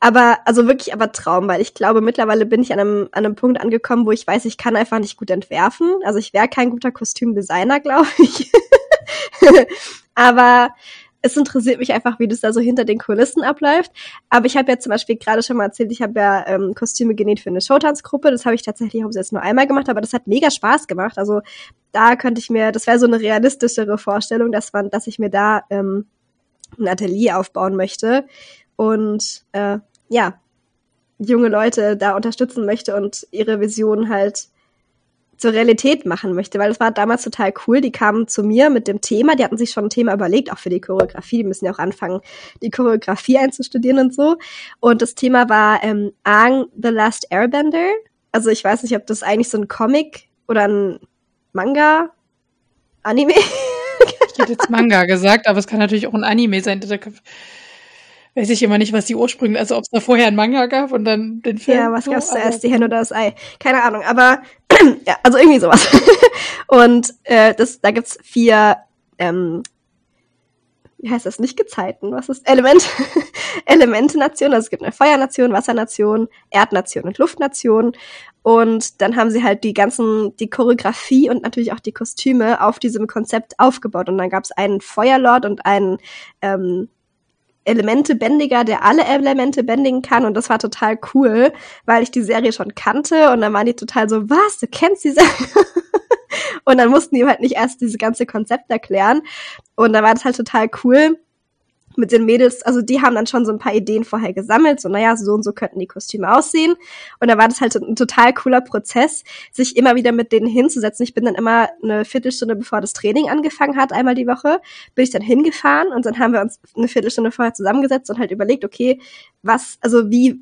aber also wirklich aber Traum, weil ich glaube, mittlerweile bin ich an einem, an einem Punkt angekommen, wo ich weiß, ich kann einfach nicht gut entwerfen. Also ich wäre kein guter Kostümdesigner, glaube ich. aber es interessiert mich einfach, wie das da so hinter den Kulissen abläuft. Aber ich habe ja zum Beispiel gerade schon mal erzählt, ich habe ja ähm, Kostüme genäht für eine Showtanzgruppe. Das habe ich tatsächlich auch jetzt nur einmal gemacht, aber das hat mega Spaß gemacht. Also da könnte ich mir, das wäre so eine realistischere Vorstellung, dass man, dass ich mir da ähm, ein Atelier aufbauen möchte und äh, ja, junge Leute da unterstützen möchte und ihre Vision halt zur Realität machen möchte, weil das war damals total cool. Die kamen zu mir mit dem Thema, die hatten sich schon ein Thema überlegt, auch für die Choreografie. Die müssen ja auch anfangen, die Choreografie einzustudieren und so. Und das Thema war ähm, Aang the Last Airbender. Also ich weiß nicht, ob das eigentlich so ein Comic oder ein Manga, Anime Ich hätte jetzt Manga gesagt, aber es kann natürlich auch ein Anime sein. Da weiß ich immer nicht, was die Ursprünge, also ob es da vorher ein Manga gab und dann den Film. Ja, was so, gab's zuerst, die Henne oder das Ei? Keine Ahnung, aber ja, also irgendwie sowas. und äh, das, da gibt's vier, ähm, wie heißt das, nicht Gezeiten, was ist Element? Elemente-Nation, also es gibt eine Feuernation, Wassernation, Erdnation und Luftnation. Und dann haben sie halt die ganzen, die Choreografie und natürlich auch die Kostüme auf diesem Konzept aufgebaut. Und dann gab es einen Feuerlord und einen ähm, Elemente-Bändiger, der alle Elemente bändigen kann. Und das war total cool, weil ich die Serie schon kannte. Und dann waren die total so, was, du kennst die Serie? und dann mussten die halt nicht erst diese ganze Konzept erklären. Und da war das halt total cool mit den Mädels, also die haben dann schon so ein paar Ideen vorher gesammelt, so naja, so und so könnten die Kostüme aussehen. Und da war das halt ein total cooler Prozess, sich immer wieder mit denen hinzusetzen. Ich bin dann immer eine Viertelstunde, bevor das Training angefangen hat, einmal die Woche, bin ich dann hingefahren und dann haben wir uns eine Viertelstunde vorher zusammengesetzt und halt überlegt, okay, was, also wie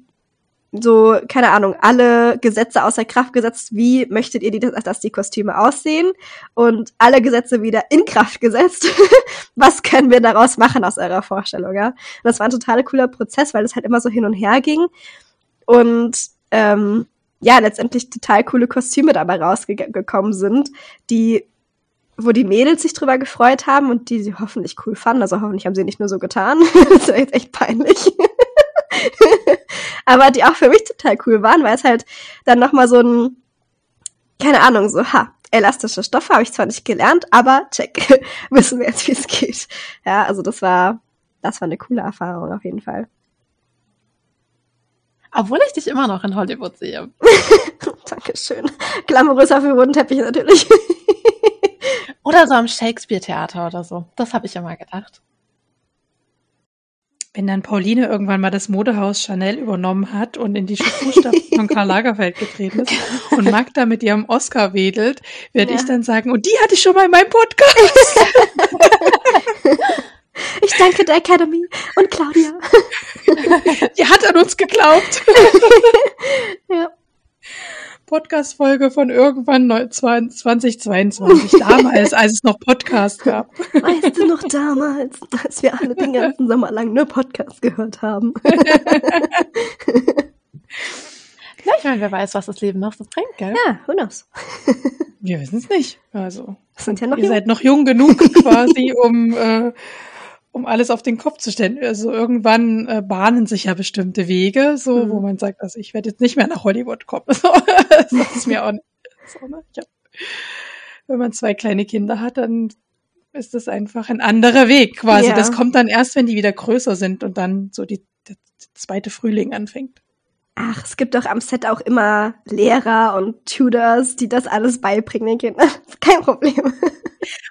so, keine Ahnung, alle Gesetze außer Kraft gesetzt, wie möchtet ihr, die, dass die Kostüme aussehen? Und alle Gesetze wieder in Kraft gesetzt. Was können wir daraus machen aus eurer Vorstellung, ja? Und das war ein total cooler Prozess, weil es halt immer so hin und her ging. Und ähm, ja, letztendlich total coole Kostüme dabei rausgekommen sind, die wo die Mädels sich drüber gefreut haben und die sie hoffentlich cool fanden. Also hoffentlich haben sie nicht nur so getan. das wäre jetzt echt peinlich aber die auch für mich total cool waren, weil es halt dann nochmal so ein, keine Ahnung, so, ha, elastische Stoffe habe ich zwar nicht gelernt, aber check, wissen wir jetzt, wie es geht. Ja, also das war, das war eine coole Erfahrung auf jeden Fall. Obwohl ich dich immer noch in Hollywood sehe. Dankeschön. Glamouröser für roten Teppich natürlich. oder so am Shakespeare-Theater oder so. Das habe ich immer gedacht. Wenn dann Pauline irgendwann mal das Modehaus Chanel übernommen hat und in die Fußstapfen von Karl Lagerfeld getreten ist und Magda mit ihrem Oscar wedelt, werde ja. ich dann sagen, und die hatte ich schon mal in meinem Podcast. Ich danke der Academy und Claudia. Die hat an uns geglaubt. ja. Podcast-Folge von irgendwann 2022, damals, als es noch Podcast gab. Weißt du noch damals, als wir alle den ganzen Sommer lang nur Podcast gehört haben? Ja, ich meine, wer weiß, was das Leben noch so bringt, gell? Ja, who knows? Wir wissen es nicht. Also, sind ja noch ihr jung. seid noch jung genug quasi, um äh, um alles auf den Kopf zu stellen. Also irgendwann äh, bahnen sich ja bestimmte Wege, so mhm. wo man sagt, also ich werde jetzt nicht mehr nach Hollywood kommen. So, das ist mir auch nicht. So, ne? hab, wenn man zwei kleine Kinder hat, dann ist das einfach ein anderer Weg quasi. Ja. Das kommt dann erst, wenn die wieder größer sind und dann so die, der zweite Frühling anfängt. Ach, es gibt doch am Set auch immer Lehrer und Tutors, die das alles beibringen den Kindern. Kein Problem.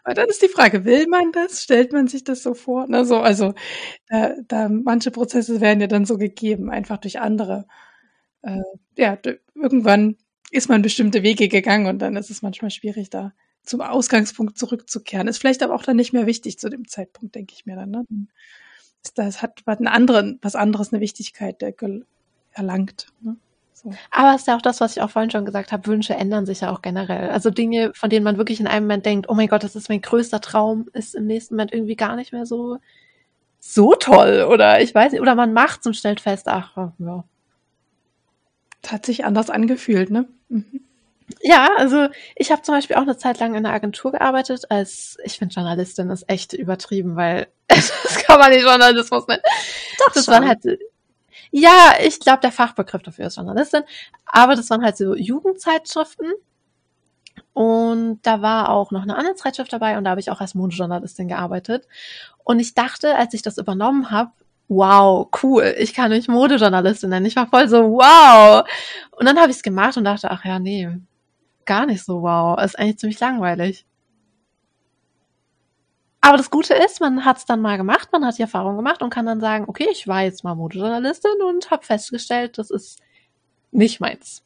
Aber dann ist die Frage, will man das? Stellt man sich das so vor? Na, so, also da, da manche Prozesse werden ja dann so gegeben, einfach durch andere. Äh, ja, irgendwann ist man bestimmte Wege gegangen und dann ist es manchmal schwierig, da zum Ausgangspunkt zurückzukehren. Ist vielleicht aber auch dann nicht mehr wichtig zu dem Zeitpunkt, denke ich mir dann. Ne? Das hat, hat anderen, was anderes eine Wichtigkeit der erlangt. Ne? So. Aber es ist ja auch das, was ich auch vorhin schon gesagt habe, Wünsche ändern sich ja auch generell. Also Dinge, von denen man wirklich in einem Moment denkt, oh mein Gott, das ist mein größter Traum, ist im nächsten Moment irgendwie gar nicht mehr so, so toll. Oder ich weiß nicht, oder man macht's und stellt fest, ach, ja. Das hat sich anders angefühlt, ne? Mhm. Ja, also ich habe zum Beispiel auch eine Zeit lang in einer Agentur gearbeitet, als ich finde Journalistin ist echt übertrieben, weil das kann man nicht Journalismus nennen. Doch das schon. waren halt ja, ich glaube, der Fachbegriff dafür ist Journalistin, aber das waren halt so Jugendzeitschriften. Und da war auch noch eine andere Zeitschrift dabei und da habe ich auch als Modejournalistin gearbeitet. Und ich dachte, als ich das übernommen habe, wow, cool, ich kann mich Modejournalistin nennen. Ich war voll so, wow. Und dann habe ich es gemacht und dachte, ach ja, nee, gar nicht so wow. Ist eigentlich ziemlich langweilig. Aber das Gute ist, man hat es dann mal gemacht, man hat die Erfahrung gemacht und kann dann sagen, okay, ich war jetzt mal Modejournalistin und habe festgestellt, das ist nicht meins.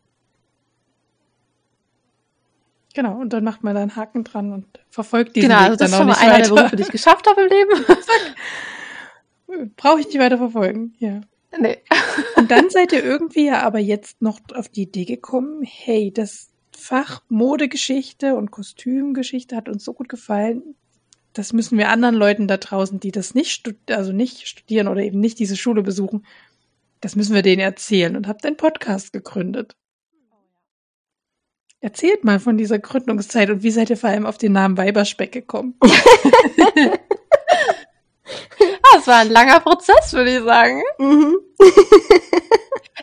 Genau, und dann macht man da einen Haken dran und verfolgt diesen Genau, Weg also das dann ist auch schon mal nicht einer der. Berufe, die ich geschafft habe im Leben. Brauche ich nicht weiter verfolgen, ja. nee. Und dann seid ihr irgendwie ja aber jetzt noch auf die Idee gekommen, hey, das Fach Modegeschichte und Kostümgeschichte hat uns so gut gefallen. Das müssen wir anderen Leuten da draußen, die das nicht, also nicht studieren oder eben nicht diese Schule besuchen, das müssen wir denen erzählen und habt einen Podcast gegründet. Erzählt mal von dieser Gründungszeit und wie seid ihr vor allem auf den Namen Weiberspeck gekommen? Das war ein langer Prozess, würde ich sagen. Mhm.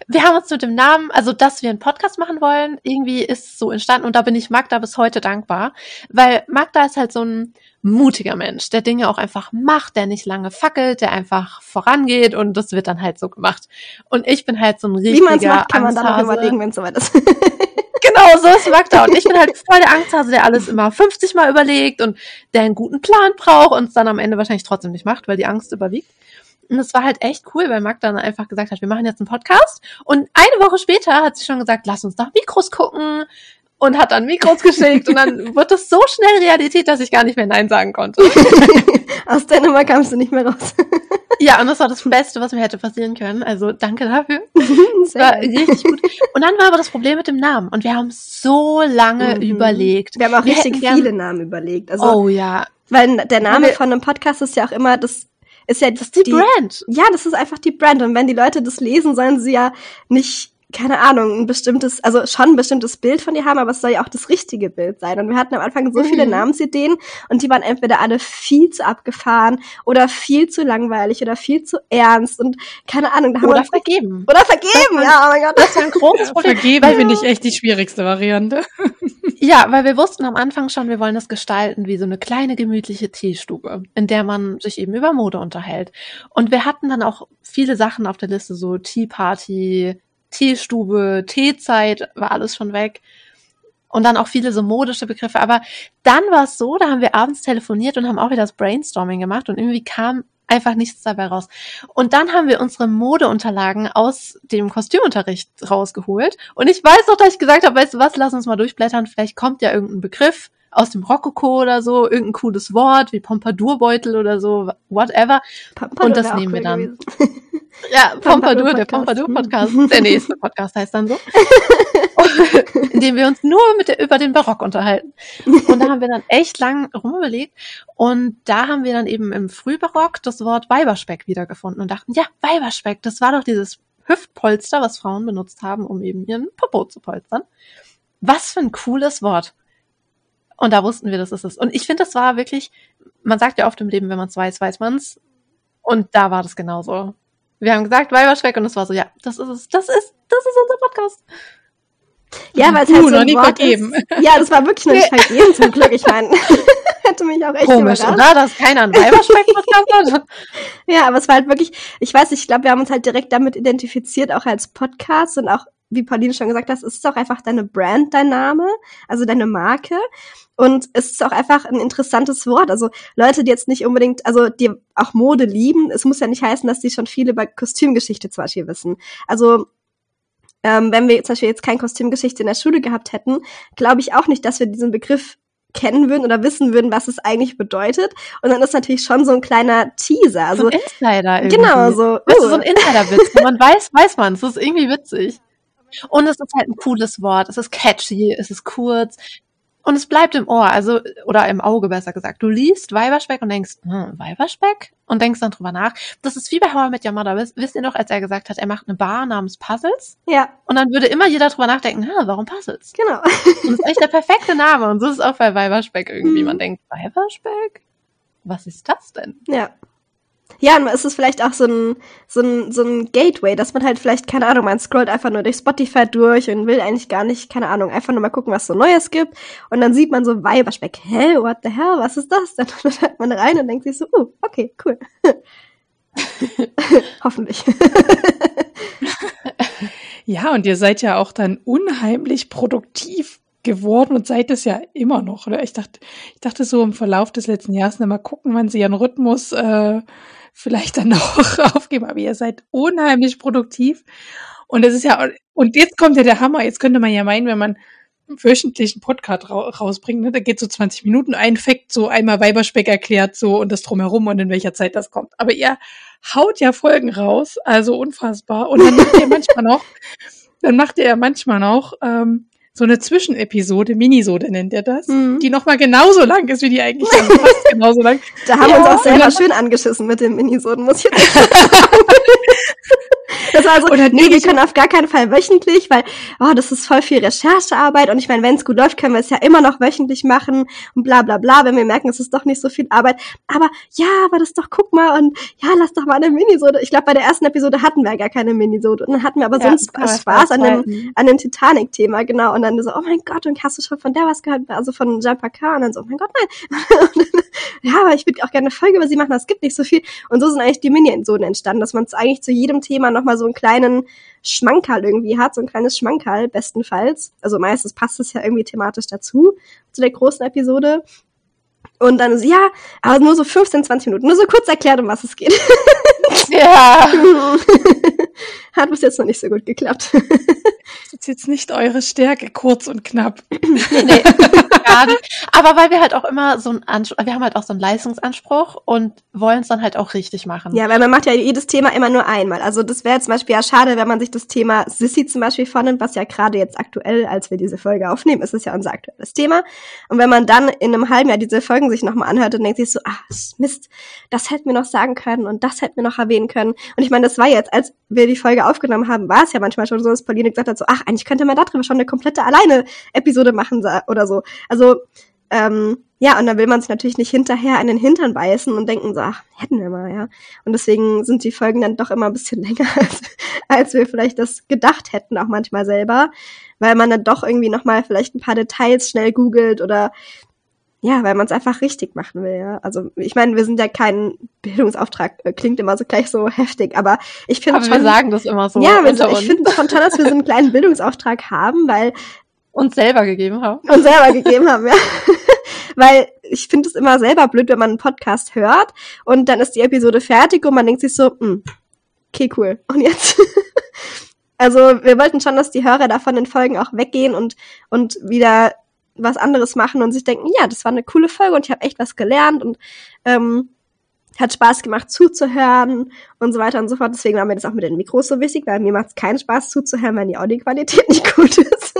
Wir haben uns mit dem Namen, also dass wir einen Podcast machen wollen, irgendwie ist es so entstanden und da bin ich Magda bis heute dankbar, weil Magda ist halt so ein mutiger Mensch, der Dinge auch einfach macht, der nicht lange fackelt, der einfach vorangeht und das wird dann halt so gemacht. Und ich bin halt so ein richtiger Wie man es macht, kann man dann noch Angsthase. überlegen, wenn es soweit ist. Genau, so ist Magda. Und ich bin halt voll der Angsthase, der alles immer 50 Mal überlegt und der einen guten Plan braucht und es dann am Ende wahrscheinlich trotzdem nicht macht, weil die Angst überwiegt. Und es war halt echt cool, weil Magda dann einfach gesagt hat, wir machen jetzt einen Podcast. Und eine Woche später hat sie schon gesagt, lass uns nach Mikros gucken und hat dann Mikros geschickt. und dann wird das so schnell Realität, dass ich gar nicht mehr Nein sagen konnte. Aus der Nummer kamst du nicht mehr raus. Ja, und das war das Beste, was mir hätte passieren können. Also danke dafür. Das war richtig gut. Und dann war aber das Problem mit dem Namen. Und wir haben so lange Mhm. überlegt. Wir haben auch Wir richtig gern- viele Namen überlegt. Also, oh ja, weil der Name wir- von einem Podcast ist ja auch immer, das ist ja das ist die, Brand. Ja, das ist einfach die Brand. Und wenn die Leute das lesen, sollen sie ja nicht, keine Ahnung, ein bestimmtes, also schon ein bestimmtes Bild von dir haben, aber es soll ja auch das richtige Bild sein. Und wir hatten am Anfang so viele Mhm. Namensideen und die waren entweder alle viel zu abgefahren oder viel zu langweilig oder viel zu ernst und keine Ahnung, da haben wir Oder uns vergeben. oder vergeben, ja, oh mein Gott. Das war ein großes Problem. Vergeben weil, finde ich echt die schwierigste Variante. ja, weil wir wussten am Anfang schon, wir wollen das gestalten wie so eine kleine gemütliche Teestube, in der man sich eben über Mode unterhält. Und wir hatten dann auch viele Sachen auf der Liste, so Tea Party, Teestube, Teezeit, war alles schon weg. Und dann auch viele so modische Begriffe. Aber dann war es so, da haben wir abends telefoniert und haben auch wieder das Brainstorming gemacht und irgendwie kam einfach nichts dabei raus. Und dann haben wir unsere Modeunterlagen aus dem Kostümunterricht rausgeholt. Und ich weiß noch, dass ich gesagt habe, weißt du was, lass uns mal durchblättern, vielleicht kommt ja irgendein Begriff aus dem Rokoko oder so, irgendein cooles Wort wie Pompadourbeutel oder so, whatever. Pompadour Und das nehmen wir dann. Ja, Pompadour, der Pompadour-Podcast. Pompadour-Podcast. Der nächste Podcast heißt dann so. in dem wir uns nur mit der, über den Barock unterhalten. Und da haben wir dann echt lang rumüberlegt. Und da haben wir dann eben im Frühbarock das Wort Weiberspeck wiedergefunden und dachten, ja, Weiberspeck, das war doch dieses Hüftpolster, was Frauen benutzt haben, um eben ihren Popo zu polstern. Was für ein cooles Wort. Und da wussten wir, das ist es. Und ich finde, das war wirklich, man sagt ja oft im Leben, wenn man es weiß, weiß man es. Und da war das genauso. Wir haben gesagt, Weiberspeck und es war so, ja, das ist es, das ist, das ist unser Podcast. Ja, weil es Uh, halt so noch ein nie Wort vergeben. ist. Ja, das war wirklich noch nicht vergeben zum Glück. Ich meine, hätte mich auch echt Komisch, überrascht. oder? Dass keiner einen Weiberspeck-Podcast hat. Ja, aber es war halt wirklich, ich weiß nicht, ich glaube, wir haben uns halt direkt damit identifiziert, auch als Podcast und auch, wie Pauline schon gesagt hat, es ist auch einfach deine Brand, dein Name, also deine Marke. Und es ist auch einfach ein interessantes Wort. Also Leute, die jetzt nicht unbedingt, also die auch Mode lieben, es muss ja nicht heißen, dass die schon viel über Kostümgeschichte zum Beispiel wissen. Also ähm, wenn wir zum Beispiel jetzt keine Kostümgeschichte in der Schule gehabt hätten, glaube ich auch nicht, dass wir diesen Begriff kennen würden oder wissen würden, was es eigentlich bedeutet. Und dann ist natürlich schon so ein kleiner Teaser. Also so ein Insider irgendwie. Genau, so. Weißt du, uh. so ein Insider-Witz. Wenn man weiß, weiß man. Es ist irgendwie witzig. Und es ist halt ein cooles Wort. Es ist catchy, es ist kurz. Und es bleibt im Ohr, also, oder im Auge besser gesagt. Du liest Weiberspeck und denkst, hm, Weiberspeck? Und denkst dann drüber nach. Das ist wie bei How I Met Your Mother. Wisst, wisst ihr noch, als er gesagt hat, er macht eine Bar namens Puzzles? Ja, Und dann würde immer jeder drüber nachdenken, ha, warum Puzzles? genau. Und das ist echt der perfekte Name. Und so ist es auch bei Weiberspeck irgendwie. Mhm. Man denkt, Weiberspeck? Was ist das denn? Ja. Ja, und es ist vielleicht auch so ein, so ein, so ein Gateway, dass man halt vielleicht, keine Ahnung, man scrollt einfach nur durch Spotify durch und will eigentlich gar nicht, keine Ahnung, einfach nur mal gucken, was so Neues gibt. Und dann sieht man so Weiberspeck. Hä, what the hell, was ist das? Dann hört man rein und denkt sich so, uh, okay, cool. Hoffentlich. Ja, und ihr seid ja auch dann unheimlich produktiv geworden und seid es ja immer noch. Oder ich dachte, ich dachte so im Verlauf des letzten Jahres, na mal gucken, wann sie ihren Rhythmus äh, vielleicht dann noch aufgeben. Aber ihr seid unheimlich produktiv. Und es ist ja, und jetzt kommt ja der Hammer. Jetzt könnte man ja meinen, wenn man einen wöchentlichen Podcast ra rausbringt, ne, da geht so 20 Minuten, ein Fact, so einmal Weiberspeck erklärt, so und das drumherum und in welcher Zeit das kommt. Aber ihr haut ja Folgen raus, also unfassbar. Und dann macht ihr manchmal noch, dann macht ihr ja manchmal noch ähm, so eine Zwischenepisode, Minisode nennt ihr das, Mhm. die nochmal genauso lang ist wie die eigentlich, also fast genauso lang. Da haben Ja, wir uns auch selber ja. schön angeschissen mit dem Minisoden, muss ich jetzt sagen. Das war so, Oder nee, wir können auf gar keinen Fall wöchentlich, weil, oh, das ist voll viel Recherchearbeit und ich meine, wenn es gut läuft, können wir es ja immer noch wöchentlich machen und bla bla bla, wenn wir merken, es ist doch nicht so viel Arbeit. Aber ja, aber das doch, guck mal und ja, lass doch mal eine Minisode. Ich glaube, bei der ersten Episode hatten wir gar keine Minisode und dann hatten wir aber Ja, sonst Spaß an dem, an dem Titanic-Thema, genau. Und dann so, oh mein Gott, und hast du schon von der was gehört? Also von Jean Pacar. Und dann so, oh mein Gott, nein. Dann, ja, aber ich würde auch gerne eine Folge über sie machen, es gibt nicht so viel. Und so sind eigentlich die Mini-Episoden entstanden, dass man eigentlich zu jedem Thema nochmal so einen kleinen Schmankerl irgendwie hat, so ein kleines Schmankerl bestenfalls. Also meistens passt es ja irgendwie thematisch dazu, zu der großen Episode. Und dann so, ja, aber nur so 15, 20 Minuten, nur so kurz erklärt, um was es geht. Ja. Hat bis jetzt noch nicht so gut geklappt. Das ist jetzt nicht eure Stärke, kurz und knapp. Nee, gar nicht. Aber weil wir halt auch immer so einen Anspruch, wir haben halt auch so einen Leistungsanspruch und wollen es dann halt auch richtig machen. Ja, weil man macht ja jedes Thema immer nur einmal. Also das wäre zum Beispiel ja schade, wenn man sich das Thema Sissy zum Beispiel vornimmt, was ja gerade jetzt aktuell, als wir diese Folge aufnehmen, ist es ja unser aktuelles Thema. Und wenn man dann in einem halben Jahr diese Folgen sich nochmal anhört und denkt sich so, ah, Mist, das hätten wir noch sagen können und das hätten wir noch erwähnen können. Und ich meine, das war jetzt, als wir die Folge aufgenommen haben, war es ja manchmal schon so, dass Pauline gesagt hat, so, ach, eigentlich könnte man darüber schon eine komplette alleine Episode machen oder so. Also, ähm, ja, und dann will man sich natürlich nicht hinterher an den Hintern beißen und denken so, ach, hätten wir mal, ja. Und deswegen sind die Folgen dann doch immer ein bisschen länger, als, als wir vielleicht das gedacht hätten, auch manchmal selber, weil man dann doch irgendwie nochmal vielleicht ein paar Details schnell googelt oder ja, weil man es einfach richtig machen will, ja. Also ich meine, wir sind ja kein Bildungsauftrag, äh, klingt immer so gleich so heftig, aber ich finde schon, wir sagen das immer so ja, wir, ich finde schon toll, dass wir so einen kleinen Bildungsauftrag haben, weil uns selber gegeben haben. uns selber gegeben haben, ja. Weil ich finde es immer selber blöd, wenn man einen Podcast hört und dann ist die Episode fertig und man denkt sich so, hm, okay, cool. Und jetzt? also wir wollten schon, dass die Hörer da von den Folgen auch weggehen und, und wieder was anderes machen und sich denken, ja, das war eine coole Folge und ich habe echt was gelernt und ähm, hat Spaß gemacht zuzuhören und so weiter und so fort. Deswegen war mir das auch mit den Mikros so wichtig, weil mir macht es keinen Spaß zuzuhören, wenn die Audioqualität nicht gut ist.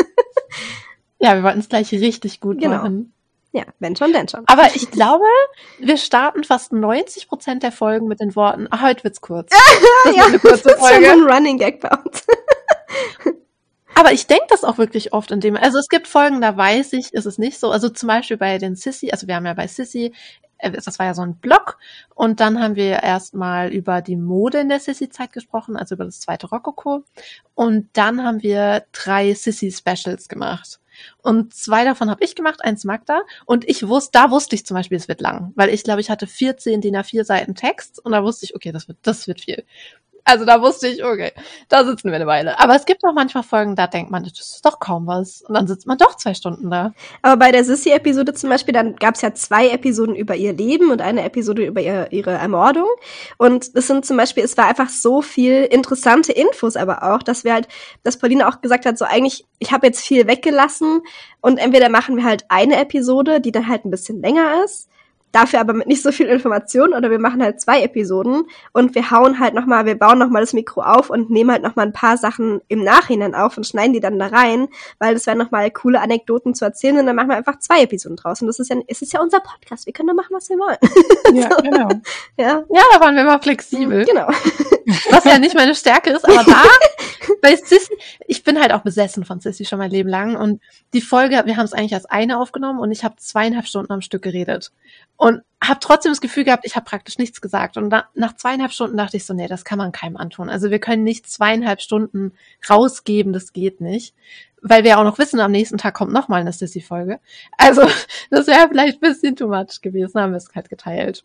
Ja, wir wollten es gleich richtig gut Genau. machen. ja, wenn schon, denn schon. Aber ich glaube, wir starten fast 90 Prozent der Folgen mit den Worten, ah, heute wird's kurz. Das ja, wird eine kurze das ist schon Folge. ein Running Gag bei uns. Aber ich denke das auch wirklich oft in dem, also es gibt Folgen, da weiß ich, ist es nicht so. Also zum Beispiel bei den Sissy, also wir haben ja bei Sissy, äh, das war ja so ein Blog und dann haben wir erstmal über die Mode in der Sissy-Zeit gesprochen, also über das zweite Rokoko. Und dann haben wir drei Sissy-Specials gemacht. Und zwei davon habe ich gemacht, eins Magda. Und ich wusste, da wusste ich zum Beispiel, es wird lang, weil ich glaube, ich hatte 14 DIN A4 Seiten Text und da wusste ich, okay, das wird, das wird viel. Also da wusste ich, okay, da sitzen wir eine Weile. Aber es gibt auch manchmal Folgen, da denkt man, das ist doch kaum was. Und dann sitzt man doch zwei Stunden da. Aber bei der Sissy-Episode zum Beispiel, dann gab es ja zwei Episoden über ihr Leben und eine Episode über ihr, ihre Ermordung. Und es sind zum Beispiel, es war einfach so viel interessante Infos aber auch, dass wir halt, dass Pauline auch gesagt hat, so eigentlich, ich habe jetzt viel weggelassen und entweder machen wir halt eine Episode, die dann halt ein bisschen länger ist. Dafür aber mit nicht so viel Information oder wir machen halt zwei Episoden und wir hauen halt nochmal, wir bauen nochmal das Mikro auf und nehmen halt nochmal ein paar Sachen im Nachhinein auf und schneiden die dann da rein, weil das wären nochmal coole Anekdoten zu erzählen und dann machen wir einfach zwei Episoden draus und das ist ja, es ist ja unser Podcast, wir können da machen, was wir wollen. Ja, so. genau. Ja. ja, da waren wir mal flexibel. Genau. Was ja nicht meine Stärke ist, aber da, bei Sissy, ich bin halt auch besessen von Sissy schon mein Leben lang und die Folge, wir haben es eigentlich als eine aufgenommen und ich habe zweieinhalb Stunden am Stück geredet und habe trotzdem das Gefühl gehabt, ich habe praktisch nichts gesagt und da, nach zweieinhalb Stunden dachte ich so, nee, das kann man keinem antun. Also wir können nicht zweieinhalb Stunden rausgeben, das geht nicht, weil wir auch noch wissen, am nächsten Tag kommt noch mal eine Sissy-Folge. Also das wäre vielleicht ein bisschen too much gewesen, haben wir es halt geteilt.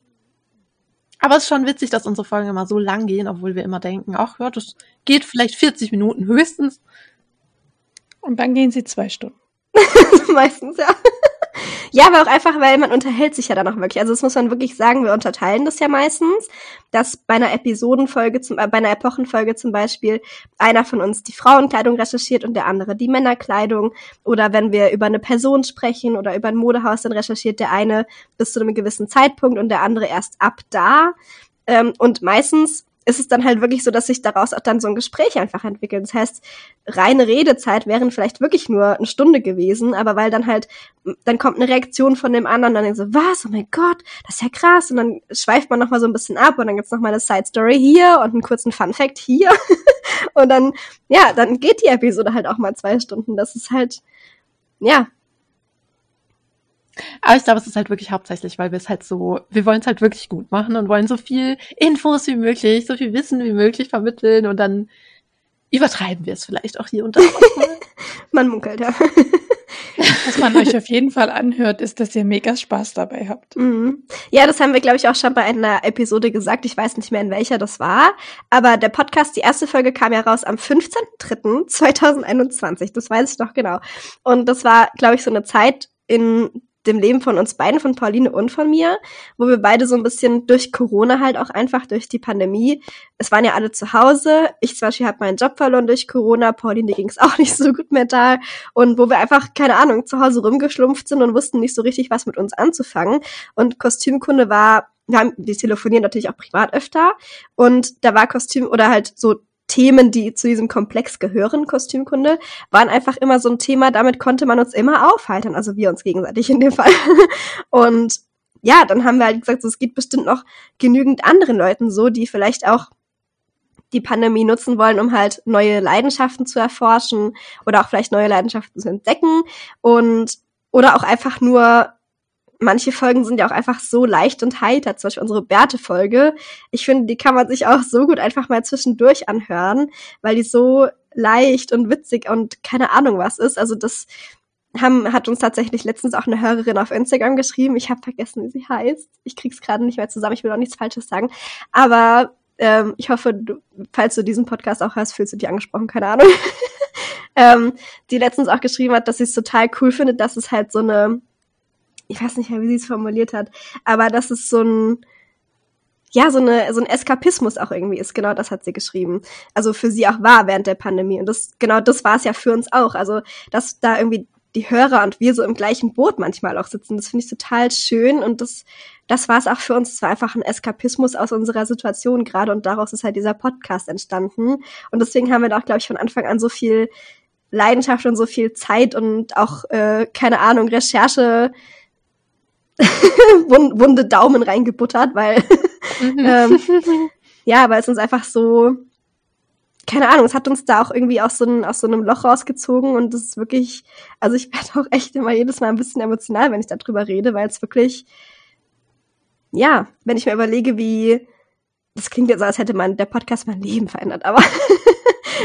Aber es ist schon witzig, dass unsere Folgen immer so lang gehen, obwohl wir immer denken, ach ja, das geht vielleicht 40 Minuten höchstens. Und dann gehen sie zwei Stunden. Meistens, ja. Ja, aber auch einfach, weil man unterhält sich ja dann auch wirklich. Also das muss man wirklich sagen, wir unterteilen das ja meistens, dass bei einer Episodenfolge, zum, äh, bei einer Epochenfolge zum Beispiel, einer von uns die Frauenkleidung recherchiert und der andere die Männerkleidung. Oder wenn wir über eine Person sprechen oder über ein Modehaus, dann recherchiert der eine bis zu einem gewissen Zeitpunkt und der andere erst ab da. Ähm, und meistens ist es dann halt wirklich so, dass sich daraus auch dann so ein Gespräch einfach entwickelt. Das heißt, reine Redezeit wären vielleicht wirklich nur eine Stunde gewesen, aber weil dann halt, dann kommt eine Reaktion von dem anderen, dann so, was, oh mein Gott, das ist ja krass, und dann schweift man nochmal so ein bisschen ab und dann gibt's noch mal eine Side Story hier und einen kurzen Fun Fact hier und dann, ja, dann geht die Episode halt auch mal zwei Stunden. Das ist halt, ja, aber ich glaube, es ist halt wirklich hauptsächlich, weil wir es halt so, wir wollen es halt wirklich gut machen und wollen so viel Infos wie möglich, so viel Wissen wie möglich vermitteln und dann übertreiben wir es vielleicht auch hier und da. Man munkelt, ja. Was man euch auf jeden Fall anhört, ist, dass ihr mega Spaß dabei habt. Mhm. Ja, das haben wir, glaube ich, auch schon bei einer Episode gesagt. Ich weiß nicht mehr, in welcher das war. Aber der Podcast, die erste Folge kam ja raus am 15.03.2021. Das weiß ich noch genau. Und das war, glaube ich, so eine Zeit, in dem Leben von uns beiden, von Pauline und von mir, wo wir beide so ein bisschen durch Corona halt auch einfach, durch die Pandemie, es waren ja alle zu Hause. Ich zum Beispiel habe meinen Job verloren durch Corona, Pauline ging es auch nicht so gut mental und wo wir einfach, keine Ahnung, zu Hause rumgeschlumpft sind und wussten nicht so richtig, was mit uns anzufangen. Und Kostümkunde war, wir, haben, wir telefonieren natürlich auch privat öfter und da war Kostüm oder halt so Themen, die zu diesem Komplex gehören, Kostümkunde, waren einfach immer so ein Thema, damit konnte man uns immer aufhalten, also wir uns gegenseitig in dem Fall. Und ja, dann haben wir halt gesagt, so, es geht bestimmt noch genügend anderen Leuten so, die vielleicht auch die Pandemie nutzen wollen, um halt neue Leidenschaften zu erforschen oder auch vielleicht neue Leidenschaften zu entdecken und oder auch einfach nur manche Folgen sind ja auch einfach so leicht und heiter, zum Beispiel unsere Bärte-Folge. Ich finde, die kann man sich auch so gut einfach mal zwischendurch anhören, weil die so leicht und witzig und keine Ahnung was ist. Also das haben, hat uns tatsächlich letztens auch eine Hörerin auf Instagram geschrieben. Ich habe vergessen, wie sie heißt. Ich krieg's gerade nicht mehr zusammen. Ich will auch nichts Falsches sagen. Aber ähm, ich hoffe, du, falls du diesen Podcast auch hast, fühlst du dich angesprochen. Keine Ahnung. ähm, die letztens auch geschrieben hat, dass sie es total cool findet, dass es halt so eine ich weiß nicht mehr, wie sie es formuliert hat, aber dass es so ein, ja, so, eine, so ein Eskapismus auch irgendwie ist. Genau das hat sie geschrieben. Also für sie auch war während der Pandemie. Und das, genau das war es ja für uns auch. Also, dass da irgendwie die Hörer und wir so im gleichen Boot manchmal auch sitzen, das finde ich total schön. Und das, das war es auch für uns. Es war einfach ein Eskapismus aus unserer Situation gerade. Und daraus ist halt dieser Podcast entstanden. Und deswegen haben wir da auch, glaube ich, von Anfang an so viel Leidenschaft und so viel Zeit und auch, äh, keine Ahnung, Recherche wunde Daumen reingebuttert, weil mhm. ähm, ja, weil es uns einfach so keine Ahnung, es hat uns da auch irgendwie aus so, ein, aus so einem Loch rausgezogen und das ist wirklich, also ich werde auch echt immer jedes Mal ein bisschen emotional, wenn ich darüber rede, weil es wirklich, ja, wenn ich mir überlege, wie, das klingt jetzt so, als hätte man der Podcast mein Leben verändert, aber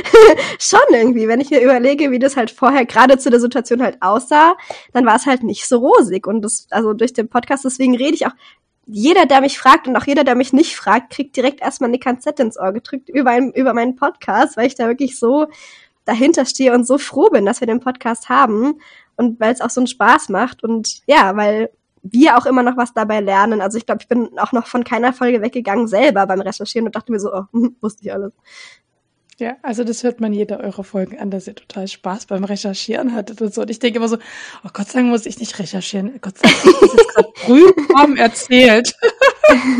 schon irgendwie, wenn ich mir überlege, wie das halt vorher gerade zu der Situation halt aussah, dann war es halt nicht so rosig. Und das, also durch den Podcast, deswegen rede ich auch, jeder, der mich fragt und auch jeder, der mich nicht fragt, kriegt direkt erstmal eine Kanzette ins Ohr gedrückt über, ein, über meinen Podcast, weil ich da wirklich so dahinter stehe und so froh bin, dass wir den Podcast haben und weil es auch so einen Spaß macht und ja, weil wir auch immer noch was dabei lernen. Also ich glaube, ich bin auch noch von keiner Folge weggegangen selber beim Recherchieren und dachte mir so, oh, wusste ich alles. Ja, also das hört man jede eurer Folgen an, dass ihr total Spaß beim Recherchieren hattet und so. Und ich denke immer so, oh Gott sei Dank muss ich nicht recherchieren. Gott sei Dank ist das jetzt gerade prüfform erzählt. ich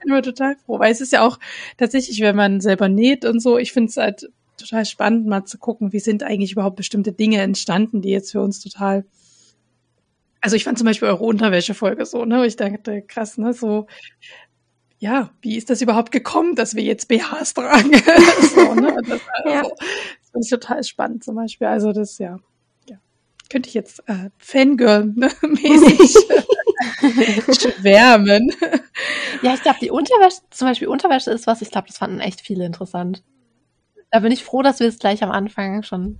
bin immer total froh, weil es ist ja auch tatsächlich, wenn man selber näht und so, ich finde es halt total spannend, mal zu gucken, wie sind eigentlich überhaupt bestimmte Dinge entstanden, die jetzt für uns total also ich fand zum Beispiel eure Unterwäsche-Folge so, ne? Ich dachte, krass, ne? So, ja, wie ist das überhaupt gekommen, dass wir jetzt BHs tragen? so, ne? Das, also, ja. das finde ich total spannend zum Beispiel. Also das, ja, ja. könnte ich jetzt äh, Fangirl-mäßig schwärmen. Ja, ich glaube, die Unterwäsche, zum Beispiel Unterwäsche ist was, ich glaube, das fanden echt viele interessant. Da bin ich froh, dass wir es gleich am Anfang schon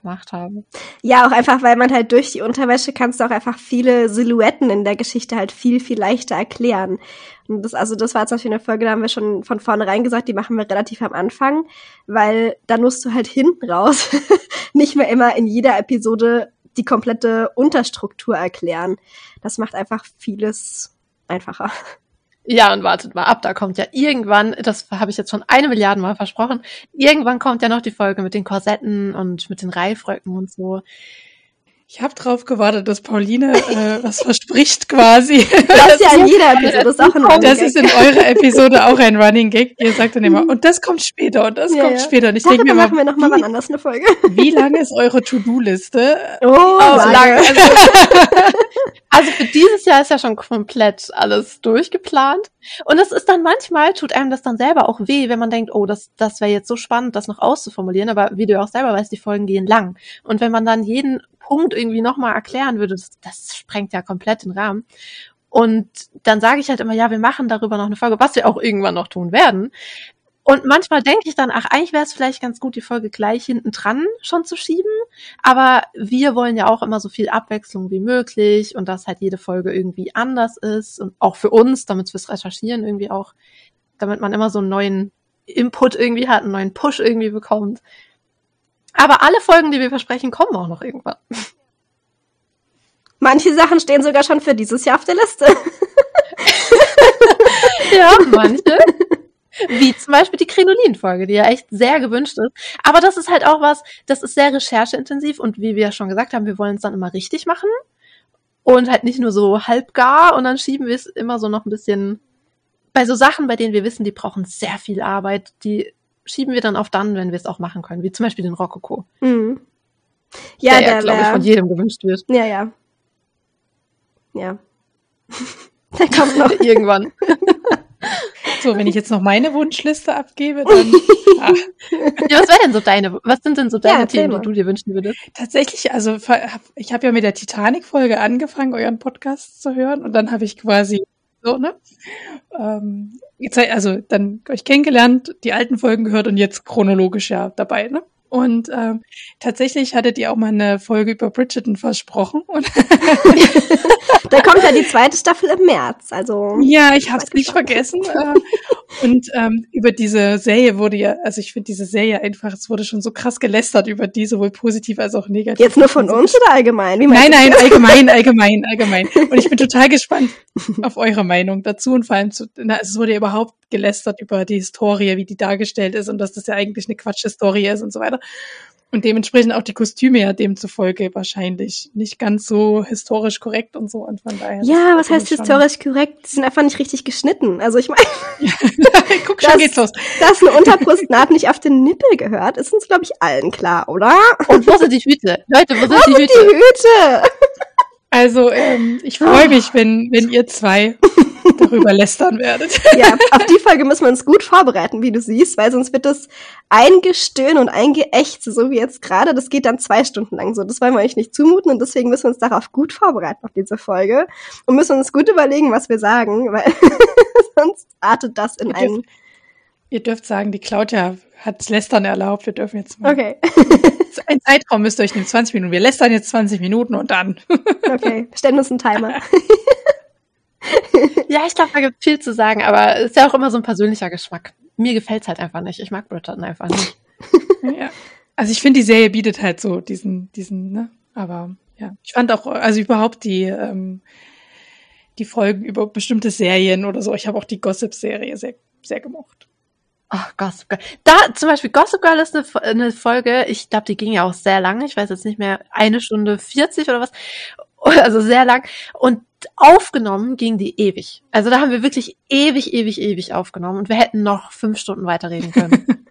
gemacht haben. Ja, auch einfach, weil man halt durch die Unterwäsche kannst du auch einfach viele Silhouetten in der Geschichte halt viel, viel leichter erklären. Und das, also das war zum Beispiel eine Folge, da haben wir schon von vornherein gesagt, die machen wir relativ am Anfang, weil dann musst du halt hinten raus nicht mehr immer in jeder Episode die komplette Unterstruktur erklären. Das macht einfach vieles einfacher. Ja, und wartet mal ab, da kommt ja irgendwann, das habe ich jetzt schon eine Milliarde Mal versprochen, irgendwann kommt ja noch die Folge mit den Korsetten und mit den Reifröcken und so. Ich habe drauf gewartet, dass Pauline äh, was verspricht quasi. Das ist ja in jeder Episode, das ist auch ein Running Das ist in eurer Episode auch ein Running Gag. Ihr sagt dann immer, und das kommt später und das ja, kommt ja. später. Und ich denke mir machen wir noch mal wann anders eine Folge. Wie lange ist eure To-Do-Liste? Oh, oh lange. lange. Also, also für dieses Jahr ist ja schon komplett alles durchgeplant. Und es ist dann manchmal, tut einem das dann selber auch weh, wenn man denkt, oh, das, das wäre jetzt so spannend, das noch auszuformulieren. Aber wie du ja auch selber weißt, die Folgen gehen lang. Und wenn man dann jeden Punkt irgendwie nochmal erklären würde, das, das sprengt ja komplett den Rahmen. Und dann sage ich halt immer, ja, wir machen darüber noch eine Folge, was wir auch irgendwann noch tun werden. Und manchmal denke ich dann, ach, eigentlich wäre es vielleicht ganz gut, die Folge gleich hinten dran schon zu schieben. Aber wir wollen ja auch immer so viel Abwechslung wie möglich und dass halt jede Folge irgendwie anders ist und auch für uns, damit fürs Recherchieren irgendwie auch, damit man immer so einen neuen Input irgendwie hat, einen neuen Push irgendwie bekommt. Aber alle Folgen, die wir versprechen, kommen auch noch irgendwann. Manche Sachen stehen sogar schon für dieses Jahr auf der Liste. ja, manche. Wie zum Beispiel die Krinolin-Folge, die ja echt sehr gewünscht ist. Aber das ist halt auch was, das ist sehr rechercheintensiv und wie wir schon gesagt haben, wir wollen es dann immer richtig machen und halt nicht nur so halbgar und dann schieben wir es immer so noch ein bisschen bei so Sachen, bei denen wir wissen, die brauchen sehr viel Arbeit, die schieben wir dann auf dann, wenn wir es auch machen können, wie zum Beispiel den Rokoko. Mhm. Ja, der, der glaube ich, von jedem gewünscht wird. Ja, ja. Ja. der kommt noch. Irgendwann. So, wenn ich jetzt noch meine Wunschliste abgebe, dann. Ah. Ja, was wäre denn so deine? Was sind denn so deine ja, Themen, die du dir wünschen würdest? Tatsächlich, also ich habe ja mit der Titanic-Folge angefangen, euren Podcast zu hören, und dann habe ich quasi so, ne? Ähm, also dann euch kennengelernt, die alten Folgen gehört und jetzt chronologisch ja dabei, ne? Und ähm, tatsächlich hattet ihr auch mal eine Folge über Bridgerton versprochen. Und da kommt ja die zweite Staffel im März. Also ja, ich habe es nicht vergessen. Äh, und ähm, über diese Serie wurde ja, also ich finde diese Serie einfach, es wurde schon so krass gelästert über die, sowohl positiv als auch negativ. Jetzt nur von also, uns oder allgemein? Wie nein, nein, allgemein, allgemein, allgemein. Und ich bin total gespannt auf eure Meinung dazu und vor allem zu, na, es wurde ja überhaupt gelästert über die Historie, wie die dargestellt ist und dass das ja eigentlich eine Quatschhistorie ist und so weiter. Und dementsprechend auch die Kostüme ja demzufolge wahrscheinlich nicht ganz so historisch korrekt und so. Und von daher. Ja, was heißt historisch korrekt? Die sind einfach nicht richtig geschnitten. Also ich meine. Guck, schon geht's los. Dass eine Unterbrustnaht nicht auf den Nippel gehört, ist uns, glaube ich, allen klar, oder? Und wo sind die Hüte? Leute, wo sind wo die sind Hüte? Die Hüte? Also, ähm, ich freue mich, wenn, wenn ihr zwei darüber lästern werdet. Ja, auf die Folge müssen wir uns gut vorbereiten, wie du siehst, weil sonst wird das eingestöhn und eingeächzt, so wie jetzt gerade. Das geht dann zwei Stunden lang so. Das wollen wir euch nicht zumuten und deswegen müssen wir uns darauf gut vorbereiten, auf diese Folge. Und müssen uns gut überlegen, was wir sagen, weil sonst artet das in ihr einen... Dürft, ihr dürft sagen, die Claudia hat Lästern erlaubt. Wir dürfen jetzt mal... Okay. Ein Zeitraum müsst ihr euch nehmen, 20 Minuten. Wir lästern jetzt 20 Minuten und dann. okay, stellen uns einen Timer. ja, ich glaube, da gibt viel zu sagen, aber es ist ja auch immer so ein persönlicher Geschmack. Mir gefällt's halt einfach nicht. Ich mag Bridgerton einfach nicht. ja. Also ich finde, die Serie bietet halt so diesen, diesen, ne? Aber ja, ich fand auch, also überhaupt die, ähm, die Folgen über bestimmte Serien oder so. Ich habe auch die Gossip-Serie sehr, sehr gemocht. Ach, Gossip Girl. Da, zum Beispiel, Gossip Girl ist eine, eine Folge, ich glaube, die ging ja auch sehr lange, ich weiß jetzt nicht mehr, eine Stunde 40 oder was. Also sehr lang. Und aufgenommen ging die ewig. Also da haben wir wirklich ewig, ewig, ewig aufgenommen und wir hätten noch fünf Stunden weiterreden können.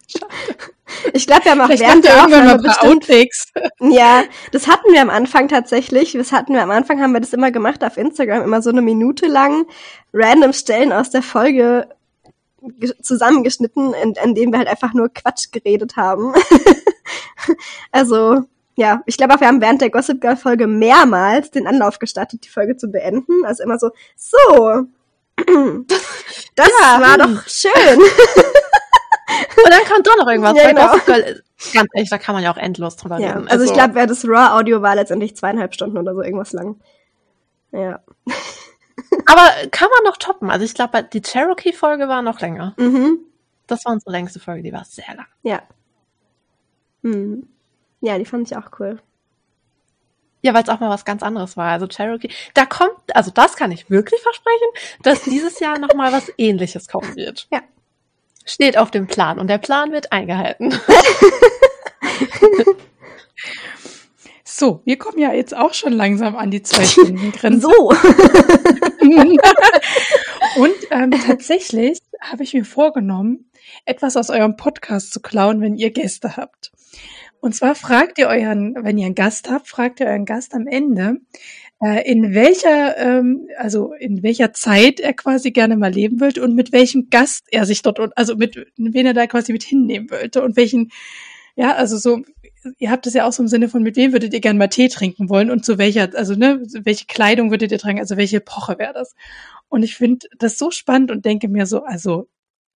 Ich glaube, wir haben auch während der Aufnahme bestimmt, Outtakes. ja, das hatten wir am Anfang tatsächlich. Das hatten wir am Anfang, haben wir das immer gemacht auf Instagram, immer so eine Minute lang random Stellen aus der Folge ge- zusammengeschnitten, in, in denen wir halt einfach nur Quatsch geredet haben. also, ja, ich glaube auch, wir haben während der Gossip Girl Folge mehrmals den Anlauf gestartet, die Folge zu beenden. Also immer so, so, das Ja, war hm. doch schön. Und dann kommt doch noch irgendwas. Ja, genau. Gossip Girl, ganz ehrlich, da kann man ja auch endlos drüber Ja, reden. also ich glaube, wer das Raw-Audio war letztendlich zweieinhalb Stunden oder so irgendwas lang. Ja. Aber kann man noch toppen. Also ich glaube, die Cherokee-Folge war noch länger. Mhm. Das war unsere längste Folge, die war sehr lang. Ja. Mhm. Ja, die fand ich auch cool. Ja, weil es auch mal was ganz anderes war. Also Cherokee, da kommt, also das kann ich wirklich versprechen, dass dieses Jahr noch mal was Ähnliches kommen wird. Ja. Steht auf dem Plan und der Plan wird eingehalten. So, wir kommen ja jetzt auch schon langsam an die zwei Stunden Grenze. So. Und ähm, tatsächlich habe ich mir vorgenommen, etwas aus eurem Podcast zu klauen, wenn ihr Gäste habt. Und zwar fragt ihr euren, wenn ihr einen Gast habt, fragt ihr euren Gast am Ende, äh, in welcher, ähm, also in welcher Zeit er quasi gerne mal leben wollte und mit welchem Gast er sich dort, also mit wen er da quasi mit hinnehmen wollte und welchen, ja, also so, ihr habt es ja auch so im Sinne von, mit wem würdet ihr gerne mal Tee trinken wollen und zu welcher, also ne, welche Kleidung würdet ihr tragen, also welche Epoche wäre das? Und ich finde das so spannend und denke mir so, also,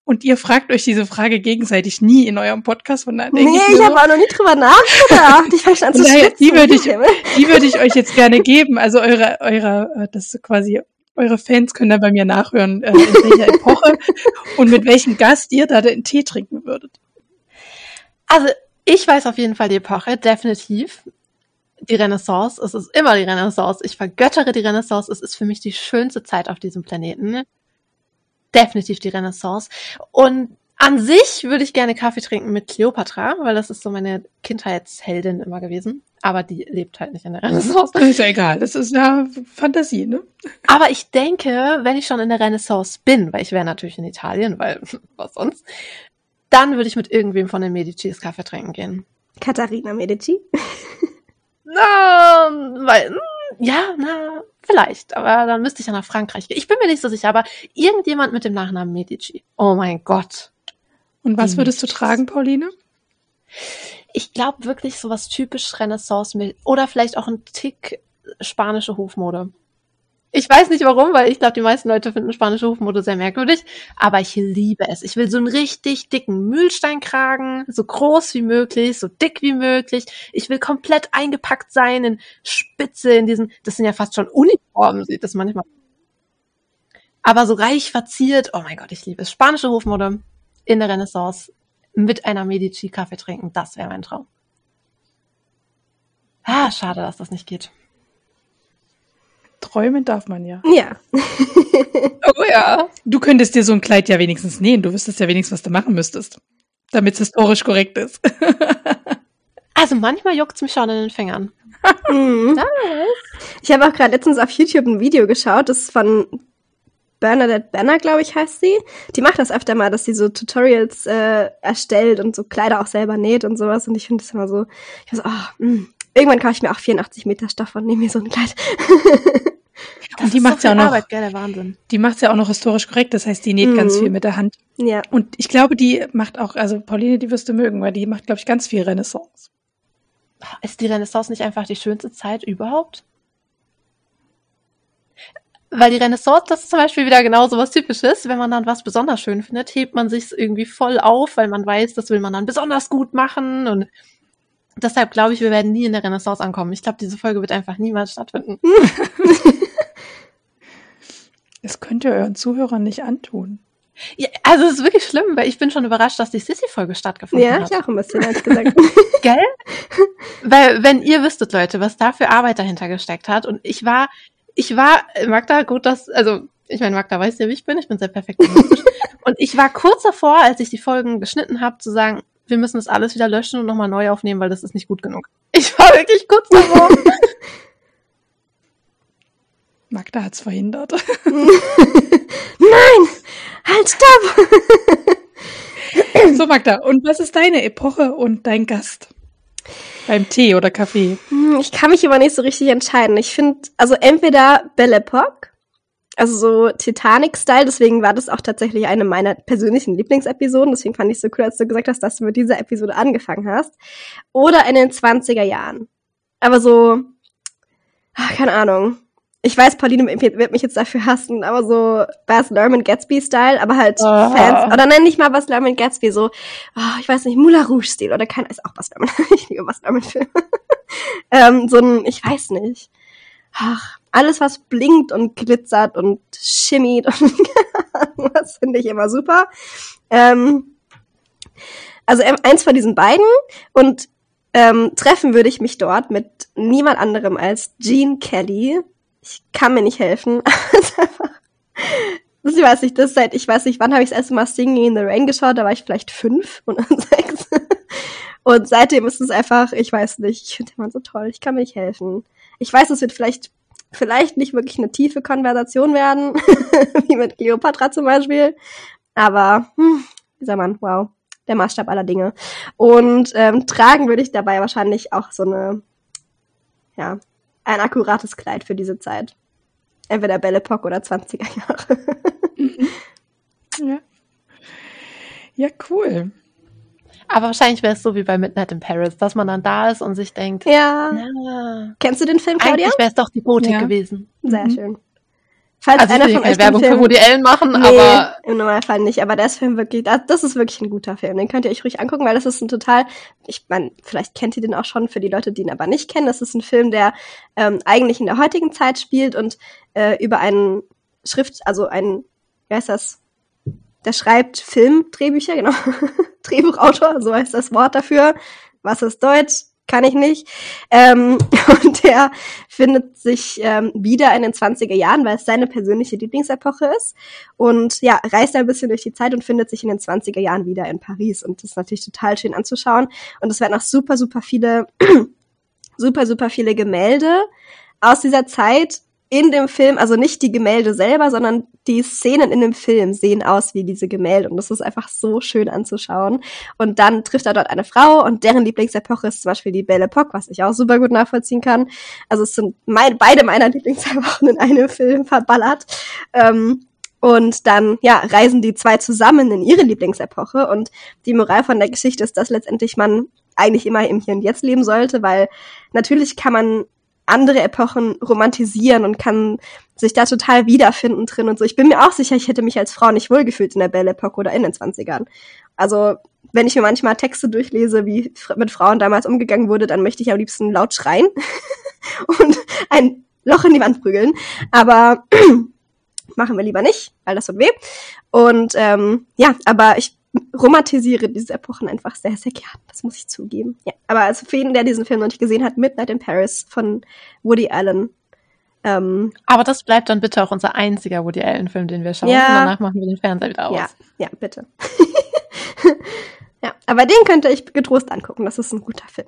und ihr fragt euch diese Frage gegenseitig nie in eurem Podcast, von daher denke nee, ich, ich habe auch noch nie drüber nachgedacht. Ich fange schon an zu schwitzen. die würde ich- die würde ich euch jetzt gerne geben. Also eure, eure, äh, das ist quasi, eure Fans können dann bei mir nachhören, äh, in welcher Epoche und mit welchem Gast ihr da den Tee trinken würdet. Also ich weiß auf jeden Fall die Epoche, definitiv. Die Renaissance, es ist immer die Renaissance. Ich vergöttere die Renaissance. Es ist für mich die schönste Zeit auf diesem Planeten. Definitiv die Renaissance. Und an sich würde ich gerne Kaffee trinken mit Cleopatra, weil das ist so meine Kindheitsheldin immer gewesen. Aber die lebt halt nicht in der Renaissance. Das ist ja egal, das ist ja Fantasie, ne? Aber ich denke, wenn ich schon in der Renaissance bin, weil ich wäre natürlich in Italien, weil was sonst, dann würde ich mit irgendwem von den Medicis Kaffee trinken gehen. Katharina Medici. Na, weil, hm, ja, na, vielleicht. Aber dann müsste ich ja nach Frankreich gehen. Ich bin mir nicht so sicher, aber irgendjemand mit dem Nachnamen Medici. Oh mein Gott. Und was würdest du tragen, Pauline? Ich glaube wirklich so was typisch Renaissance oder vielleicht auch ein Tick spanische Hofmode. Ich weiß nicht warum, weil ich glaube, die meisten Leute finden spanische Hofmode sehr merkwürdig, aber ich liebe es. Ich will so einen richtig dicken Mühlsteinkragen, so groß wie möglich, so dick wie möglich. Ich will komplett eingepackt sein in Spitze, in diesen, das sind ja fast schon Uniformen, sieht das manchmal. Aber so reich verziert, oh mein Gott, ich liebe es. Spanische Hofmode in der Renaissance mit einer Medici Kaffee trinken, das wäre mein Traum. Ah, schade, dass das nicht geht. Träumen darf man ja. Ja. Oh ja. Du könntest dir so ein Kleid ja wenigstens nähen. Du wüsstest ja wenigstens, was du machen müsstest. Damit es historisch korrekt ist. Also manchmal juckt's mich schon in den Fingern. Mhm. Ich habe auch gerade letztens auf YouTube ein Video geschaut, das ist von Bernadette Banner, glaube ich, heißt sie. Die macht das öfter mal, dass sie so Tutorials äh, erstellt und so Kleider auch selber näht und sowas. Und ich finde das immer so, ich so, oh, mh. irgendwann kaufe ich mir auch 84 Meter Stoff und nehme mir so ein Kleid. Und die ist macht's so ja auch noch. Arbeit, gell, der Wahnsinn. Die macht's ja auch noch historisch korrekt. Das heißt, die näht ganz Mhm. viel mit der Hand. ja. Und ich glaube, die macht auch, also Pauline, die wirst du mögen, weil die macht, glaube ich, ganz viel Renaissance. Ist die Renaissance nicht einfach die schönste Zeit überhaupt? Weil die Renaissance, das ist zum Beispiel wieder genau so was Typisches. Wenn man dann was besonders schön findet, hebt man sich irgendwie voll auf, weil man weiß, das will man dann besonders gut machen. Und deshalb glaube ich, wir werden nie in der Renaissance ankommen. Ich glaube, diese Folge wird einfach niemals stattfinden. Das könnt ihr euren Zuhörern nicht antun. Ja, also es ist wirklich schlimm, weil ich bin schon überrascht, dass die Sissy-Folge stattgefunden Ja, hat. ich auch ein bisschen, ehrlich gesagt. Gell? Weil, wenn ihr wüsstet, Leute, was da für Arbeit dahinter gesteckt hat. Und ich war, ich war, Magda, gut, dass, also, ich meine, Magda weiß ja, wie ich bin, ich bin sehr perfektionistisch. Und ich war kurz davor, als ich die Folgen geschnitten habe, zu sagen, wir müssen das alles wieder löschen und nochmal neu aufnehmen, weil das ist nicht gut genug. Ich war wirklich kurz davor. Magda hat's verhindert. Nein! Halt, stopp! so, Magda, und was ist deine Epoche und dein Gast? Beim Tee oder Kaffee? Hm, Ich kann mich immer nicht so richtig entscheiden. Ich finde, also entweder Belle Epoque, also so Titanic-Style, deswegen war das auch tatsächlich eine meiner persönlichen Lieblingsepisoden. Deswegen fand ich es so cool, als du gesagt hast, dass du mit dieser Episode angefangen hast. Oder in den 20er Jahren. Aber so, ach, keine Ahnung. Ich weiß, Pauline wird mich jetzt dafür hassen, aber so Baz Luhrmann Gatsby-Style, aber halt Ah. Fans, oder nenn nicht mal Baz Luhrmann Gatsby, so, oh, ich weiß nicht, Moulin Rouge-Stil, oder kein, ist auch Baz Luhrmann, ich liebe Baz Luhrmann-Filme. ähm, so ein, ich weiß nicht. Ach, alles, was blinkt und glitzert und schimmit und was finde ich immer super. Ähm, also ähm, eins von diesen beiden und ähm, treffen würde ich mich dort mit niemand anderem als Gene Kelly. Ich kann mir nicht helfen. Das ich weiß nicht, das seit, ich weiß nicht, wann habe ich das erste Mal Singing in the Rain geschaut, da war ich vielleicht fünf oder sechs. Und seitdem ist es einfach, ich weiß nicht, ich finde den Mann so toll, ich kann mir nicht helfen. Ich weiß, es wird vielleicht, vielleicht nicht wirklich eine tiefe Konversation werden, wie mit Cleopatra zum Beispiel. Aber, hm, dieser Mann, wow, der Maßstab aller Dinge. Und ähm, tragen würde ich dabei wahrscheinlich auch so eine, ja, ein akkurates Kleid für diese Zeit. Entweder Belle Epoque oder 20er Jahre. Ja. Ja, cool. Aber wahrscheinlich wäre es so wie bei Midnight in Paris, dass man dann da ist und sich denkt, ja. na, Kennst du den Film, Claudia? eigentlich wäre es doch die Gotik Ja. gewesen. Sehr Mhm. schön. Falls Also ich einer will hier von keine Werbung Film für Woody Allen machen, Nee, aber im Normalfall nicht. Aber der ist Film wirklich, das, das ist wirklich ein guter Film. Den könnt ihr euch ruhig angucken, weil das ist ein total, ich meine, vielleicht kennt ihr den auch schon für die Leute, die ihn aber nicht kennen. Das ist ein Film, der ähm, eigentlich in der heutigen Zeit spielt und äh, über einen Schrift, also ein, wie heißt das? Der schreibt Filmdrehbücher, genau. Drehbuchautor, so heißt das Wort dafür. Was ist Deutsch? Kann ich nicht. Ähm, und der findet sich ähm, wieder in den 20er Jahren, weil es seine persönliche Lieblingsepoche ist. Und ja, reist ein bisschen durch die Zeit und findet sich in den 20er Jahren wieder in Paris. Und das ist natürlich total schön anzuschauen. Und es werden auch super, super viele, super, super viele Gemälde aus dieser Zeit in dem Film, also nicht die Gemälde selber, sondern die Szenen in dem Film sehen aus wie diese Gemälde und das ist einfach so schön anzuschauen. Und dann trifft er dort eine Frau und deren Lieblingsepoche ist zum Beispiel die Belle Epoque, was ich auch super gut nachvollziehen kann. Also es sind mein, beide meiner Lieblingsepochen in einem Film verballert. Ähm, und dann, ja, reisen die zwei zusammen in ihre Lieblingsepoche. Und die Moral von der Geschichte ist, dass letztendlich man eigentlich immer im Hier und Jetzt leben sollte, weil natürlich kann man andere Epochen romantisieren und kann sich da total wiederfinden drin und so. Ich bin mir auch sicher, ich hätte mich als Frau nicht wohlgefühlt in der Belle Epoque oder in den 20ern. Also, wenn ich mir manchmal Texte durchlese, wie mit Frauen damals umgegangen wurde, dann möchte ich am liebsten laut schreien und ein Loch in die Wand prügeln. Aber machen wir lieber nicht, weil das tut weh. Und ähm, ja, aber ich romantisiere diese Epochen einfach sehr, sehr gern. Das muss ich zugeben. Ja, aber also für jeden, der diesen Film noch nicht gesehen hat, Midnight in Paris von Woody Allen. Ähm, aber das bleibt dann bitte auch unser einziger Woody Allen Film, den wir schauen. Ja. Und danach machen wir den Fernseher wieder aus. ja, ja, bitte. ja, aber den könnt ihr euch getrost angucken. Das ist ein guter Film.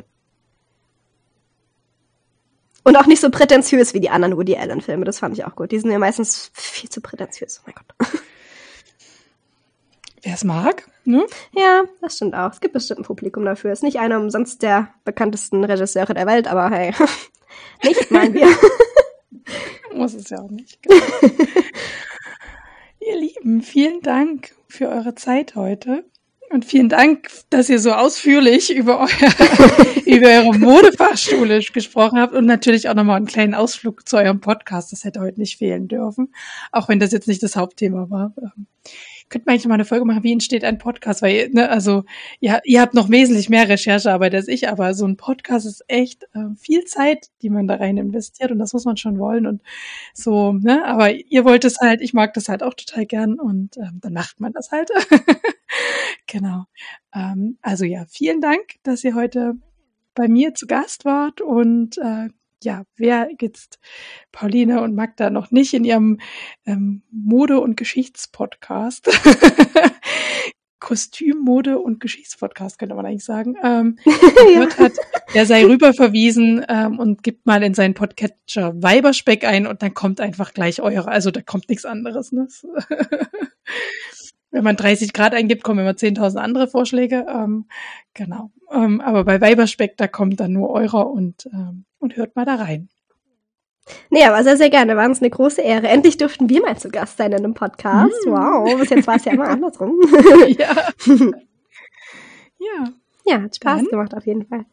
Und auch nicht so prätentiös wie die anderen Woody Allen Filme. Das fand ich auch gut. Die sind ja meistens viel zu prätentiös. Oh mein Gott. Wer es mag, ne? Ja, das stimmt auch. Es gibt bestimmt ein Publikum dafür. Ist nicht einer umsonst der bekanntesten Regisseure der Welt, aber hey, nicht meinen wir. Muss es ja auch nicht. Genau. ihr Lieben, vielen Dank für eure Zeit heute. Und vielen Dank, dass ihr so ausführlich über, euer, über eure Modefachschule gesprochen habt und natürlich auch nochmal einen kleinen Ausflug zu eurem Podcast. Das hätte heute nicht fehlen dürfen, auch wenn das jetzt nicht das Hauptthema war. Ähm, Könnt man eigentlich mal eine Folge machen, wie entsteht ein Podcast? Weil, ne, also, ja, ihr habt noch wesentlich mehr Recherchearbeit als ich, aber so ein Podcast ist echt äh, viel Zeit, die man da rein investiert und das muss man schon wollen und so, ne, aber ihr wollt es halt, ich mag das halt auch total gern und ähm, dann macht man das halt. genau. Ähm, also ja, vielen Dank, dass ihr heute bei mir zu Gast wart und äh, ja, wer jetzt Pauline und Magda noch nicht in ihrem ähm, Mode- und Geschichtspodcast Kostümmode und Geschichtspodcast, könnte man eigentlich sagen, ähm, gehört hat, der sei rüberverwiesen ähm, und gibt mal in seinen Podcatcher Weiberspeck ein und dann kommt einfach gleich eure, also da kommt nichts anderes. Ne? Wenn man 30 Grad eingibt, kommen immer 10.000 andere Vorschläge. Ähm, genau. Ähm, aber bei Weiberspeck, da kommt dann nur eurer und, ähm, und hört mal da rein. Nee, aber sehr, sehr gerne. War uns eine große Ehre. Endlich durften wir mal zu Gast sein in einem Podcast. Mm. Wow, bis jetzt war es ja immer andersrum. ja. ja. Ja, hat Spaß dann, gemacht auf jeden Fall.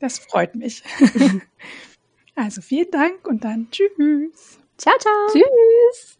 das freut mich. also vielen Dank und dann tschüss. Ciao, ciao. Tschüss.